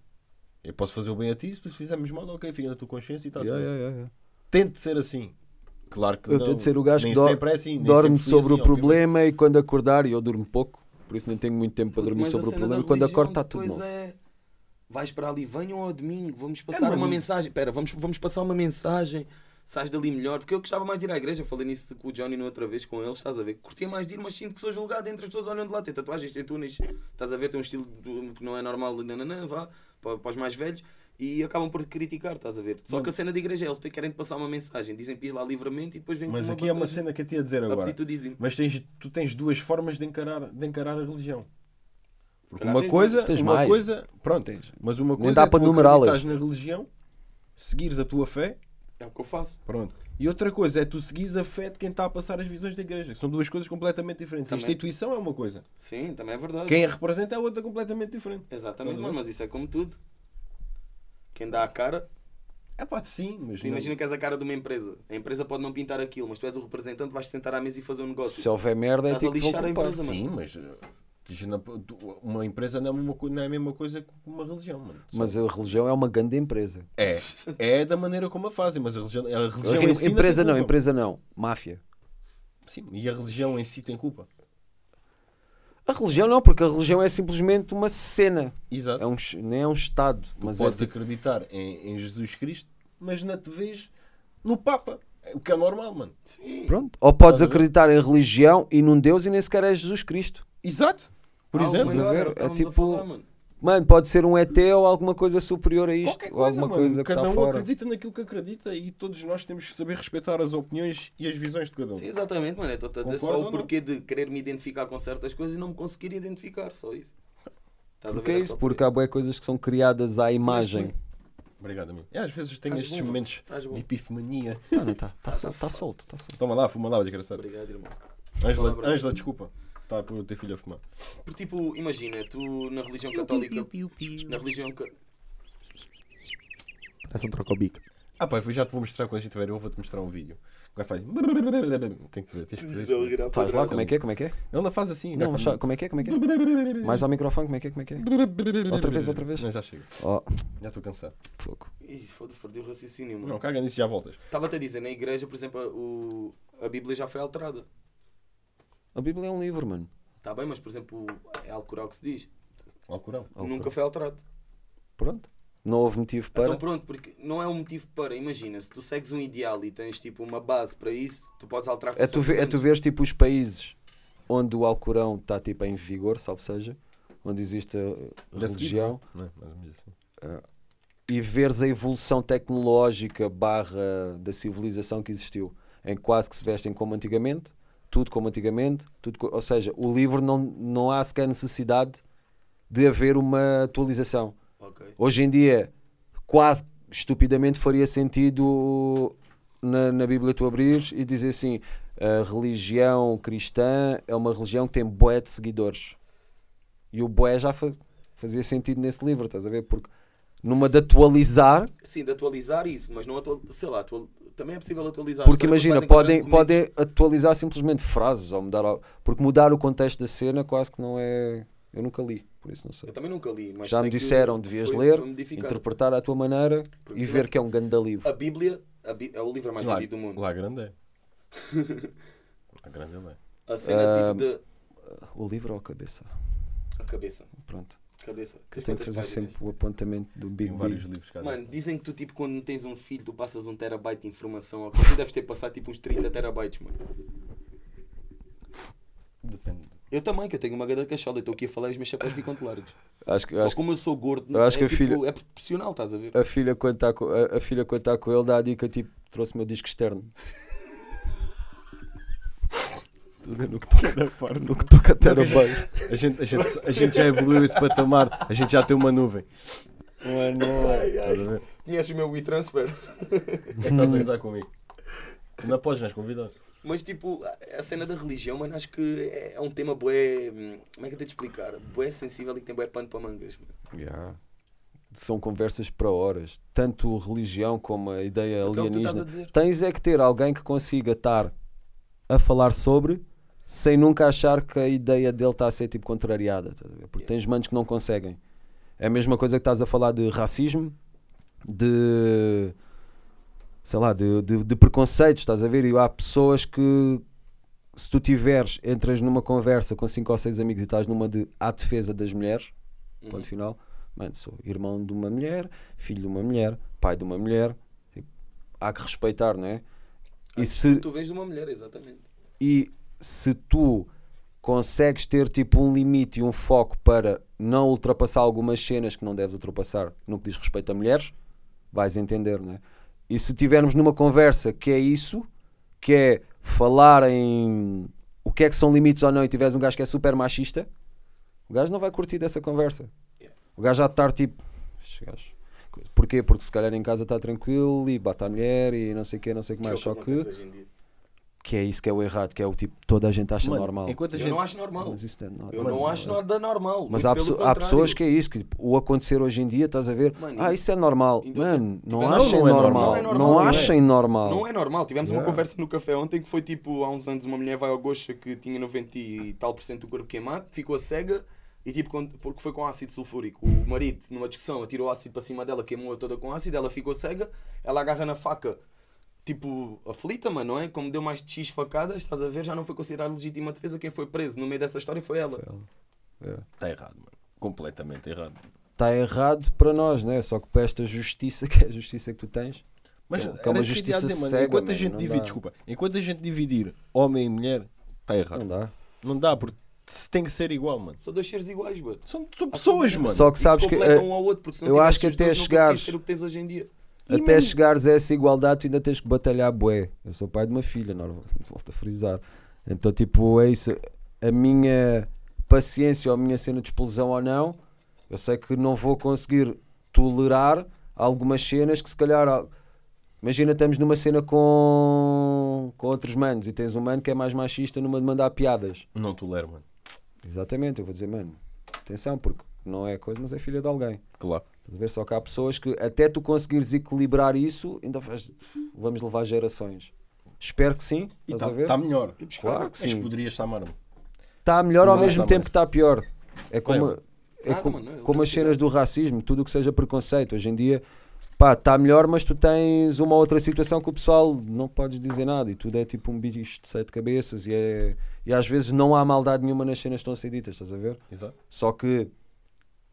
Eu posso fazer o bem a ti, se tu fizermos mal, ok, fica na tua consciência e está-se Yeah, bem. yeah, yeah. Tente ser assim. Claro que Eu não. tento ser o gajo nem que dor- sempre é assim. Dorme sobre assim, o problema e quando acordar, e eu durmo pouco, por isso nem tenho muito tempo para dormir Mas a sobre o problema. E quando acordo está tudo novo. É... Vais para ali, venham ao domingo, vamos passar mano. uma mensagem. Espera, vamos, vamos passar uma mensagem. Sais dali melhor, porque eu gostava mais de ir à igreja. Falei nisso com o Johnny na outra vez com eles, estás a ver? Curtia mais de ir, mas sinto que sou julgado entre as pessoas olhando lá. Tem tatuagens, tem túneis, estás a ver? Tem um estilo que não é normal, nananã, vá, para, para os mais velhos. E acabam por te criticar, estás a ver? Só que a cena da igreja é eles querem passar uma mensagem, dizem pis lá livremente e depois vêm Mas com aqui é uma cena que eu te ia dizer a agora. Mas tens, tu tens duas formas de encarar, de encarar a religião. Porque uma tens coisa. Tens uma mais. coisa, pronto, Tens. mas uma coisa dá é para tu numerá-las. acreditares na religião, seguires a tua fé, É o que eu faço. pronto. E outra coisa é tu seguires a fé de quem está a passar as visões da igreja. São duas coisas completamente diferentes. A Também. instituição é uma coisa. Sim, também é verdade. Quem a representa é outra completamente diferente. Exatamente, Estás a mas isso é como tudo. Quem dá a cara, É pá, sim, mas tu não- imagina que és a cara de uma empresa. A empresa pode não pintar aquilo, mas tu és o representante, vais sentar à mesa e fazer um negócio. Se houver merda, é Estás a tipo que vão lixar a empresa, mano. Sim, mas tu- uma empresa não é, uma, não é a mesma coisa que uma religião, mano. Mas a religião é uma grande empresa. É, é da maneira como a fazem, mas a religião, a religião em si empresa não, empresa não. Máfia. Sim, e a religião em si tem culpa. A religião não, porque a religião é simplesmente uma cena. Exato. É um, nem é um Estado. Mas é Podes tipo, acreditar em, em Jesus Cristo, mas não te vês no Papa. É O que é normal, mano. Sim. pronto. Ou podes a acreditar em religião e num Deus e nem sequer é Jesus Cristo. Exato. Por exemplo. é tipo- falar, mano. Mano, pode ser um ET ou alguma coisa superior a isto. Qualquer ou coisa, alguma mano. coisa que Cada está um fora. acredita naquilo que acredita e todos nós temos que saber respeitar as opiniões e as visões de cada um. Sim, exatamente, mano. Estou a dizer só o porquê de querer me identificar com certas coisas e não me conseguir identificar, só isso. Estás a Porque ver? é É isso, porque por há boas coisas que são criadas à imagem. Obrigado, amigo. E às vezes tenho Estás estes bom, momentos de epifania. Não, não está. Está solto, está solto, está solto. Toma lá, fuma lá, desgraçado. Obrigado, irmão. Ângela, desculpa. Está para o teu filho a fumar. Porque, tipo, imagina, tu na religião católica. Na religião. Parece um trocobico. Ah, pá, eu já te vou mostrar quando a gente tiver. Eu vou-te mostrar um vídeo. O gajo faz. Tem que ver, tens que ver. Faz lá, como é que é? Como é que é? Ele não faz assim. Não, faz- como é que é? Como é que é? Mais ao microfone, como é que é? Como é que é? Outra vez, outra vez. Não, já chega. Oh, Já estou cansado. fogo. Ih, foda-se, perdi o raciocínio, Não, mano. caga nisso e já voltas. Estava-te a dizer, na igreja, por exemplo, o... a Bíblia já foi alterada. A Bíblia é um livro, mano. Está bem, mas, por exemplo, é Alcorão que se diz. Alcorão. Nunca foi alterado. Pronto. Não houve motivo para. Então pronto, porque não é um motivo para. Imagina, se tu segues um ideal e tens tipo uma base para isso, tu podes alterar com É tu, ve- é tu veres tipo os países onde o Alcorão está tipo em vigor, salvo seja, onde existe a religião, Não, é? mais ou menos assim. e veres a evolução tecnológica barra da civilização que existiu, em que quase que se vestem como antigamente, tudo como antigamente, tudo ou seja, o livro não, não há sequer necessidade de haver uma atualização. Ok. Hoje em dia, quase estupidamente faria sentido na, na Bíblia tu abrires e dizer assim: a religião cristã é uma religião que tem boé de seguidores. E o boé já fa- fazia sentido nesse livro, estás a ver? Porque numa de atualizar, Sim, de atualizar isso, mas não atual... sei lá, atual... também é possível atualizar. a porque imagina, podem, podem atualizar simplesmente frases ou mudar. Porque mudar o contexto da cena quase que não é. Eu nunca li, por isso não sei. Eu também nunca li, mas Já sei me que disseram, devias foi- ler, foi interpretar à tua maneira Porque e ver que é um ganda livro. A Bíblia a Bí- é o livro mais vendido do mundo. lá grande é. lá grande é. A cena Ah, tipo de. O livro ou a cabeça? A cabeça. Pronto. Cabeça. Eu tenho que fazer páginas? sempre o apontamento do Big Big. livros Mano, dizem que tu, tipo, quando tens um filho, tu passas um terabyte de informação. Tu deves ter passado, tipo, uns 30 terabytes, mano. Depende. Eu também, que eu tenho uma gada cachola. Eu estou aqui a falar e os meus chapéus ficam largos. Acho que, Só acho, como eu sou gordo, eu acho é, que a tipo, filha- é proporcional, estás a ver? a filha quando está com, a, a filha quando tá com ele dá a dica tipo, trouxe o meu disco externo. No que toca na parte. No que toca a ter a gente, a, gente, a gente já evoluiu esse patamar, a gente já tem uma nuvem. Não é, não é. Estás a ver? Conheces o meu WeTransfer? É que estás a gozar comigo. Não podes, não és convidado. Mas tipo, a cena da religião, mano, acho que é um tema bué. hum, Como é que eu tenho de explicar? Bué sensível e que tem bué pano para mangas. Mano. Yeah. São conversas para horas. Tanto religião como a ideia é alienígena. Tens é que ter alguém que consiga estar a falar sobre sem nunca achar que a ideia dele está a ser tipo contrariada. Porque tens manos que não conseguem. É a mesma coisa que estás a falar de racismo, de sei lá, de, de, de preconceitos, estás a ver? E há pessoas que se tu tiveres, entras numa conversa com cinco ou seis amigos e estás numa de à defesa das mulheres, Uhum. ponto final, mano, sou irmão de uma mulher, filho de uma mulher, pai de uma mulher, tipo, há que respeitar, não é? E se, Tu vens de uma mulher, exatamente. e se tu consegues ter tipo um limite e um foco para não ultrapassar algumas cenas que não deves ultrapassar no que diz respeito a mulheres, vais entender, não é? E se tivermos numa conversa que é isso, que é falar em o que é que são limites ou não, e tiveres um gajo que é super machista, o gajo não vai curtir dessa conversa. O gajo já está tipo. "Este gajo-" Porquê? Porque se calhar em casa está tranquilo e bate à mulher e não sei o que, não sei o que Que é mais. o Só que que, acontece hoje em dia. que é isso que é o errado, que é o tipo, toda a gente acha Mano, normal. Enquanto a Eu gente. não acho normal. Mas isso é normal. Eu não acho nada normal. Mas há, pesso- há pessoas que é isso, que tipo, o acontecer hoje em dia, estás a ver? Mano, ah, isso é normal. Mano, não tivemos- achem Não, não é normal. normal. Não é Não, normal, não é. achem normal. Não é normal. Tivemos Yeah. uma conversa no café ontem que foi tipo, há uns anos, uma mulher vai ao Goxa que tinha 90 e tal por cento do corpo queimado, ficou cega e tipo, quando- porque foi com ácido sulfúrico. O marido, numa discussão, atirou ácido para cima dela, queimou-a toda com ácido, ela ficou cega, ela agarra na faca, tipo, aflita, mano, não é? Como deu mais de X facadas, estás a ver, já não foi considerada legítima defesa. Quem foi preso no meio dessa história foi ela. Está Está errado, mano. Completamente errado. Tá errado para nós, né? Só que para esta justiça, que é a justiça que tu tens, Mas Que é- é uma justiça mano. cega, enquanto a gente divide, dá. desculpa, enquanto a gente dividir homem e mulher, está errado. não dá. Não dá, porque tem que ser igual, mano. São dois seres iguais, mano. São, são pessoas, mano. Só que sabes que completam eh, um ao outro, porque eu acho que até chegares- ter o que tens hoje em dia. E até mesmo- chegares a essa igualdade, tu ainda tens que batalhar bué. Eu sou pai de uma filha, não, volto a frisar. Então, tipo, é isso. A minha paciência ou a minha cena de explosão ou não, eu sei que não vou conseguir tolerar algumas cenas que se calhar. Imagina, estamos numa cena com, com outros manos e tens um mano que é mais machista numa de mandar piadas. Não tolero, mano. Exatamente, eu vou dizer, mano, atenção, porque não é coisa, mas é filha de alguém. Claro. Estás a ver? Só que há pessoas que até tu conseguires equilibrar isso, ainda faz, vamos levar gerações. Espero que sim. E Estás está a ver? tá melhor. Claro que Mas sim. poderia estar mano. Está melhor ao Não, mesmo tá tempo que está pior. É como, é nada, como, como as cenas do racismo, tudo o que seja preconceito. Hoje em dia, pá, está melhor, mas tu tens uma outra situação que o pessoal não podes dizer nada e tudo é tipo um bicho de sete cabeças e, é, e às vezes não há maldade nenhuma nas cenas que estão a ser ditas, estás a ver? Exato. Só que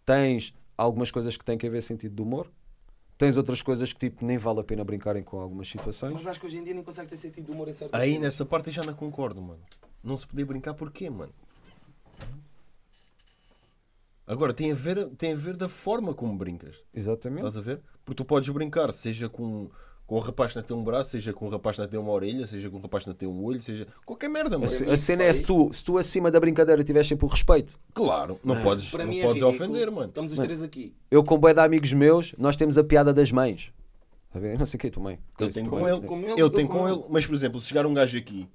tens algumas coisas que têm que haver sentido de humor, tens outras coisas que tipo nem vale a pena brincarem com algumas situações. Mas acho que hoje em dia nem consegue ter sentido de humor em certas Aí nessa parte eu já não concordo, mano. Não se podia brincar porquê, mano? Agora tem a ver, tem a ver da forma como brincas. Exatamente. Estás a ver? Porque tu podes brincar, seja com, com um rapaz que não tem um braço, seja com um rapaz que não tem uma orelha, seja com um rapaz que não tem um olho, seja qualquer merda, A, mano. ce- mim a cena é se tu, se tu acima da brincadeira tiveres sempre o respeito. Claro, não podes, Para não mim é podes ridículo. ofender, mano. Estamos os Mano. três aqui. Eu com bué de amigos meus, nós temos a piada das mães. A? Eu não sei o que, tua mãe. Eu tenho com mãe. ele, com ele, eu eu tenho com com ele. ele, mas por exemplo, se chegar um gajo aqui,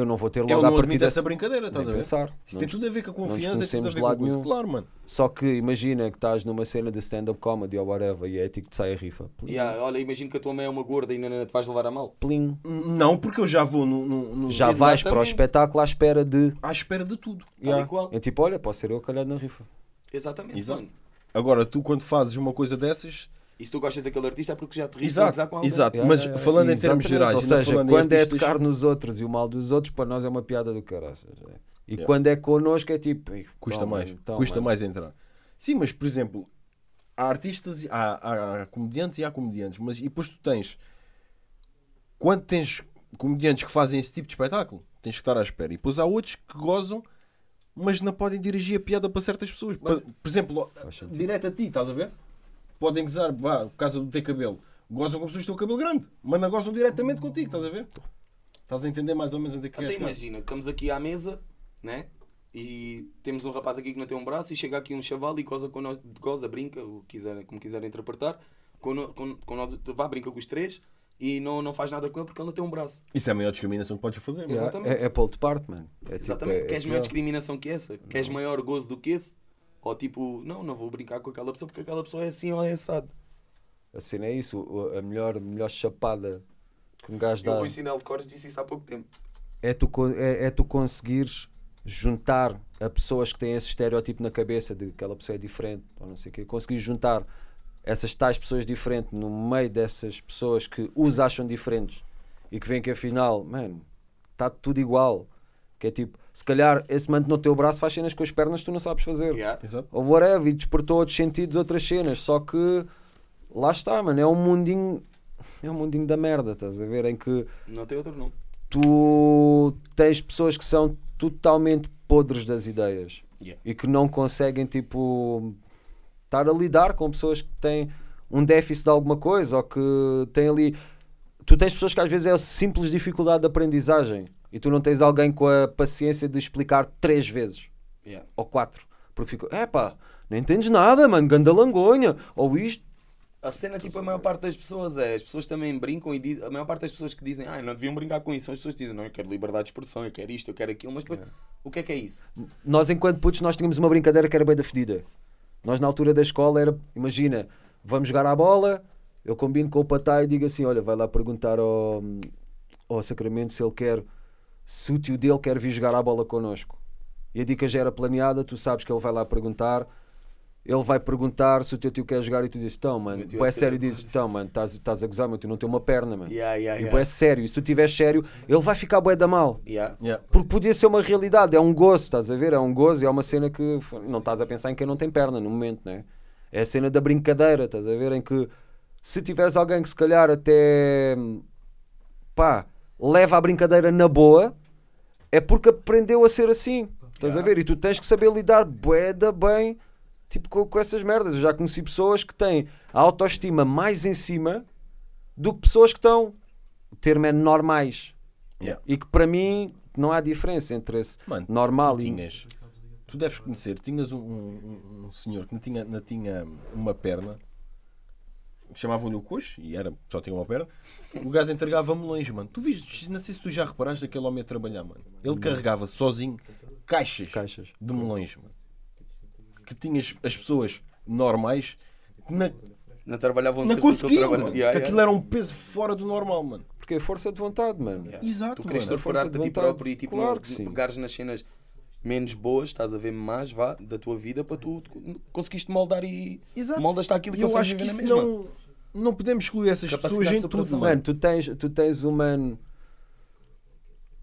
Eu não vou ter logo a não partir admite dessa essa brincadeira, estás a ver? pensar. Isso Não tem tudo a ver com a confiança, tem tudo a ver de com nenhum. Claro, mano. Só que imagina que estás numa cena de stand-up comedy ou whatever e é tipo que te sai a rifa. Plim, E, olha, imagino que a tua mãe é uma gorda e ainda te vais levar a mal. plim. Não, porque eu já vou no, no- no- Já vais para o Exatamente. espetáculo à espera de. à espera de tudo. Yeah. qual. É tipo, olha, posso ser eu calhado na rifa. Exatamente, Exato. mano. Agora, tu quando fazes uma coisa dessas. E se tu gostas daquele artista é porque já te gozar com alguém. exato. Yeah, mas yeah, yeah. falando em termos gerais, Ou seja, quando é tocar nos outros e o mal dos outros, para nós é uma piada do caraças. é. E quando é connosco é tipo. "Ei, Custa toma, mais. toma, custa mano." mais entrar. Sim, mas por exemplo, há artistas, há, há, há comediantes e há comediantes, mas e depois tu tens. Quando tens comediantes que fazem esse tipo de espetáculo, tens que estar à espera. E depois há outros que gozam, mas não podem dirigir a piada para certas pessoas. Mas- por, exemplo, direto a ti, estás a ver? Podem gozar, vá, por causa do teu cabelo. Gozam com pessoas que têm o cabelo grande, mas não gozam diretamente contigo, estás a ver? Estás a entender mais ou menos onde é que Até queres chegar? imagina, estamos aqui à mesa, né? E temos um rapaz aqui que não tem um braço e chega aqui um chaval e goza com nós, goza, brinca, o que quiser, como quiser interpretar, com, com, com nós, vá, brinca com os três e não, não faz nada com ele porque ele não tem um braço. Isso é a maior discriminação que podes fazer. mano. Yeah, Exatamente. É, é de parte, mano. É tipo, Exatamente. é- é Queres pior. maior discriminação que essa? Queres maior gozo do que esse? Ou tipo, não, não vou brincar com aquela pessoa porque aquela pessoa é assim ou é assado. A cena é isso, a melhor, melhor chapada que um gajo Eu, dá o Rui Sinel de Cores disse isso há pouco tempo. é tu, é, é tu conseguires juntar a pessoas que têm esse estereótipo na cabeça de que aquela pessoa é diferente ou não sei o quê, conseguir juntar essas tais pessoas diferentes no meio dessas pessoas que os acham diferentes e que veem que afinal, mano, está tudo igual. Que é tipo, se calhar esse mano no teu braço faz cenas com as pernas que tu não sabes fazer Yeah. Ou whatever, e despertou outros sentidos, outras cenas. Só que lá está, mano, é um mundinho, é um mundinho da merda, estás a ver? Em que Não tem outro nome. tu tens pessoas que são totalmente podres das ideias Yeah. e que não conseguem, tipo, estar a lidar com pessoas que têm um déficit de alguma coisa ou que têm ali. Tu tens pessoas que às vezes é a simples dificuldade de aprendizagem e tu não tens alguém com a paciência de explicar três vezes Yeah. ou quatro. Porque ficou, epá, não entendes nada, mano, ganda langonha, ou isto. A cena, tipo, a maior parte das pessoas é. As pessoas também brincam e a maior parte das pessoas que dizem, ah, não deviam brincar com isso, são as pessoas que dizem, não, eu quero liberdade de expressão, eu quero isto, eu quero aquilo, mas depois, o que é que é isso? Nós, enquanto putos, nós tínhamos uma brincadeira que era bem da fedida. Nós, na altura da escola, era, imagina, vamos jogar à bola, eu combino com o patai e digo assim: olha, vai lá perguntar ao, ao Sacramento se ele quer, se o tio dele quer vir jogar à bola connosco. E a dica já era planeada, tu sabes que ele vai lá perguntar. Ele vai perguntar se o teu tio quer jogar e tu dizes, então, mano, bué é sério, dizes, então, mano, estás estás a gozar, meu, tu não tem uma perna, mano. Yeah, yeah, E yeah. bué sério, e se tu estiveres sério, ele vai ficar bué da mal. Yeah. Yeah. Porque podia ser uma realidade, é um gozo, estás a ver? É um gozo e é uma cena que não estás a pensar em quem não tem perna no momento, né? É a cena da brincadeira, estás a ver? Em que se tiveres alguém que se calhar até pá, leva a brincadeira na boa, é porque aprendeu a ser assim, estás a Yeah. ver? E tu tens que saber lidar bué da bem tipo, com, com essas merdas. Eu já conheci pessoas que têm a autoestima mais em cima do que pessoas que estão, o termo é normais. Yeah. E que para mim não há diferença entre esse Mano, normal tu e. tinhas, tu deves conhecer, tinhas um, um- um- um senhor que não tinha, não tinha uma perna, chamavam-lhe o coxo, e era, só tinha uma perna, o gajo entregava melões, mano. Tu viste, não sei se tu já reparaste aquele homem a trabalhar, mano. Ele carregava sozinho caixas, Caixas. de melões, mano. Que tinhas as pessoas normais que na, Não trabalhavam não do conseguiam, trabalho. mano. Yeah, yeah. aquilo era um peso fora do normal, mano. Porque é força de vontade, mano. Yeah. Exato, Tu queres mano. a Força de ti vontade. próprio e tipo, Claro não- que sim. pegares nas cenas menos boas, estás a ver mais, vá, da tua vida para tu conseguiste moldar e Exato. moldas-te àquilo E que eu acho que isso na mesma. não, não podemos excluir essas pessoas em tudo, mano. Tu tens, tu tens um mano.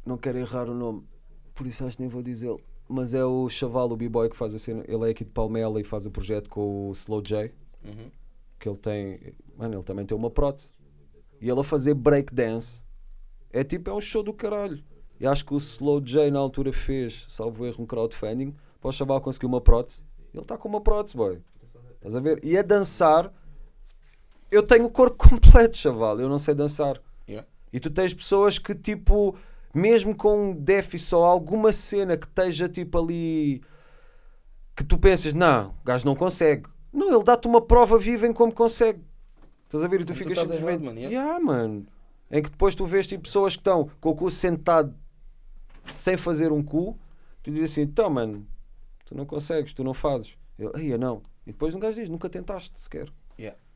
Não quero errar o nome, por isso acho que nem vou dizer. Mas é o chaval, o b-boy que faz a cena. Ele é aqui de Palmela e faz o projeto com o Slow J. Uhum. Que ele tem. Mano, ele também tem uma prótese. E ele a fazer breakdance é tipo, é um show do caralho. E acho que o Slow J na altura fez, salvo erro, um crowdfunding para o chaval conseguir uma prótese. Ele está com uma prótese, boy. Estás a ver? E a dançar, eu tenho o corpo completo, chaval. Eu não sei dançar. Yeah. E tu tens pessoas que, tipo, mesmo com um déficit ou alguma cena que esteja, tipo, ali. que tu pensas, não, o gajo não consegue. Não, ele dá-te uma prova viva em como consegue. Estás a ver? E tu tu ficas estás simplesmente. errado, mano, yeah. Yeah, mano. Em que depois tu vês, tipo, pessoas que estão com o cu sentado sem fazer um cu. Tu dizes assim, então, mano, tu não consegues, tu não fazes. Eu, aí não. E depois um gajo diz, nunca tentaste sequer.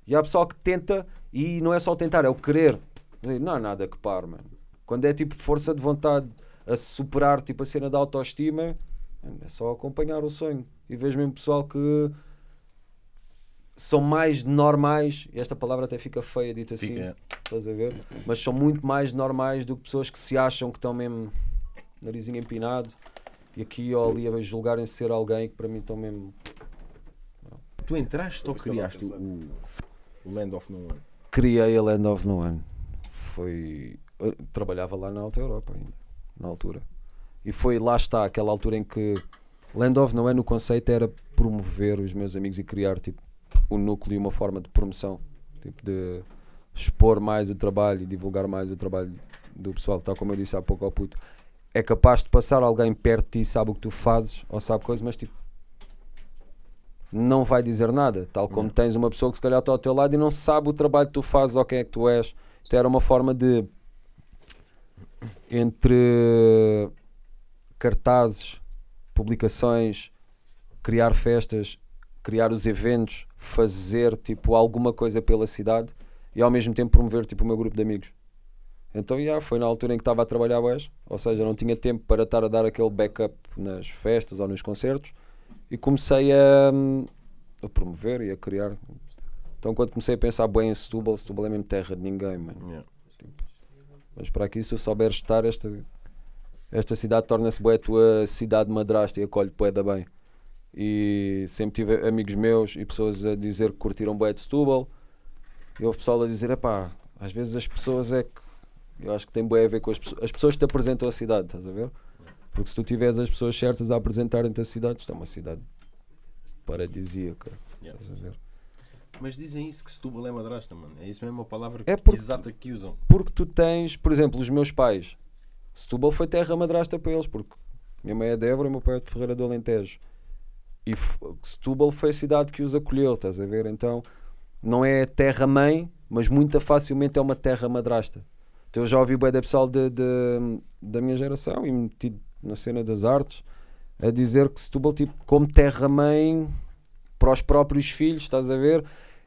E há pessoal que tenta e não é só tentar, é o querer. Não há nada que pare, mano. Quando é tipo força de vontade a superar tipo a cena da autoestima, é só acompanhar o sonho. E vejo mesmo pessoal que são mais normais, e esta palavra até fica feia dita assim, Fica, é. estás a ver? Mas são muito mais normais do que pessoas que se acham que estão mesmo narizinho empinado e aqui ou ali a julgarem-se ser alguém que para mim estão mesmo Tu entraste ou criaste o, o Land of No One? criei a Land of No One. Foi. eu trabalhava lá na Alta Europa ainda, na altura. E foi lá está, aquela altura em que Land of No One, o conceito era promover os meus amigos e criar tipo um núcleo e uma forma de promoção, tipo de expor mais o trabalho e divulgar mais o trabalho do pessoal, tal como eu disse há pouco ao puto, é capaz de passar alguém perto de ti, sabe o que tu fazes, ou sabe coisa, mas tipo, não vai dizer nada. Tal como tens uma pessoa que se calhar está ao teu lado e não sabe o trabalho que tu fazes ou quem é que tu és. Então era uma forma de, entre cartazes, publicações, criar festas, criar os eventos, fazer tipo alguma coisa pela cidade e ao mesmo tempo promover tipo o meu grupo de amigos. Então, já foi na altura em que estava a trabalhar hoje, ou seja, não tinha tempo para estar a dar aquele backup nas festas ou nos concertos e comecei a, a promover e a criar. Então, quando comecei a pensar bem em Setúbal, Setúbal é mesmo terra de ninguém, mano. Yeah. Mas para aqui, se tu souberes estar, esta, esta cidade torna-se boa a tua cidade madrasta e acolhe bué da bem. E sempre tive amigos meus e pessoas a dizer que curtiram bué de Setúbal. E houve pessoal a dizer, epá, às vezes as pessoas é que... Eu acho que tem bué a ver com as pessoas. As pessoas que te apresentam a cidade, estás a ver? Porque se tu tiveres as pessoas certas a apresentarem-te a cidade, isto é uma cidade paradisíaca. Yeah. Estás a ver? Mas dizem isso que Setúbal é madrasta, mano. É isso mesmo a palavra É porque- exata que usam. porque tu tens, por exemplo, os meus pais. Setúbal foi terra madrasta para eles, porque minha mãe é de Évora e meu pai é de Ferreira do Alentejo. E Setúbal foi a cidade que os acolheu, estás a ver? Então não é terra-mãe, mas muito facilmente é uma terra madrasta. Então eu já ouvi bem da pessoal de, de- da minha geração e metido na cena das artes a dizer que Setúbal, tipo, como terra-mãe para os próprios filhos, estás a ver?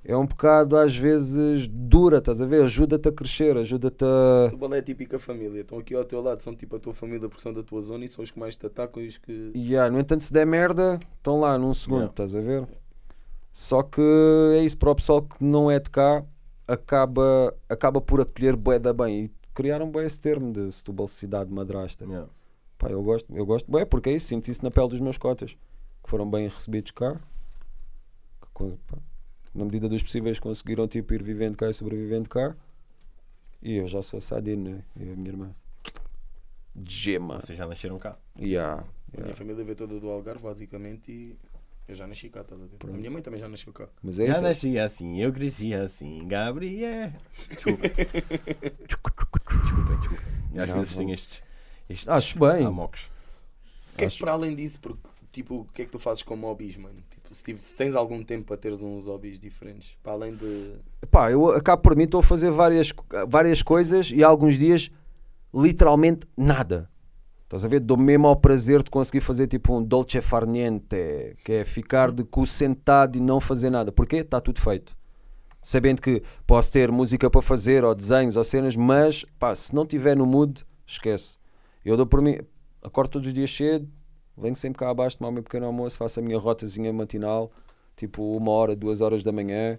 É um bocado às vezes dura, estás a ver? Ajuda-te a crescer, ajuda-te a. Setúbal é a típica família. Estão aqui ao teu lado, são tipo a tua família porque são da tua zona e são os que mais te atacam e os que. Yeah, no entanto, se der merda, estão lá num segundo, Yeah. estás a ver? Só que é isso, para o pessoal que não é de cá, acaba, acaba por acolher bué da bem. E criaram bué esse termo de Setúbal cidade madrasta. Yeah. Pá, eu gosto, eu gosto bué, porque é isso, sinto isso na pele dos meus cotas, que foram bem recebidos cá. Que, pá, na medida dos possíveis conseguiram tipo ir vivendo cá e sobrevivendo cá. E eu já sou sadino, né? E a minha irmã. Gema. Vocês já nasceram cá. Yeah. A minha yeah. família veio toda do Algarve, basicamente, e eu já nasci cá, estás a ver? A minha mãe também já nasceu cá. Mas é já isso. nasci assim, eu cresci assim, Gabriel. Desculpa. Desculpa, desculpa. Às vezes tenho estes. Estes Acho bem. amocos. O que é que para além disso, porque, tipo, o que é que tu fazes como hobbies, mano? Tipo, se, se tens algum tempo para teres uns hobbies diferentes, para além de. Pá, eu acabo por mim, estou a fazer várias, várias coisas e alguns dias literalmente nada. Estás a ver? Dou mesmo ao prazer de conseguir fazer tipo um dolce far niente, que é ficar de cu sentado e não fazer nada. Porquê? Está tudo feito. Sabendo que posso ter música para fazer, ou desenhos, ou cenas, mas pá, se não tiver no mood, esquece. Eu dou por mim, acordo todos os dias cedo, venho sempre cá abaixo, tomar o meu pequeno almoço, faço a minha rotazinha matinal, tipo uma hora, duas horas da manhã,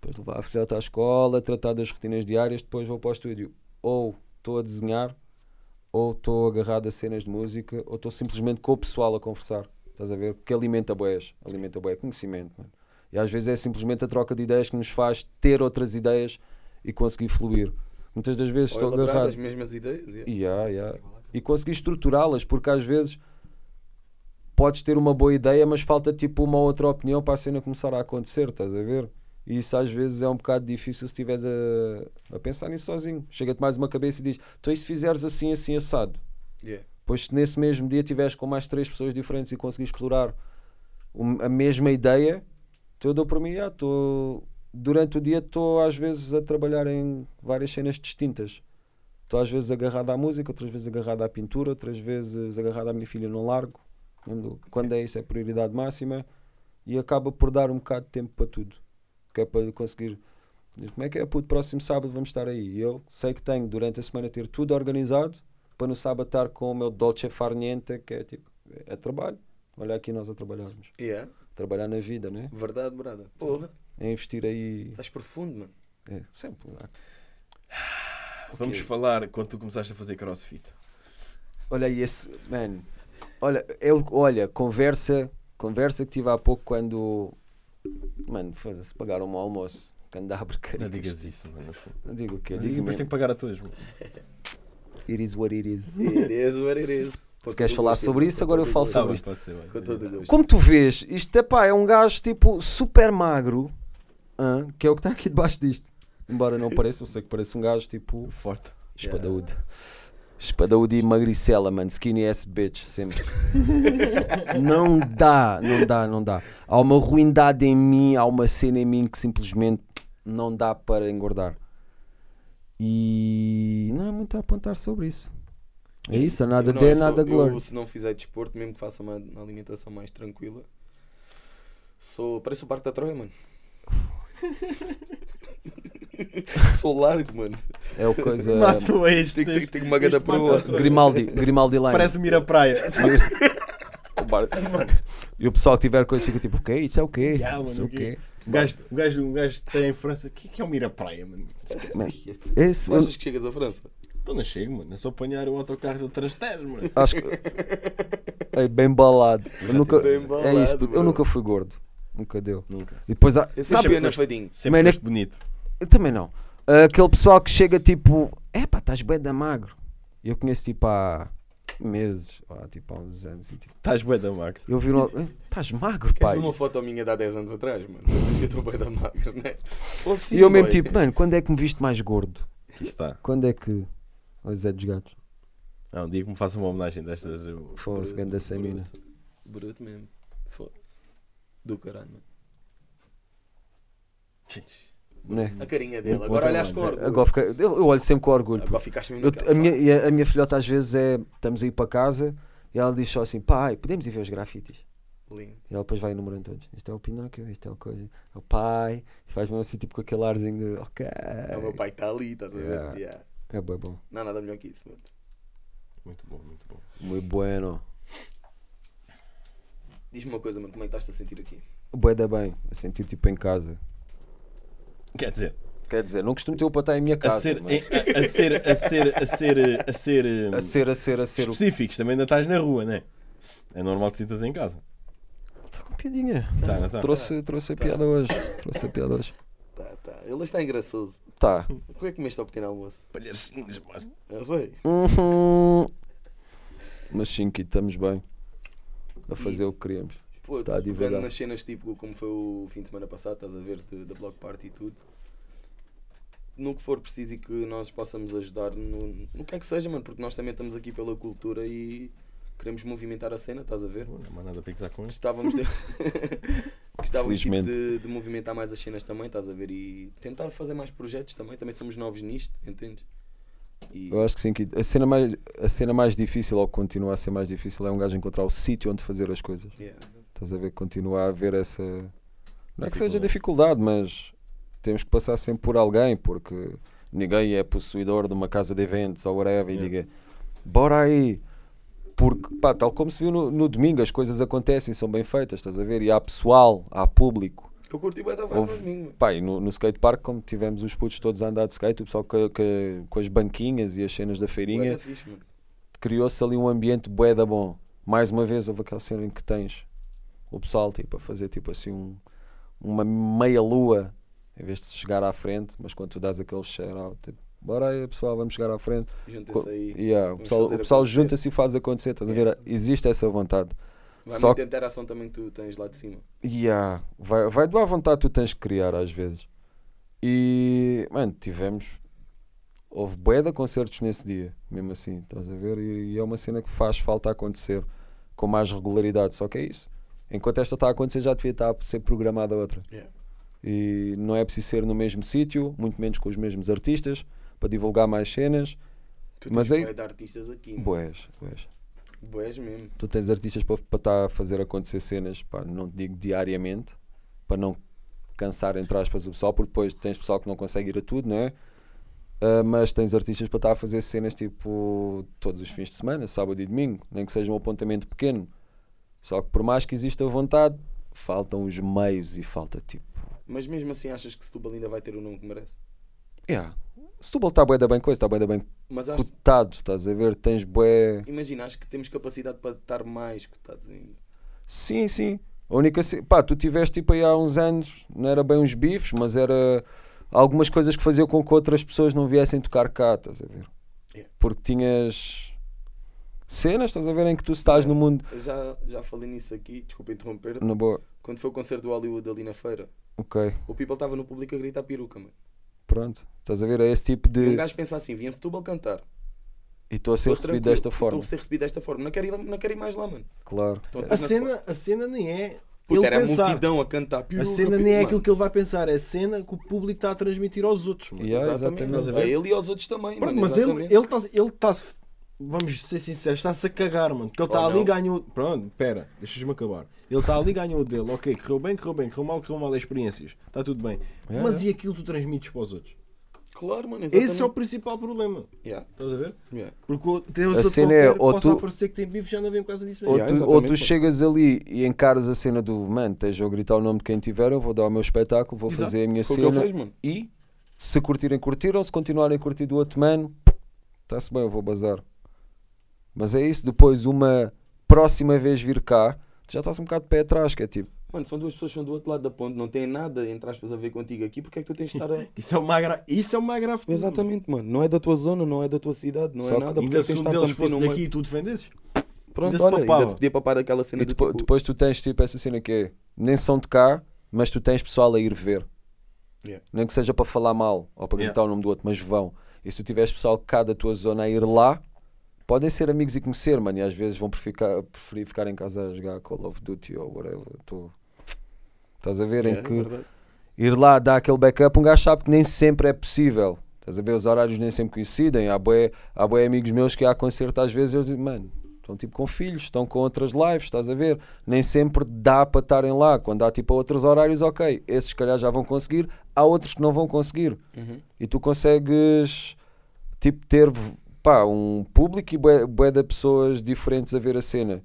depois levar a filhota à escola, tratar das rotinas diárias, depois vou para o estúdio. Ou estou a desenhar, ou estou agarrado a cenas de música, ou estou simplesmente com o pessoal a conversar. Estás a ver? Porque alimenta boés, alimenta boé conhecimento. Mano. E às vezes é simplesmente a troca de ideias que nos faz ter outras ideias e conseguir fluir. Muitas das vezes Ou estou agarrado. as mesmas ideias. yeah. Yeah, yeah. E conseguir estruturá-las, porque às vezes podes ter uma boa ideia, mas falta tipo uma outra opinião para a cena começar a acontecer, estás a ver? E isso às vezes é um bocado difícil se estiveres a, a pensar nisso sozinho. Chega-te mais uma cabeça e diz: Então, e se fizeres assim, assim, assado? Yeah. Pois se nesse mesmo dia estiveres com mais três pessoas diferentes e conseguires explorar a mesma ideia, então eu dou por mim, ah, tô, durante o dia estou às vezes a trabalhar em várias cenas distintas. Estou às vezes agarrado à música, outras vezes agarrado à pintura, outras vezes agarrado à minha filha no largo. Quando, é isso é prioridade máxima e acaba por dar um bocado de tempo para tudo. Que é para conseguir. Diz, Como é que é? Puto, próximo sábado vamos estar aí. E eu sei que tenho durante a semana ter tudo organizado para no sábado estar com o meu dolce far niente, que é tipo, é trabalho. Olha aqui nós a trabalharmos. Yeah. Trabalhar na vida, né? Verdade, brada. Porra, É investir aí. estás profundo, mano. É, sempre. lá. Vamos falar quando tu começaste a fazer crossfit. Olha aí esse. Man. Olha, eu, olha, conversa. Conversa que tive há pouco quando. Mano, foda-se, pagaram um almoço. A Não digas isso, mano. Assim. Não digo o quê? Digo depois tenho que pagar a todos. mano. It is what it is. It is what it is. Se queres falar sobre isso, agora eu falo Tá sobre isto. pode ser, vai. Com todo o gosto. Como tu vês, isto é pá, é um gajo tipo super magro, hã, que é o que está aqui debaixo disto. Embora não pareça, eu sei que parece um gajo tipo. Forte. Espadaúde. Espadaúde e magricela, mano. Skinny ass bitch, sempre. não dá, não dá, não dá. Há uma ruindade em mim, há uma cena em mim que simplesmente não dá para engordar. E não é muito a apontar sobre isso. É isso, a nada de, sou- nada eu, glória. se não fizer desporto, mesmo que faça uma, uma alimentação mais tranquila, sou. Parece o Parque da Troia, mano. sou largo, mano. É o coisa. Matou este. Tenho, tenho, tenho uma ganda este proa. Grimaldi, Grimaldi Line. Parece Mira Praia. O bar- E o pessoal que tiver coisa fica tipo, o quê? Isso é o quê? Mano, Isso é o quê? Um gajo, um gajo, um gajo que tem em França. O que é que é o Mira Praia, mano? Man, Esse, Tu eu achas que chegas à França? Então não chego, mano. É só apanhar o autocarro de Trasteres, mano. acho que. É bem balado. Eu nunca, Bem é balado, isso, eu nunca fui gordo. Nunca deu. Nunca. E depois há. Sabe, sabia na fadinho. Sempre Mano, é foste bonito. Eu também não. Aquele pessoal que chega tipo, é pá, estás bem da magro. Eu conheço tipo há meses, ou há tipo há uns anos. E, tipo, Estás bué da magro. eu vi logo, "Eh, estás magro, Queres pai. ver uma foto minha de há 10 anos atrás, mano? Mas eu estou bem da magra, né? Sou assim, E eu mesmo boy. tipo, mano, quando é que me viste mais gordo? Aqui está. Quando é que. Olha Zé dos Gatos. Ah, um dia que me faça uma homenagem destas. eu- Foda-se, ganda semina. Bruto. Bruto mesmo. Foda-se. Do caralho, mano. Né? A carinha dele. Agora olhas com orgulho. Agora fica, eu, eu olho sempre com orgulho. Agora ficaste mesmo Eu- a, minha, e a, a minha filhota às vezes é. Estamos a ir para casa e ela diz só assim: pai, podemos ir ver os grafites? Lindo. E ela depois vai enumerando todos. Este é o Pinóquio, este é o coisa. É o pai. E faz mesmo assim, tipo com aquele arzinho de. Ok. É o meu pai que está ali, estás a ver? Yeah. Yeah. É bem bom. Não há nada melhor que isso, mano. Muito bom, muito bom. Muito bueno. Diz-me uma coisa, mano, como é que estás-te a sentir aqui? Bué da bem. A sentir tipo em casa. Quer dizer, Quer dizer, não costumo ter o para estar em minha a casa. ser, mas- a, a ser, a ser, a ser, a ser, a ser, a ser, a ser. o- específicos, também ainda estás na rua, né? É normal que te sintas em casa. Está com piadinha. Tá, não tá? Trouxe, trouxe a piada hoje. Trouxe a piada hoje. Tá, tá. Ele está engraçoso. Tá. Como é que comeste ao pequeno almoço? Palhacinhos, mas. Ah, foi? Uhum. Mas sim, que estamos bem. A fazer o que queríamos. Pô, Tá a pegando nas cenas tipo como foi o fim de semana passado, estás a ver, da Block Party e tudo. No que for preciso e que nós possamos ajudar no, no que é que seja, mano, porque nós também estamos aqui pela cultura e queremos movimentar a cena, estás a ver? Não há nada para gozar com isto. Gostávamos de, gostávamos tipo, de, de movimentar mais as cenas também, estás a ver? E tentar fazer mais projetos também, também somos novos nisto, entendes? E Eu acho que sim, que a cena mais, a cena mais difícil, ou que continua a ser mais difícil, é um gajo encontrar o sítio onde fazer as coisas. yeah. Estás a ver? Continua a haver essa. Não é que seja dificuldade, mas temos que passar sempre por alguém, porque ninguém é possuidor de uma casa de eventos ou whatever e diga bora aí. Porque, pá, tal como se viu no, no domingo, as coisas acontecem, são bem feitas, estás a ver? E há pessoal, há público. Eu curti bem da Houve- no. Pá, e no, no skatepark, como tivemos os putos todos a andar de skate, o pessoal com, com- com as banquinhas e as cenas da feirinha, criou-se ali um ambiente bué da bom. Mais uma vez houve aquela cena em que tens o pessoal tipo, a fazer tipo assim um, uma meia lua em vez de se chegar à frente, mas quando tu dás aquele shout out, tipo, bora aí pessoal, vamos chegar à frente. Juntem-se aí. Yeah, o pessoal, o pessoal junta-se e faz acontecer, estás a ver? Yeah. Existe essa vontade. Vai Só muita interação também que tu tens lá de cima. Yeah, vai, vai doar vontade que tu tens que criar às vezes. E, mano, tivemos. Houve bué de concertos nesse dia, mesmo assim, estás a ver? E, e é uma cena que faz falta acontecer com mais regularidade. Só que é isso. Enquanto esta está a acontecer, já devia estar a ser programada outra. Yeah. E não é preciso ser no mesmo sítio, muito menos com os mesmos artistas, para divulgar mais cenas. Tu Mas tens aí- de artistas aqui. Boés, boés. Boés mesmo. tu tens artistas para para estar a fazer acontecer cenas, pá, não te digo diariamente, para não cansar, entre aspas, o pessoal, porque depois tens pessoal que não consegue ir a tudo, não é? Ah, mas tens artistas para estar a fazer cenas tipo todos os fins de semana, sábado e domingo, nem que seja um apontamento pequeno. Só que por mais que exista vontade, faltam os meios e falta tipo. Mas mesmo assim achas que Setúbal ainda vai ter o nome que merece? Yeah. Setúbal está bué da bem coisa, está bué da bem Mas acho, cotado, estás a ver? Tens bué. imagina, acho que temos capacidade para estar mais cotados ainda. Sim, sim. A única. Pá, tu tiveste tipo aí há uns anos, não era bem uns bifes, mas era algumas coisas que faziam com que outras pessoas não viessem tocar cá, estás a ver? Yeah. Porque tinhas cenas, estás a ver, em que tu estás no mundo. Eu já, já falei nisso aqui, desculpa interromper. Na boa. Quando foi o concerto do Hollywood ali na feira, Ok. o people estava no público a gritar peruca, mano. Pronto. Estás a ver? É esse tipo E um de. gajo pensa assim, vim a Setúbal cantar. E estou a ser Tô recebido desta forma. Estou a ser recebido desta forma. Não quero ir, lá- não quero ir mais lá, mano. Claro. A cena, a cena nem é. Puta, ele era a pensar. multidão a cantar. A Piruca, cena nem é mano. aquilo que ele vai pensar, é a cena que o público está a transmitir aos outros. mano. Yeah, Exatamente. exatamente. A ele e aos outros também, Pronto, mano. mas ele exatamente. ele está ele tá vamos ser sinceros, está-se a cagar, mano. Porque ele está Ou ali e ganhou. Pronto, pera, deixas-me acabar. Ele está ali e ganhou o dele. Ok, correu bem, correu bem, correu mal, correu mal as experiências. Está tudo bem. Yeah, mas e aquilo que tu transmites para os outros? Claro, mano, exatamente. Esse é o principal problema. Yeah, Estás a ver? yeah. Porque o- tem A outro cena é, que ou possa tu- aparecer que tem bife já não vem por causa disso Ou, mesmo. Yeah, tu, ou tu chegas ali e encaras a cena do mano, esteja a gritar o nome de quem tiver, eu vou dar o meu espetáculo, vou Exato. fazer a minha Foi que cena fez, e se curtirem, curtiram, se continuarem a curtir do outro mano, está-se bem, eu vou bazar. Mas é isso, depois uma próxima vez vir cá, tu já estás um bocado de pé atrás, que é tipo, Mano, são duas pessoas que são do outro lado da ponte, não têm nada, entre aspas, a ver contigo aqui, porque é que tu tens de estar a... Isso é uma gra... Isso é uma grave. Exatamente, mano. Não é da tua zona, não é da tua cidade, não Só é nada, porque é tens um de estar a deles meter meio. daqui e tu defendesses, Pronto, ainda olha, ainda se podia papar aquela cena e depois, tipo... depois tu tens tipo essa cena que é, nem são de cá, mas tu tens pessoal a ir ver. Yeah. Nem que seja para falar mal ou para Yeah. gritar o nome do outro, mas vão. E se tu tiveres pessoal cá da tua zona a ir lá, podem ser amigos e conhecer, mano. E às vezes vão preficar- preferir ficar em casa a jogar Call of Duty ou whatever. Tô... Estás a ver? É, em é que verdade. ir lá dar aquele backup, um gajo sabe que nem sempre é possível. Estás a ver? Os horários nem sempre coincidem. Há bué, há bué amigos meus que há concerto às vezes eu digo, mano, estão tipo com filhos, estão com outras lives, estás a ver? Nem sempre dá para estarem lá. Quando há tipo outros horários, ok, esses se calhar já vão conseguir, há outros que não vão conseguir. Uhum. E tu consegues tipo ter pá, um público e bué, bué de pessoas diferentes a ver a cena.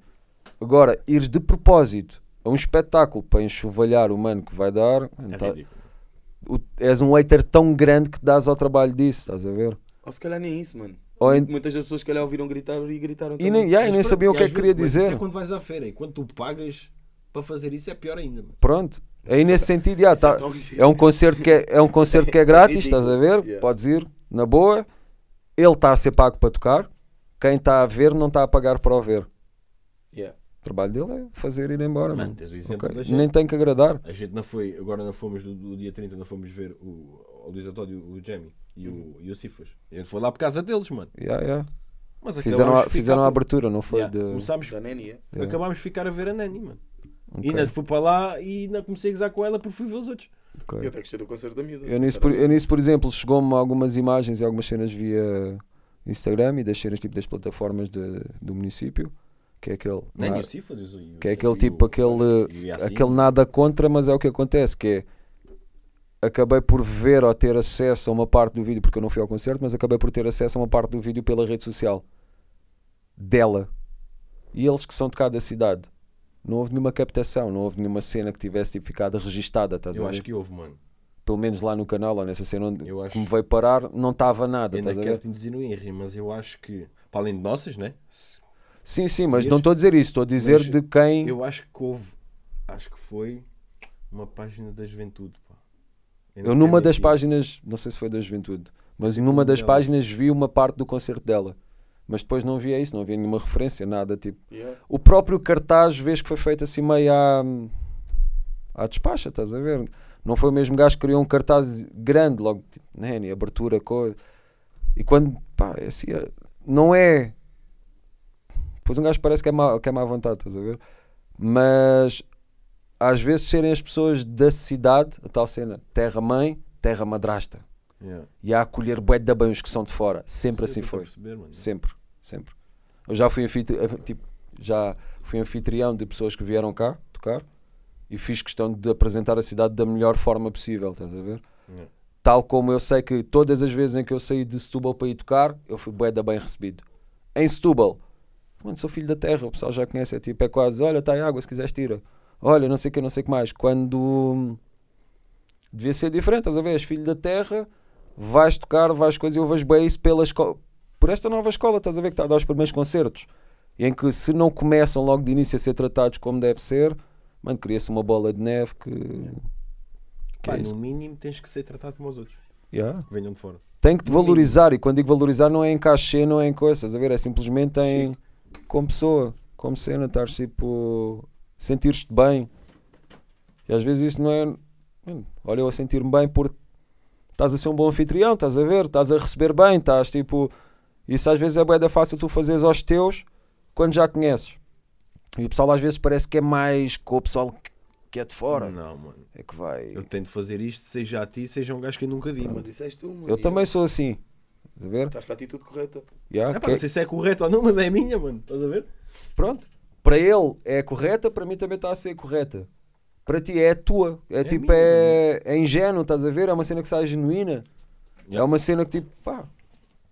Agora, ires de propósito a um espetáculo para enxovalhar o mano que vai dar, é tá- o- és um hater tão grande que dás ao trabalho disso, estás a ver? Ou se calhar nem isso, mano. Em- Muitas das pessoas que calhar ouviram gritar e gritaram E nem, yeah, e nem sabiam o que é que queria dizer. Isso é quando vais à feira e quando tu pagas para fazer isso é pior ainda. mano. Pronto. Aí nesse sentido, yeah, é tá- é um concerto que é, é um concerto que é é grátis, estás a ver? Yeah. Podes ir, na boa. Ele está a ser pago para tocar. Quem está a ver não está a pagar para o ver. Yeah. O trabalho dele é fazer ir embora, Mano, mano. tens o exemplo Ok? da gente. Nem tem que agradar. A gente não foi, agora não fomos do, do dia 30, não fomos ver o, o Luís António, o Jamie e o, e o Cifas. A gente foi lá por causa deles, mano. Yeah, yeah. Mas Fizeram, a, fizeram a abertura, não foi? Yeah, De... começámos- Da Neni, é. Yeah. Acabámos de ficar a ver a Nani, mano. Ok, E ainda fui para lá e ainda comecei a gozar com ela porque fui ver os outros. Ok. Eu até gostei do concerto da miúda. Eu nisso, por, eu nisso, por exemplo, chegou-me algumas imagens e algumas cenas via Instagram e das cenas tipo das plataformas de- do município, que é aquele, Nem na- e o- que é e aquele tipo, e o- aquele, e o Yassin. aquele nada contra, mas é o que acontece, que é acabei por ver ou ter acesso a uma parte do vídeo, porque eu não fui ao concerto, mas acabei por ter acesso a uma parte do vídeo pela rede social dela. E eles que são de cá da cidade. Não houve nenhuma captação, não houve nenhuma cena que tivesse tipo, ficado registada, estás Eu a ver? acho que houve, mano. Pelo menos lá no canal, ou nessa cena onde Eu acho- me veio parar, não estava nada, Ainda estás a quero te induzir no Henry, mas eu acho que, para além de nossas, né? Se- Sim, sim, mas não estou a dizer isso, estou a dizer mas de quem. Eu acho que houve, acho que foi uma página da juventude. Pá. Eu numa das páginas, não sei se foi da Juventude, mas numa das dela. páginas vi uma parte do concerto dela. Mas depois não via isso, não havia nenhuma referência, nada tipo. Yeah. O próprio cartaz, vês que foi feito assim meio à, à despacha, estás a ver? Não foi o mesmo gajo que criou um cartaz grande, logo, tipo, Neni, abertura, coisa. E quando, pá, é assim, é- não é. Pois um gajo parece que é, má, que é má vontade, estás a ver? Mas às vezes serem as pessoas da cidade, a tal cena, terra-mãe, terra-madrasta. Yeah. E a acolher bué de bem os que são de fora. Sempre Sim, assim foi. perceber. Sempre, sempre. Eu já fui, eh, tipo, já fui anfitrião de pessoas que vieram cá tocar e fiz questão de apresentar a cidade da melhor forma possível, estás a ver? Yeah. Tal como eu sei que todas as vezes em que eu saí de Setúbal para ir tocar, eu fui bué da bem recebido. Em Setúbal, mano, sou filho da terra, o pessoal já conhece, é tipo, é quase, olha, está água, se quiseres tira. Olha, não sei o que, não sei o que mais. Quando hum, devia ser diferente, estás a ver? És filho da terra, vais tocar, vais coisas, eu vejo bem isso pela escola, por esta nova escola, estás a ver que está a dar os primeiros concertos. Em que se não começam logo de início a ser tratados como deve ser, mano, cria-se uma bola de neve que. que Pá, é isso. no mínimo tens que ser tratado como os outros. Yeah. Venham de fora. Tem que te valorizar, e quando digo valorizar não é em cachê, não é em coisas, a ver? É simplesmente em como pessoa, como cena, estás tipo. sentir-te bem. E às vezes isso não é. Mano, Olha, eu a sentir-me bem por estás a ser um bom anfitrião, estás a ver, estás a receber bem, estás tipo. Isso às vezes é bem fácil tu fazeres aos teus quando já conheces. E o pessoal às vezes parece que é mais com o pessoal que- é de fora. Não, mano. É que vai. Eu tento fazer isto, seja a ti, seja um gajo que eu nunca vi. Mas tu, mano. Eu também sou assim. Estás a ver? Estás com a atitude correta. Yeah, É pá, que- não sei se é correto ou não, mas é a minha, mano. Estás a ver? Pronto. Para ele é correta, para mim também está a ser correta. Para ti é a tua. É, tipo, minha, é, é ingênuo, estás a ver? É uma cena que sai genuína. É Yeah. uma cena que tipo, pá,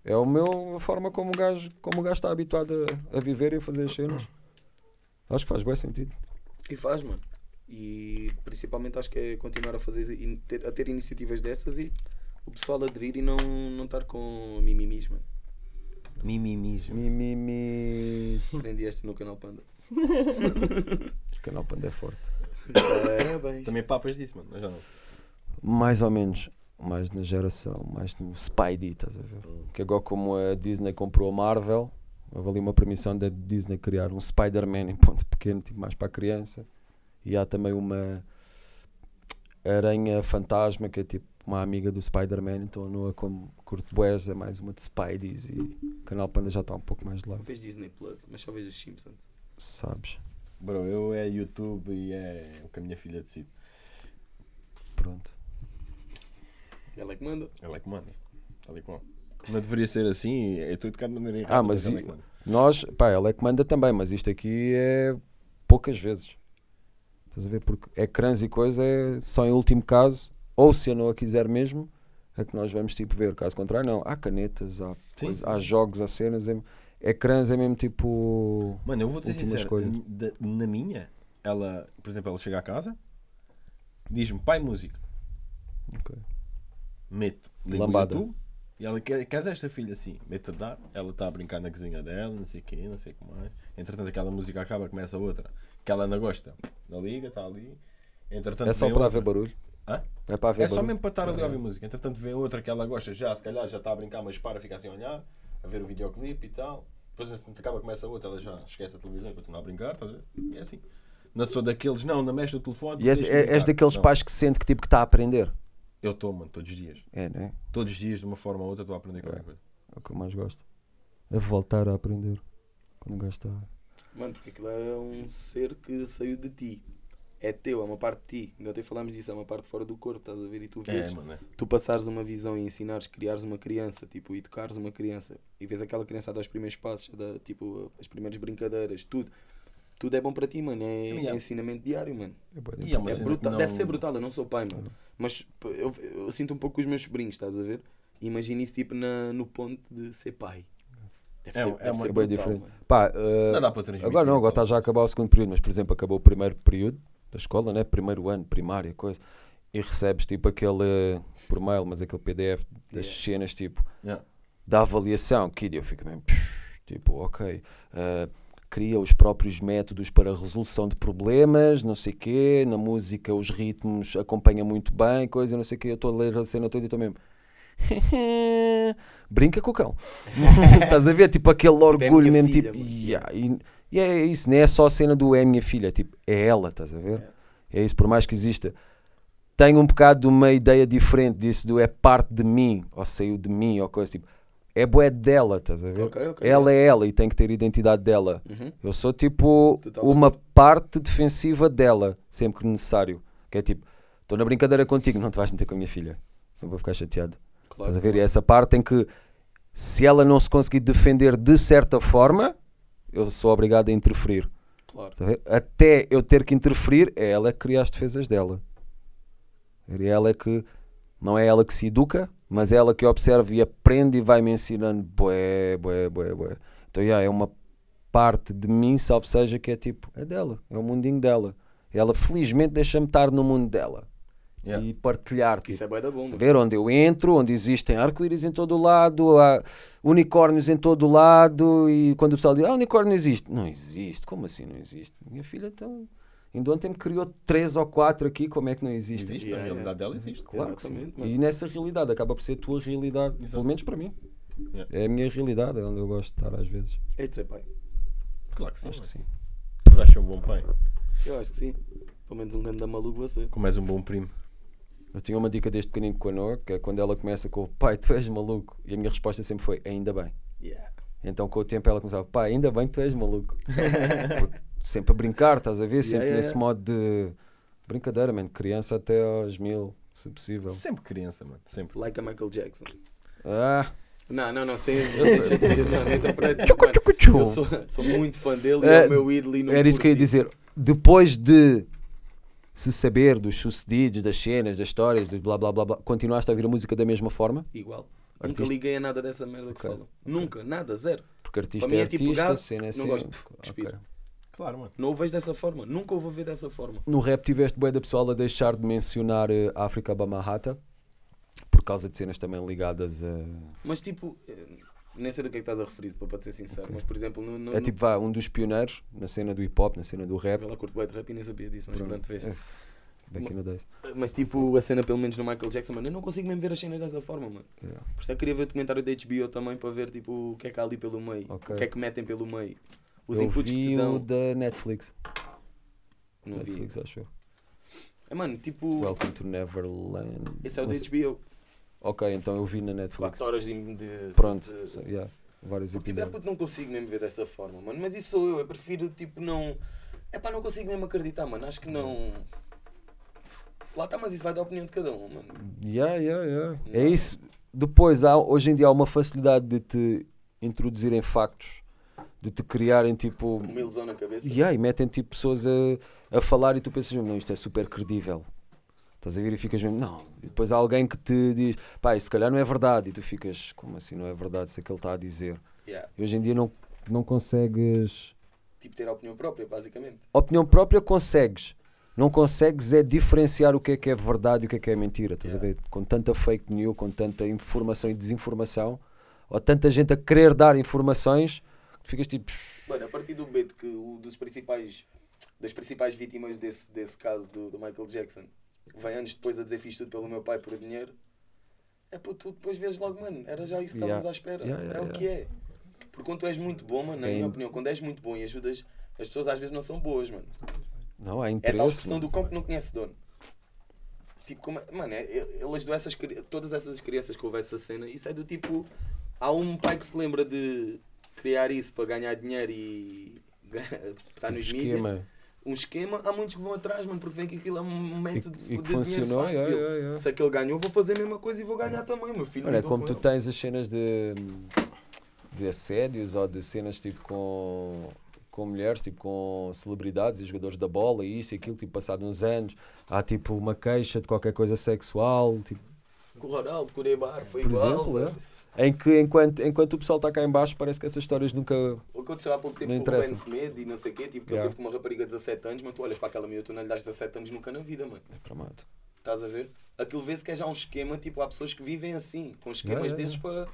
é o meu, a forma como o gajo, como o gajo está habituado a, a viver e a fazer as cenas. Acho que faz bem sentido. E faz, mano. E principalmente acho que é continuar a fazer a ter iniciativas dessas e o pessoal aderir e não, não estar com mimimis, mano. Mimimis. Mimimi. Aprendi esta no canal Panda. O canal Panda é forte. Parabéns. Também papas disso, mano. Mas já não. Mais ou menos. Mais na geração, mais no Spidey, estás a ver? Que agora como a Disney comprou a Marvel, houve ali uma permissão da Disney criar um Spider-Man em ponto pequeno, tipo mais para a criança. E há também uma aranha fantasma que é tipo uma amiga do Spider-Man, então a Noah como curto boés é mais uma de Spideys e o canal Panda já está um pouco mais de Não lado, vejo Disney Plus, mas só vejo os Simpsons. sabes? Bro, eu é YouTube e é o que a minha filha decide. Pronto. Ela é que manda. Ela é que manda. Tal e qual. Não deveria ser assim, eu estou educado de maneira errada. Ah, mas ela é. Nós, pá, ela é que manda também, mas isto aqui é poucas vezes. Estás a ver? Porque ecrãs e coisa é só em último caso, ou se a Noa quiser mesmo, é que nós vamos tipo ver. Caso contrário, não. Há canetas, há, coisa- há jogos, há cenas. É, ecrãs é mesmo tipo. Mano, eu vou Última sincero, escolha. na minha, ela, por exemplo, ela chega a casa, diz-me pai música, Ok. Meto, ligo o Lambada. YouTube, e ela quer, esta filha assim, meto a dar, ela está a brincar na cozinha dela, não sei o quê, não sei o que mais. Entretanto, aquela música acaba, começa outra, que ela não gosta, não liga, está ali. Entretanto, É só para outra. ver barulho. Hã? É para ver É só barulho. mesmo para estar ali a ouvir música. Entretanto, vem outra que ela gosta, já se calhar já está a brincar, mas para, fica assim a olhar, a ver o videoclipe e tal. Depois, entretanto, acaba, começa outra, ela já esquece a televisão e continua a brincar, estás a ver? E é assim. Não sou daqueles, não, não mexe o telefone. E és, és daqueles Não. pais que sente que tipo que está a aprender. Eu estou, mano, todos os dias. É, né? Todos os dias, de uma forma ou outra, estou a aprender qualquer É. coisa. É o que eu mais gosto. É voltar a aprender. Quando o gajo está. Mano, porque aquilo é um ser que saiu de ti. É teu, é uma parte de ti. Ainda até falámos disso, é uma parte fora do corpo, estás a ver? E tu vês, É, mano, é. tu passares uma visão e ensinares, criares uma criança, tipo, educares uma criança e vês aquela criança a dar os primeiros passos, a dar, tipo, as primeiras brincadeiras, tudo. Tudo é bom para ti, mano. É, Yeah. é ensinamento diário, mano. É E é É brutal, que Deve não- ser brutal, eu não sou pai, mano. Mas eu, eu sinto um pouco com os meus sobrinhos, estás a ver? Imagina isso tipo na, no ponto de ser pai. Deve É- ser, é deve uma- ser brutal, diferente. mano. Pá, uh, Não dá para transmitir. Agora não, agora está já a acabar o segundo período, mas por exemplo acabou o primeiro período da escola, né? primeiro ano, primária, coisa, e recebes tipo aquele, por mail, mas aquele PDF das Yeah. cenas tipo Yeah. da avaliação, que eu fico mesmo, psh, tipo, ok, ah, cria os próprios métodos para a resolução de problemas, não sei quê, na música os ritmos acompanham muito bem, coisa, não sei o quê, eu estou a ler a cena toda e estou mesmo. Brinca com o cão. Estás a ver? Tipo aquele orgulho mesmo, filha, tipo, yeah, e, e é isso, não é só a cena do é minha filha, tipo, é ela, estás a ver? É isso, por mais que exista. Tenho um bocado de uma ideia diferente disso, do é parte de mim, ou saiu de mim, ou coisa tipo. É bué dela, estás a ver? Ok, ok. Ela é ela e tem que ter identidade dela. Uhum. Eu sou tipo uma parte defensiva dela, sempre que necessário. Que é tipo, estou na brincadeira contigo, não te vais meter com a minha filha. Senão vou ficar chateado. Claro, Estás a ver? E é essa parte em que se ela não se conseguir defender de certa forma, eu sou obrigado a interferir. claro. A? Até eu ter que interferir, é ela que cria as defesas dela. É ela que não é ela que se educa, mas ela que observa e aprende e vai me ensinando bué, bué, bué, bué. Então, yeah, é uma parte de mim, salvo seja, que é tipo, é dela, é o mundinho dela. Ela felizmente deixa-me estar no mundo dela Yeah. e partilhar. Isso Tipo, é bué da bom, Estás a mano. ver onde eu entro, onde existem arco-íris em todo o lado, há unicórnios em todo o lado, e quando o pessoal diz, ah, unicórnio existe. Não existe, como assim não existe? Minha filha então, ainda ontem me criou três ou quatro aqui, como é que não existe? Existe, Yeah, a realidade dela existe. Claro que sim. E nessa realidade, acaba por ser a tua realidade, Exato. pelo menos para mim. Yeah. É a minha realidade, é onde eu gosto de estar às vezes. É de ser pai. Claro que sim. Acho que sim. Tu ser um bom pai. Eu acho que sim. Pelo menos um grande maluco você. Como és um bom primo. Eu tinha uma dica desde pequenino com a Noa, que é quando ela começa com o pai, tu és maluco. E a minha resposta sempre foi, ainda bem. Yeah. Então com o tempo ela começava, pai, ainda bem que tu és maluco. Porque sempre a brincar, estás a ver? Sempre yeah, nesse yeah. modo de brincadeira, mano. Criança até aos mil, se possível. Sempre criança, mano. Sempre. Like a Michael Jackson. Ah, Não, não, não, sem. não, não interprete. Eu sou, sou muito fã dele e é É, o meu ídolo e não era isso que eu ia dizer. Depois de se saber dos sucedidos, das cenas, das histórias, do blá blá blá blá, continuaste a ouvir a música da mesma forma? Igual. Artista- Nunca liguei a nada dessa merda que falam. Nunca, nada, zero. Porque artista Para mim é é tipo artista, pegar, cena é não cena. gosto, Ok. Claro, mano. Não o vejo dessa forma. Nunca o vou ver dessa forma. No rap tiveste bué da pessoal a deixar de mencionar eh, a África Bamahata por causa de cenas também ligadas a. Mas tipo, eh, nem sei do que é que estás a referir, para ser sincero. Mas por exemplo, no. no É tipo, vá, um dos pioneiros na cena do hip hop, na cena do rap. Ela curto bué de rap e nem sabia disso, mas pronto, vês. É, Back in the days. Mas tipo, a cena pelo menos no Michael Jackson, mano, eu não consigo mesmo ver as cenas dessa forma, mano. Yeah. Por isso eu queria ver o documentário da HBO também para ver tipo o que é que há ali pelo meio, Ok. o que é que metem pelo meio, os Eu inputs que vi te o dão. da Netflix. Não vi. Netflix, acho eu. É, mano, tipo, Welcome to Neverland. esse é o da HBO. Ok, então eu vi na Netflix. 4 horas de. de Pronto, de- so- yeah, vários Porque tipo, é episódios. puto, não consigo mesmo ver dessa forma, mano. Mas isso sou eu, eu prefiro tipo não. É pá, não consigo mesmo acreditar, mano. Acho que não. Lá está, mas isso vai da opinião de cada um, mano. Yeah, yeah, yeah. É Não. isso. Depois, há, hoje em dia há uma facilidade de te introduzirem factos, de te criarem tipo. Uma ilusão na cabeça. Yeah, e metem tipo pessoas a, a falar e tu pensas mesmo, não, isto é super credível. Estás a ver e ficas mesmo, não. E depois há alguém que te diz, pá, isso se calhar não é verdade. E tu ficas, como assim não é verdade se é que ele está a dizer? Yeah. E hoje em dia não, não consegues. Tipo, ter a opinião própria, basicamente. Opinião própria consegues. Não consegues é diferenciar o que é que é verdade e o que é que é mentira. Estás a Yeah. ver? Com tanta fake news, com tanta informação e desinformação, ou tanta gente a querer dar informações, tu ficas tipo. Mano, a partir do momento que o dos principais, das principais vítimas desse, desse caso do, do Michael Jackson vem anos depois a dizer fiz tudo pelo meu pai por dinheiro, é pô, tu depois vês logo, mano, era já isso que Yeah. estávamos à espera. Yeah, yeah, é o yeah. que é. Porque quando tu és muito bom, mano, na É minha in- opinião, quando és muito bom e ajudas, as pessoas às vezes não são boas, mano. Não, há É interesse. tal expressão mano. do cão que não conhece dono. Tipo, como é- mano, é, essas, cri- todas essas crianças que houve essa cena. Isso é do tipo. Há um pai que se lembra de criar isso para ganhar dinheiro e estar nos mídias. Um esquema, há muitos que vão atrás, mano, porque veem que aquilo é um método e de, de funcionou, dinheiro fácil. yeah, yeah, yeah. Se aquele ganhou, vou fazer a mesma coisa e vou ganhar também, meu filho. Olha, é como com tu ele. tens as cenas de, de assédios ou de cenas tipo com, com mulheres, tipo com celebridades e jogadores da bola e isso e aquilo, tipo passado uns anos, há tipo uma queixa de qualquer coisa sexual, tipo, Com o Ronaldo, com o Neymar, foi por igual. exemplo, é. Em que enquanto, enquanto o pessoal está cá em baixo parece que essas histórias nunca. O que aconteceu há pouco tempo com o Ben. Smith e não sei o quê, tipo, que Yeah. ele teve com uma rapariga de 17 anos, mas tu olhas para aquela miúda, tu não lhe das 17 anos nunca na vida, mano. É tramado. Estás a ver? Aquilo vê-se que é já um esquema, tipo, há pessoas que vivem assim, com esquemas Yeah, yeah, desses para.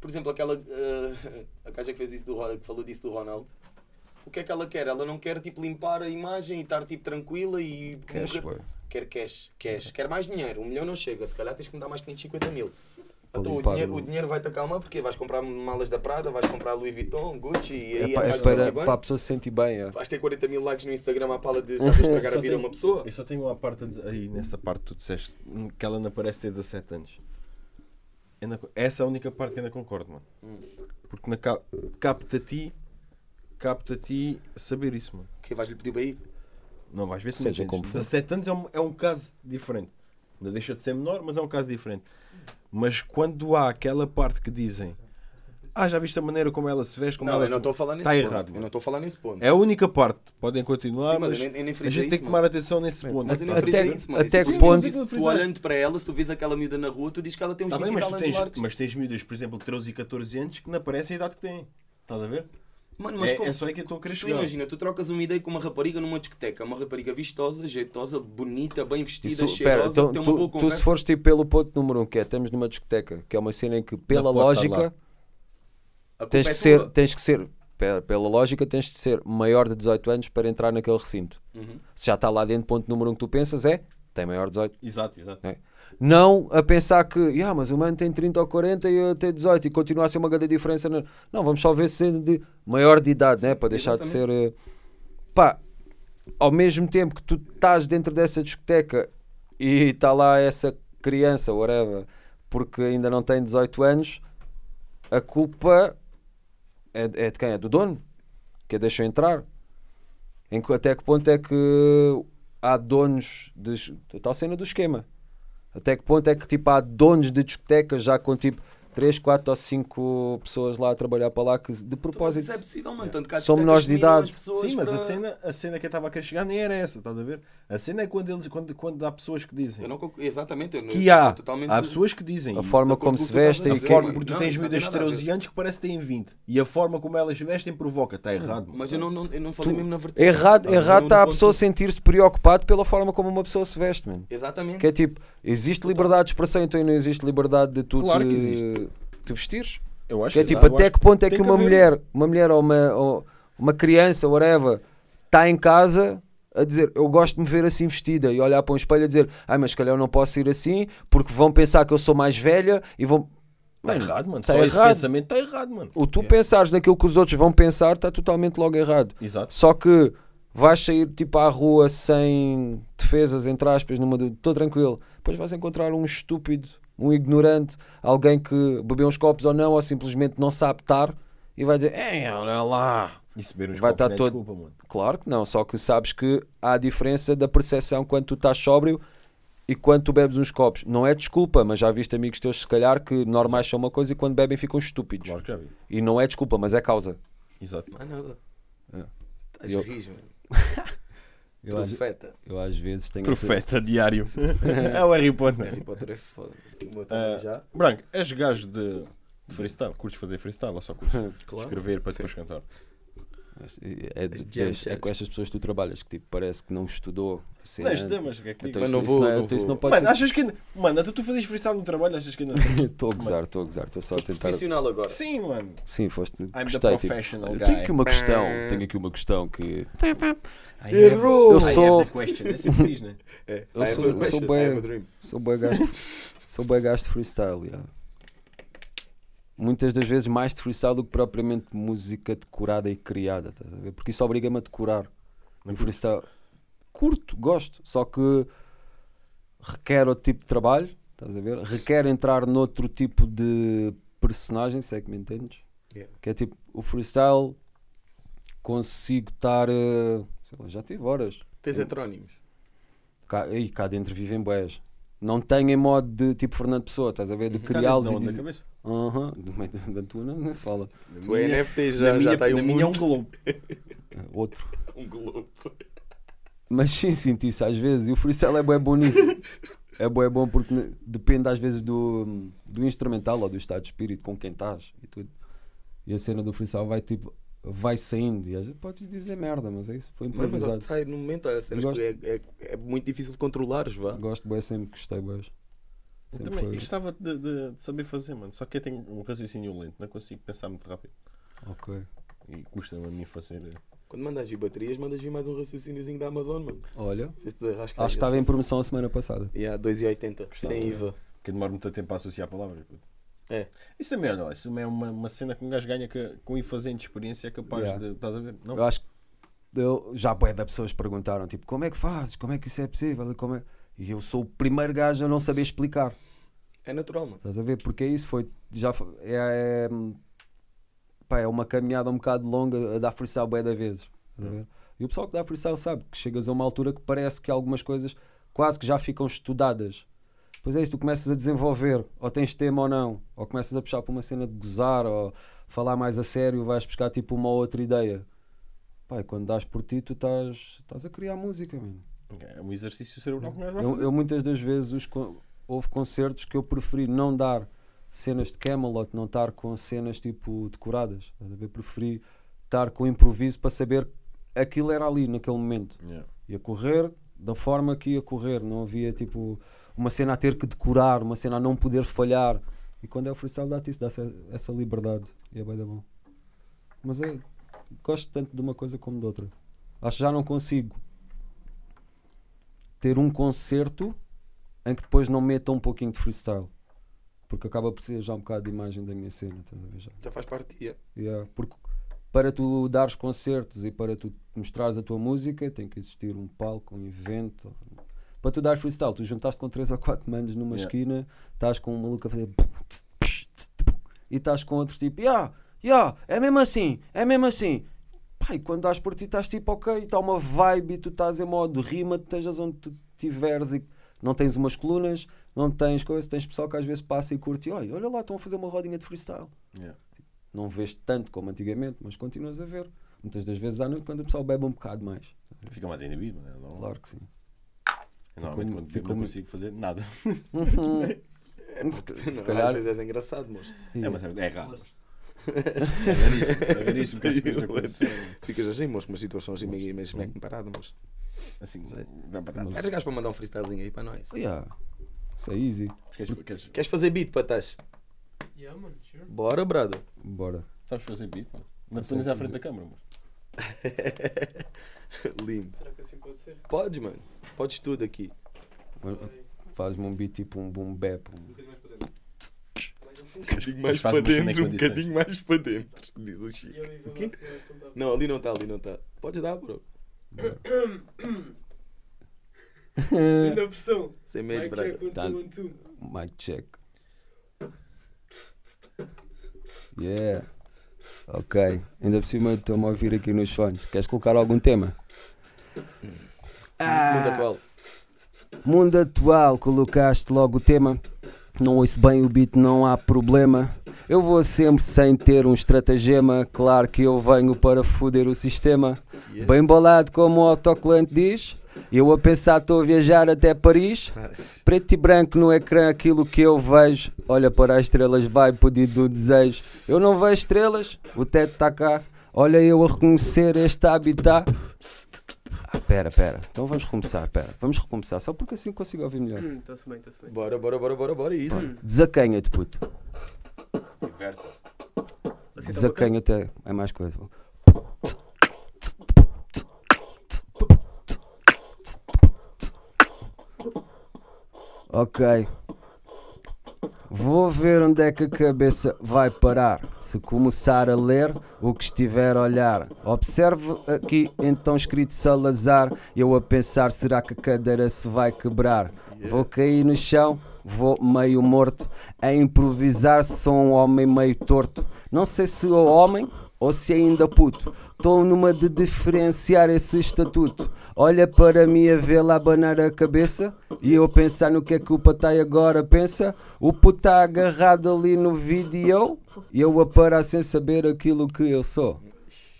Por exemplo, aquela. eh, a gaja que fez isso do que falou disso do Ronaldo. O que é que ela quer? Ela não quer tipo limpar a imagem e estar tipo tranquila e. Cash, nunca-. Quer cash, cash. Quer mais dinheiro. Um milhão não chega. Se calhar tens que me dar mais 550 mil. Para Então o dinheiro, o- o dinheiro vai-te acalmar porque vais comprar malas da Prada, vais comprar Louis Vuitton, Gucci e aí É, pa- é vais para, bem. para a pessoa se sentir bem. É. Vais ter 40 mil likes no Instagram à pala de estás a estragar a vida a tenho- uma pessoa. Eu só tenho uma parte aí nessa parte que tu disseste que ela não parece ter 17 anos. Ainda essa é a única parte que ainda concordo, mano. Hum. Porque na ca- capta a ti, capta a ti saber isso, mano. Que vais-lhe pedir para ir? Não vais ver se Seja não como entendes. for. 17 anos é um, é um caso diferente. Ainda deixa de ser menor, mas é um caso diferente. Mas quando há aquela parte que dizem Ah, já viste a maneira como ela se veste, como Não, ela eu não se... estou a falar nesse Tá ponto. errado, Eu não estou a falar nesse ponto. É a única parte. Podem continuar, Sim, mas mas eu nem- eu nem a gente tem que tomar mano. atenção nesse ponto. Mas eu nem Até- isso, mano. até Isso que é ponto-. Tu olhando para ela, se tu vês aquela miúda na rua, tu dizes que ela tem uns Tá 20 bem, e mas, tal tu anos tens, mas tens miúdas, por exemplo, de 13 e 14 anos que não parecem a idade que têm. Estás a ver? Mano, mas é, como? é só aí que eu estou a querer Tu chegar. imagina, tu trocas uma ideia com uma rapariga numa discoteca, uma rapariga vistosa, jeitosa, bonita, bem vestida, Isso, cheirosa, pera, então, tem uma tu, boa tu conversa. se fores tipo pelo ponto número um, que é estamos numa discoteca, que é uma cena em que pela lógica culpa tens é que ser, tens que ser, pe- pela lógica tens de ser maior de 18 anos para entrar naquele recinto. Uhum. Se já está lá dentro, ponto número um que tu pensas é, tem maior de 18. Exato, exato. É. Não a pensar que, "Ya, mas o mano tem 30 ou 40 e eu tenho 18 e continua a ser uma grande diferença. na-" Não, vamos só ver se é de maior de idade, né? para deixar de ser. eh, Pá, ao mesmo tempo que tu estás dentro dessa discoteca e está lá essa criança, whatever, porque ainda não tem 18 anos, a culpa é, é de quem? É do dono, que a deixou entrar. Em até que ponto é que há donos de. Tal cena do esquema. Até que ponto é que tipo, há donos de discotecas já com tipo 3, 4 ou 5 pessoas lá a trabalhar para lá que de Mas propósito. isso é possível, mano. Tanto que São menores de idade. Sim, mas a para- cena, a cena que eu estava a querer chegar nem era essa, estás a ver? A cena é quando, eles, quando, quando há pessoas que dizem Eu não conc- Exatamente. Eu não- que há, eu totalmente- há pessoas que dizem A forma como se vestem a a e forma, porque tu tens miúdas de nada a 13 ver. anos que parece que têm 20 e a forma como elas vestem provoca, está errado. mano. Mas eu não, não, eu não falei mesmo na vertente. Errado, a errado está a pessoa sentir-se preocupado pela forma como uma pessoa se veste, mano. Exatamente. Que é tipo, existe liberdade de expressão, então não existe liberdade de tu Claro te, te vestires. Eu acho Que é que tipo, até que ponto é que que uma haver- mulher, uma mulher ou uma, ou uma criança, whatever, está em casa a dizer eu gosto de me ver assim vestida e olhar para um espelho a dizer ai, mas se calhar eu não posso ir assim porque vão pensar que eu sou mais velha e vão. Está errado, mano. tá Só esse errado. pensamento está errado, mano. O tu pensares naquilo que os outros vão pensar está totalmente logo errado. Exato. Só que vais sair tipo à rua sem defesas, entre aspas, numa estou tranquilo. Depois vais encontrar um estúpido, um ignorante, alguém que bebeu uns copos ou não, ou simplesmente não sabe estar e vai dizer, Ei, olha lá. E se beber uns Vai copos, não é todo- desculpa, mano. Claro que não, só que sabes que há a diferença da percepção quando tu estás sóbrio e quando tu bebes uns copos. Não é desculpa, mas já viste amigos teus, se calhar, que normais são uma coisa e quando bebem ficam estúpidos. Claro que já vi. E não é desculpa, mas é causa. Exato. Não há nada. É. Estás Eu- a rir, mano. Eu, às- Profeta. eu às vezes tenho Profeta diário. é o Harry Potter. Harry Potter é foda. Também já. Branco, és gajo de, de freestyle? Curtes fazer freestyle ou só curtes Claro. escrever para depois cantar? É, é, As é- é com estas pessoas que tu trabalhas que tipo, parece que não estudou assim. Não, é, o que é que Então isso, Mas não isso vou, não, é- não então isso vou. não pode Mano, ser. achas que. Mano, tu, tu fazes freestyle no trabalho, achas que ainda Estou a gozar, estou a gozar, estou só a tentar. Profissional agora. Sim, mano. Sim, foste. I'm gostei. Tipo, eu guy. tenho aqui uma questão. Tenho aqui uma questão que. Errou! Eu sou-. É né? É, Eu sou- eu sou dream. Sou bem gasto. sou bem gasto de freestyle, yeah. Muitas das vezes mais de freestyle do que propriamente música decorada e criada, estás a ver? Porque isso obriga-me a decorar. E freestyle. Curto, gosto, só que requer outro tipo de trabalho, estás a ver? Requer entrar noutro tipo de personagem, se é que me entendes. Yeah. Que é tipo, o freestyle consigo estar. eh, sei lá, já tive horas. Tens heterónimos. Cá, e cá dentro vivem boés. Não tenho em modo de tipo Fernando Pessoa, estás a ver? De criá-los Não, e na dizer. Aham, do meio da, tua não, não se fala. Na Tu minha- NFT na já, já minha- está aí na um minha é um globo. Eh, Outro. Um globo. Mas sim, sinto isso às vezes. E o freestyle é bué bom nisso. É bué bom porque depende às vezes do, do instrumental ou do estado de espírito com quem estás e tudo. E a cena do freestyle vai tipo, vai saindo. E às vezes podes dizer merda, mas é isso. Foi Mas, mas improvisado. sai no momento, Eu que é, é, é muito difícil de controlares, vá. Gosto bué sempre, gostei. Eu Sempre Também foi. gostava de, de- de saber fazer, mano. Só que eu tenho um raciocínio lento, não consigo pensar muito rápido. Ok. E custa-me a mim fazer. eh, Quando mandas vir baterias, mandas vir mais um raciocíniozinho da Amazon, mano. Olha, acho que estava em promoção a semana passada. E há 2,80 Gostava, sem é. IVA. Que demora muito tempo a associar palavras. puto. É. Isso também, olha, lá, isso também é uma, uma cena que um gajo ganha que, com ir fazendo experiência é capaz Yeah. de. Estás a ver? Não? Eu acho que eu, já bué de pessoas perguntaram tipo, como é que fazes? Como é que isso é possível? E, como é... e eu sou o primeiro gajo a não saber explicar. É natural, mano. Estás a ver? Porque é isso foi. Já foi- é, é, pá, é uma caminhada um bocado longa a dar freestyle bué da vezes. estás a ver? E o pessoal que dá freestyle sabe que chegas a uma altura que parece que algumas coisas quase que já ficam estudadas. Pois é isso, tu começas a desenvolver, ou tens tema ou não, ou começas a puxar para uma cena de gozar, ou falar mais a sério, vais buscar tipo uma outra ideia. E quando dás por ti, tu estás, estás a criar música, mano. É um exercício cerebral que Eu, eu muitas das vezes os houve concertos que eu preferi não dar cenas de Camelot, não estar com cenas tipo decoradas. ver? Preferi estar com improviso para saber aquilo era ali naquele momento. Yeah. Ia correr da forma que ia correr, não havia tipo uma cena a ter que decorar, uma cena a não poder falhar. E quando é o freestyle dá-te isso, dá essa, essa liberdade. E é bem da bom. Mas é, gosto tanto de uma coisa como de outra. Acho que já não consigo ter um concerto em que depois não meta um pouquinho de freestyle. Porque acaba por ser já um bocado de imagem da minha cena, estás a ver já? Já faz parte. yeah. Yeah, Porque para tu dares concertos e para tu mostrares a tua música tem que existir um palco, um evento, Para tu dar freestyle, tu juntaste com 3 ou 4 manos numa Yeah. esquina, estás com um maluco a fazer. E estás com outro tipo, yeah, yeah, é mesmo assim, é mesmo assim. E quando dás por ti, estás tipo, ok, está uma vibe e tu estás em modo rima, estejas onde tu estiveres e não tens umas colunas, não tens coisa, tens pessoal que às vezes passa e curte, e olha, olha lá, estão a fazer uma rodinha de freestyle. Yeah. Não vês tanto como antigamente, mas continuas a ver. Muitas das vezes à noite quando o pessoal bebe um bocado mais. Fica mais indivíduo, né? Não, Claro que sim. Eu Normalmente quando ficou não consigo fazer nada. Se, se Não, calhar. Às vezes és engraçado, mas É, mas é, é raro. Mas, É raríssimo. É raríssimo mas- aconteçam. ficas assim, mas com uma situação assim meio meio smack parado, mas. Assim, vai para trás. Queres gajo para mandar um freestylezinho aí para nós? Yeah. Isso é easy. Queres, queres, Queres fazer beat, patas? yeah, mano, sure. Bora, brother. Bora. sabes fazer beat? pá? Não te sei ponhas à frente da câmara, mas. Lindo. Será que assim pode ser? Podes, mano. Podes tudo aqui. Faz-me um beat tipo um boom bap. um bocadinho mais para dentro. Um bocadinho mais faz para dentro, um condições. bocadinho mais para dentro, diz o Chico. o quê? Não ali não está, ali não está. Podes dar, bro. Ainda pressão. Sem medo, two. Mic check. Yeah. Ok. Ainda por cima estou-me a ouvir aqui nos fones. Queres colocar algum tema? Mundo atual. Mundo atual, colocaste logo o tema. Não ouço bem o beat, não há problema. Eu vou sempre sem ter um estratagema. Claro que eu venho para foder o sistema. Yeah. Bem bolado, como o autocolante diz. Eu a pensar, estou a viajar até Paris. Preto e branco no ecrã, aquilo que eu vejo. Olha para as estrelas, vai pedido do desejo. Eu não vejo estrelas, o teto está cá. Olha eu a reconhecer este habitat. Pera, pera. Então vamos recomeçar, pera. Vamos recomeçar, só porque assim consigo ouvir melhor. Hum, Está-se bem, está-se bem. Bora, bora, bora, bora, bora. Isso. Desacanha-te, puto. Assim tá? Desacanha-te é- é mais coisa. Ok. Vou ver onde é que a cabeça vai parar. Se começar a ler o que estiver a olhar. Observe aqui então escrito Salazar. Eu a pensar, será que a cadeira se vai quebrar? Vou cair no chão, vou meio morto. A improvisar, sou um homem meio torto. Não sei se sou homem ou se ainda puto. Estou numa de diferenciar esse estatuto. Olha para mim a vê-la abanar a cabeça e eu pensar no que é que o patai agora pensa. O puto está agarrado ali no vídeo e eu a parar sem saber aquilo que eu sou.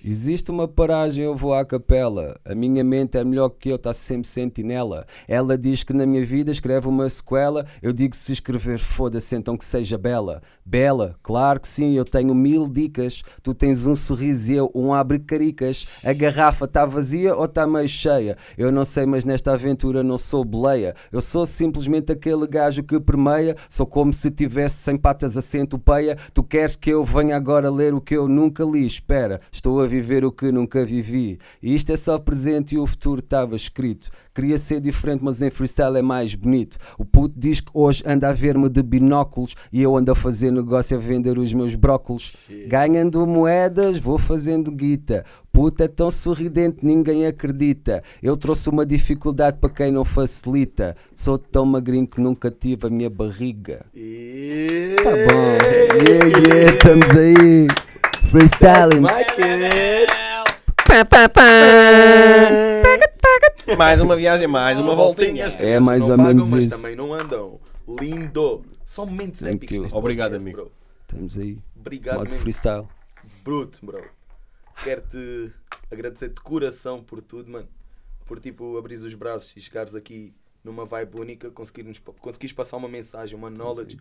Existe uma paragem, eu vou à capela. A minha mente é melhor que eu, está sempre sentinela. Ela diz que na minha vida escreve uma sequela. Eu digo se escrever, foda-se, então que seja bela. Bela, claro que sim, eu tenho mil dicas. Tu tens um sorriso e eu um abre caricas. A garrafa está vazia ou está meio cheia? Eu não sei, mas nesta aventura não sou boleia. Eu sou simplesmente aquele gajo que permeia. Sou como se tivesse sem patas a centopeia. Tu queres que eu venha agora ler o que eu nunca li? Espera, estou a viver o que nunca vivi. E isto é só presente e o futuro estava escrito. Queria ser diferente, mas em freestyle é mais bonito. O puto diz que hoje anda a ver-me de binóculos e eu ando a fazer negócio a vender os meus brócolos. Ganhando moedas, vou fazendo guita. Puta é tão sorridente, ninguém acredita. Eu trouxe uma dificuldade para quem não facilita. Sou tão magrinho que nunca tive a minha barriga. E... Tá bom. Yeah, yeah, estamos aí. Freestyling. My kid. Pá, pá, pá. Mais uma viagem, mais uma voltinha. As É crianças mais não ou pagam, menos mas isso. também não andam. Lindo. São momentos Thank épicos you. neste Obrigado, podcast, amigo. bro. Estamos aí. Obrigado Modo mesmo. freestyle. Bruto, bro. Quero-te agradecer de coração por tudo, mano. Por tipo abrir os braços e chegares aqui numa vibe única, conseguires, conseguires passar uma mensagem, uma knowledge.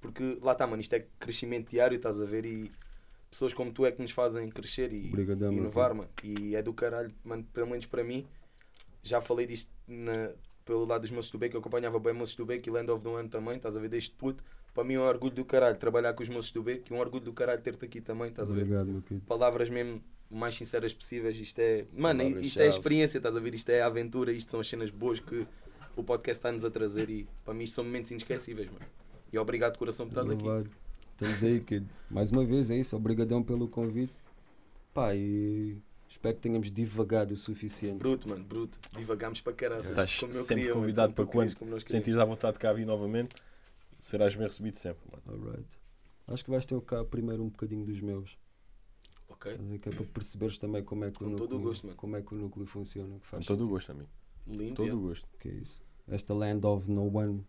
Porque lá está, mano, isto é crescimento diário, estás a ver? E pessoas como tu é que nos fazem crescer e Obrigadão, inovar, mano. E é do caralho, mano, pelo menos para mim. Já falei disto na- pelo lado dos meus Tubec, eu acompanhava bem meus Tubec e Land of the One também, estás a ver? Desde puto. Para mim é um orgulho do caralho trabalhar com os meus Tubec e um orgulho do caralho ter-te aqui também, estás a ver? Obrigado, meu querido. palavras mesmo mais sinceras possíveis. Isto é, mano, Palavras isto é a chave. experiência, estás a ver? Isto é a aventura, isto são as cenas boas que o podcast está-nos a trazer e para mim isto são momentos inesquecíveis, mano. E obrigado de coração por estás aqui. Estamos aí, kid. Mais uma vez, é isso. Obrigadão pelo convite. Pá, e Espero que tenhamos divagado o suficiente. Bruto, mano, bruto. Divagamos para caralho. Estás como eu sempre queria, convidado para quando. Sentires à vontade de cá vir novamente, serás bem recebido sempre, mano. Alright. Acho que vais ter cá primeiro um bocadinho dos meus. Ok. Que é para perceberes também como é que o Com todo núcleo, o gosto, como é que o núcleo funciona. Que Com faz todo o gosto, amigo. Lindo. Todo o gosto. Que é isso. Esta land of no one.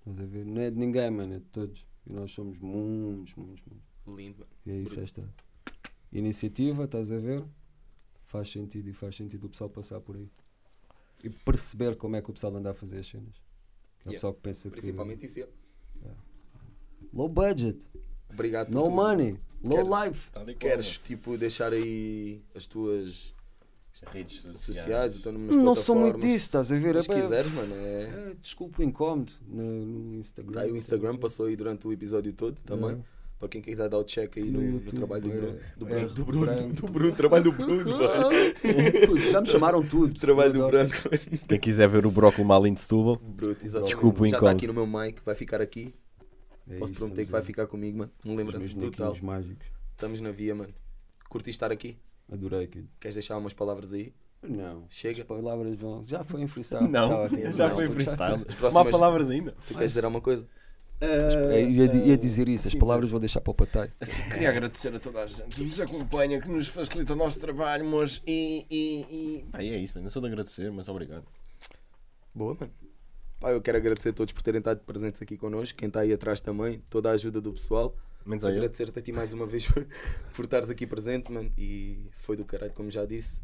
Estás a ver? Não é de ninguém, mano, é de todos. E nós somos muitos, muitos, muitos. Lindo. E é isso, esta iniciativa, estás a ver? Faz sentido e faz sentido o pessoal passar por aí. E perceber como é que o pessoal anda a fazer as cenas. Que é o pessoal que pensa Principalmente isso. yeah. que. Low budget, Obrigado por no tudo. money, low Queres- life. Queres, tipo, deixar aí as tuas redes sociais, então numas Não sou muito disso, estás a ver? Mas se É quiseres, mano, é... É, desculpa o incómodo no, no Instagram. Tá aí o Instagram passou aí durante o episódio todo também. É. Para quem quiser dar o check aí No no, no YouTube, trabalho do é- Bruno. Do é Bruno, do Bruno, branco. do Bruno, trabalho do Bruno, Já me chamaram tudo. Trabalho do branco. Quem quiser ver o brócolis malinho de Setúbal, Bruto, exatamente. Desculpa o Já está incómodo. aqui no meu mic, vai ficar aqui. É Posso prometer que vai ficar comigo, mano. Os lembrança meus brutal. mágicos. Estamos na via, mano. Curti estar aqui. Adorei aquilo. Queres deixar umas palavras aí? Não. Chega. As palavras vão. Já foi em freestyle. Não, aqui. já Não, foi já- freestyle. As Não há próximas- palavras ainda. Tu queres dizer alguma coisa? É, ia, ia dizer isso, as palavras vou deixar para o patai. Assim, queria agradecer a toda a gente que nos acompanha, que nos facilita o nosso trabalho, mas e. e, e... Pá, e é isso, mano. Não sou de agradecer, mas obrigado. Boa, mano. Pá, eu quero agradecer a todos por terem estado presentes aqui connosco. Quem está aí atrás também. Toda a ajuda do pessoal. Menos. Agradecer-te a ti mais uma vez por estares aqui presente, mano. E foi do caralho, como já disse.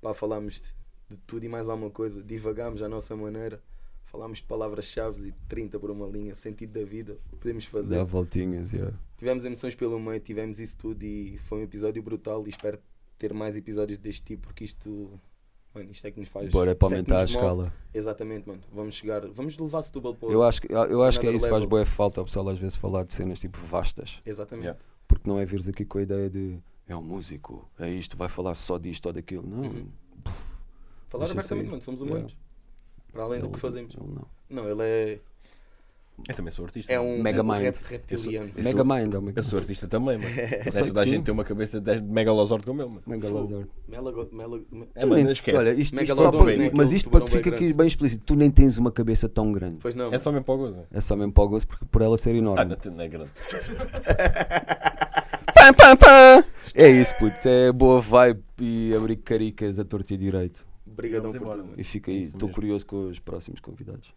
Pá, falámos de, de tudo e mais alguma coisa. Divagámos à nossa maneira. Falámos de palavras-chave e 30 por uma linha. Sentido da vida. o que Podemos fazer. Dá voltinhas, yeah. Tivemos emoções pelo meio, tivemos isso tudo e foi um episódio brutal. E espero ter mais episódios deste tipo, porque isto. Mano, isto é que nos faz. Bora para é que aumentar a nos move. escala. Exatamente, mano. Vamos chegar. Vamos levar Setúbal para o- Eu acho, que- eu acho que é isso, faz level. boa falta ao pessoal às vezes falar de cenas tipo vastas. Exatamente. Yeah. Porque não é vires aqui com a ideia de é um músico, é isto, vai falar só disto ou daquilo. Não. Uhum. Falar Deixa abertamente, mano. Somos Yeah. humanos. Para além do Ele- que fazemos. ele não. Não, ele é, Eu também sou artista. é um Mega é um reptiliano. Eu Mega sou- Mind, é o Mega Eu sou artista também, mano. Não é toda a gente tem uma cabeça de megalosort como eu, mano. Megalozord. Melago, melago, me- É, mano, nem- esquece. Olha, isto, isto só para, né? mas isto para que fique aqui bem explícito, tu nem tens uma cabeça tão grande. Pois não. É só mesmo para o gozo. É só mesmo para o gozo porque por ela ser enorme. Ah, não, tem- não é grande. Pam, pam, pam. É isso, puto. É boa vibe e abrir caricas a torto e direito. Obrigadão por tudo. mano. E fica aí, estou curioso com os próximos convidados.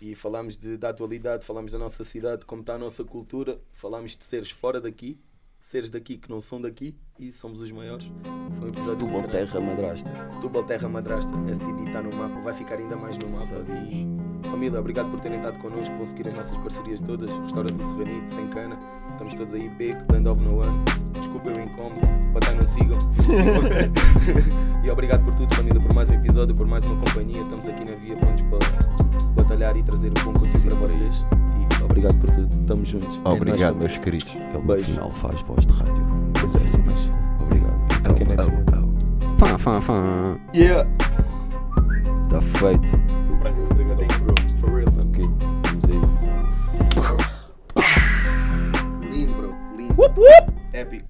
E falámos de, da atualidade, falámos da nossa cidade, como está a nossa cultura, falámos de seres fora daqui, seres daqui que não são daqui e somos os maiores. Foi um Setúbal, terra, madrasta. Setúbal, Terra Madrasta, STB está no mapa, vai ficar ainda mais no mapa. E família, obrigado por terem estado connosco, por seguir as nossas parcerias todas. Restaurante do Serranito, Sem Cana, estamos todos aí, Beco, Land of No One. Desculpem o incómodo, para não sigam. sigam. e obrigado por tudo, família, por mais um episódio, por mais uma companhia. Estamos aqui na via prontos para batalhar e trazer um bom conteúdo para vocês. E obrigado por tudo, estamos juntos. É Obrigado, família. meus queridos. Ele no Beijo. final faz voz de rádio. Pois é, sim, mas. Obrigado. Então, Até bem, próxima. Fã, fã, fã. Yeah! Está feito. Thanks, bro. For real. Ok, vamos aí. Lindo, bro. Lindo. Épico.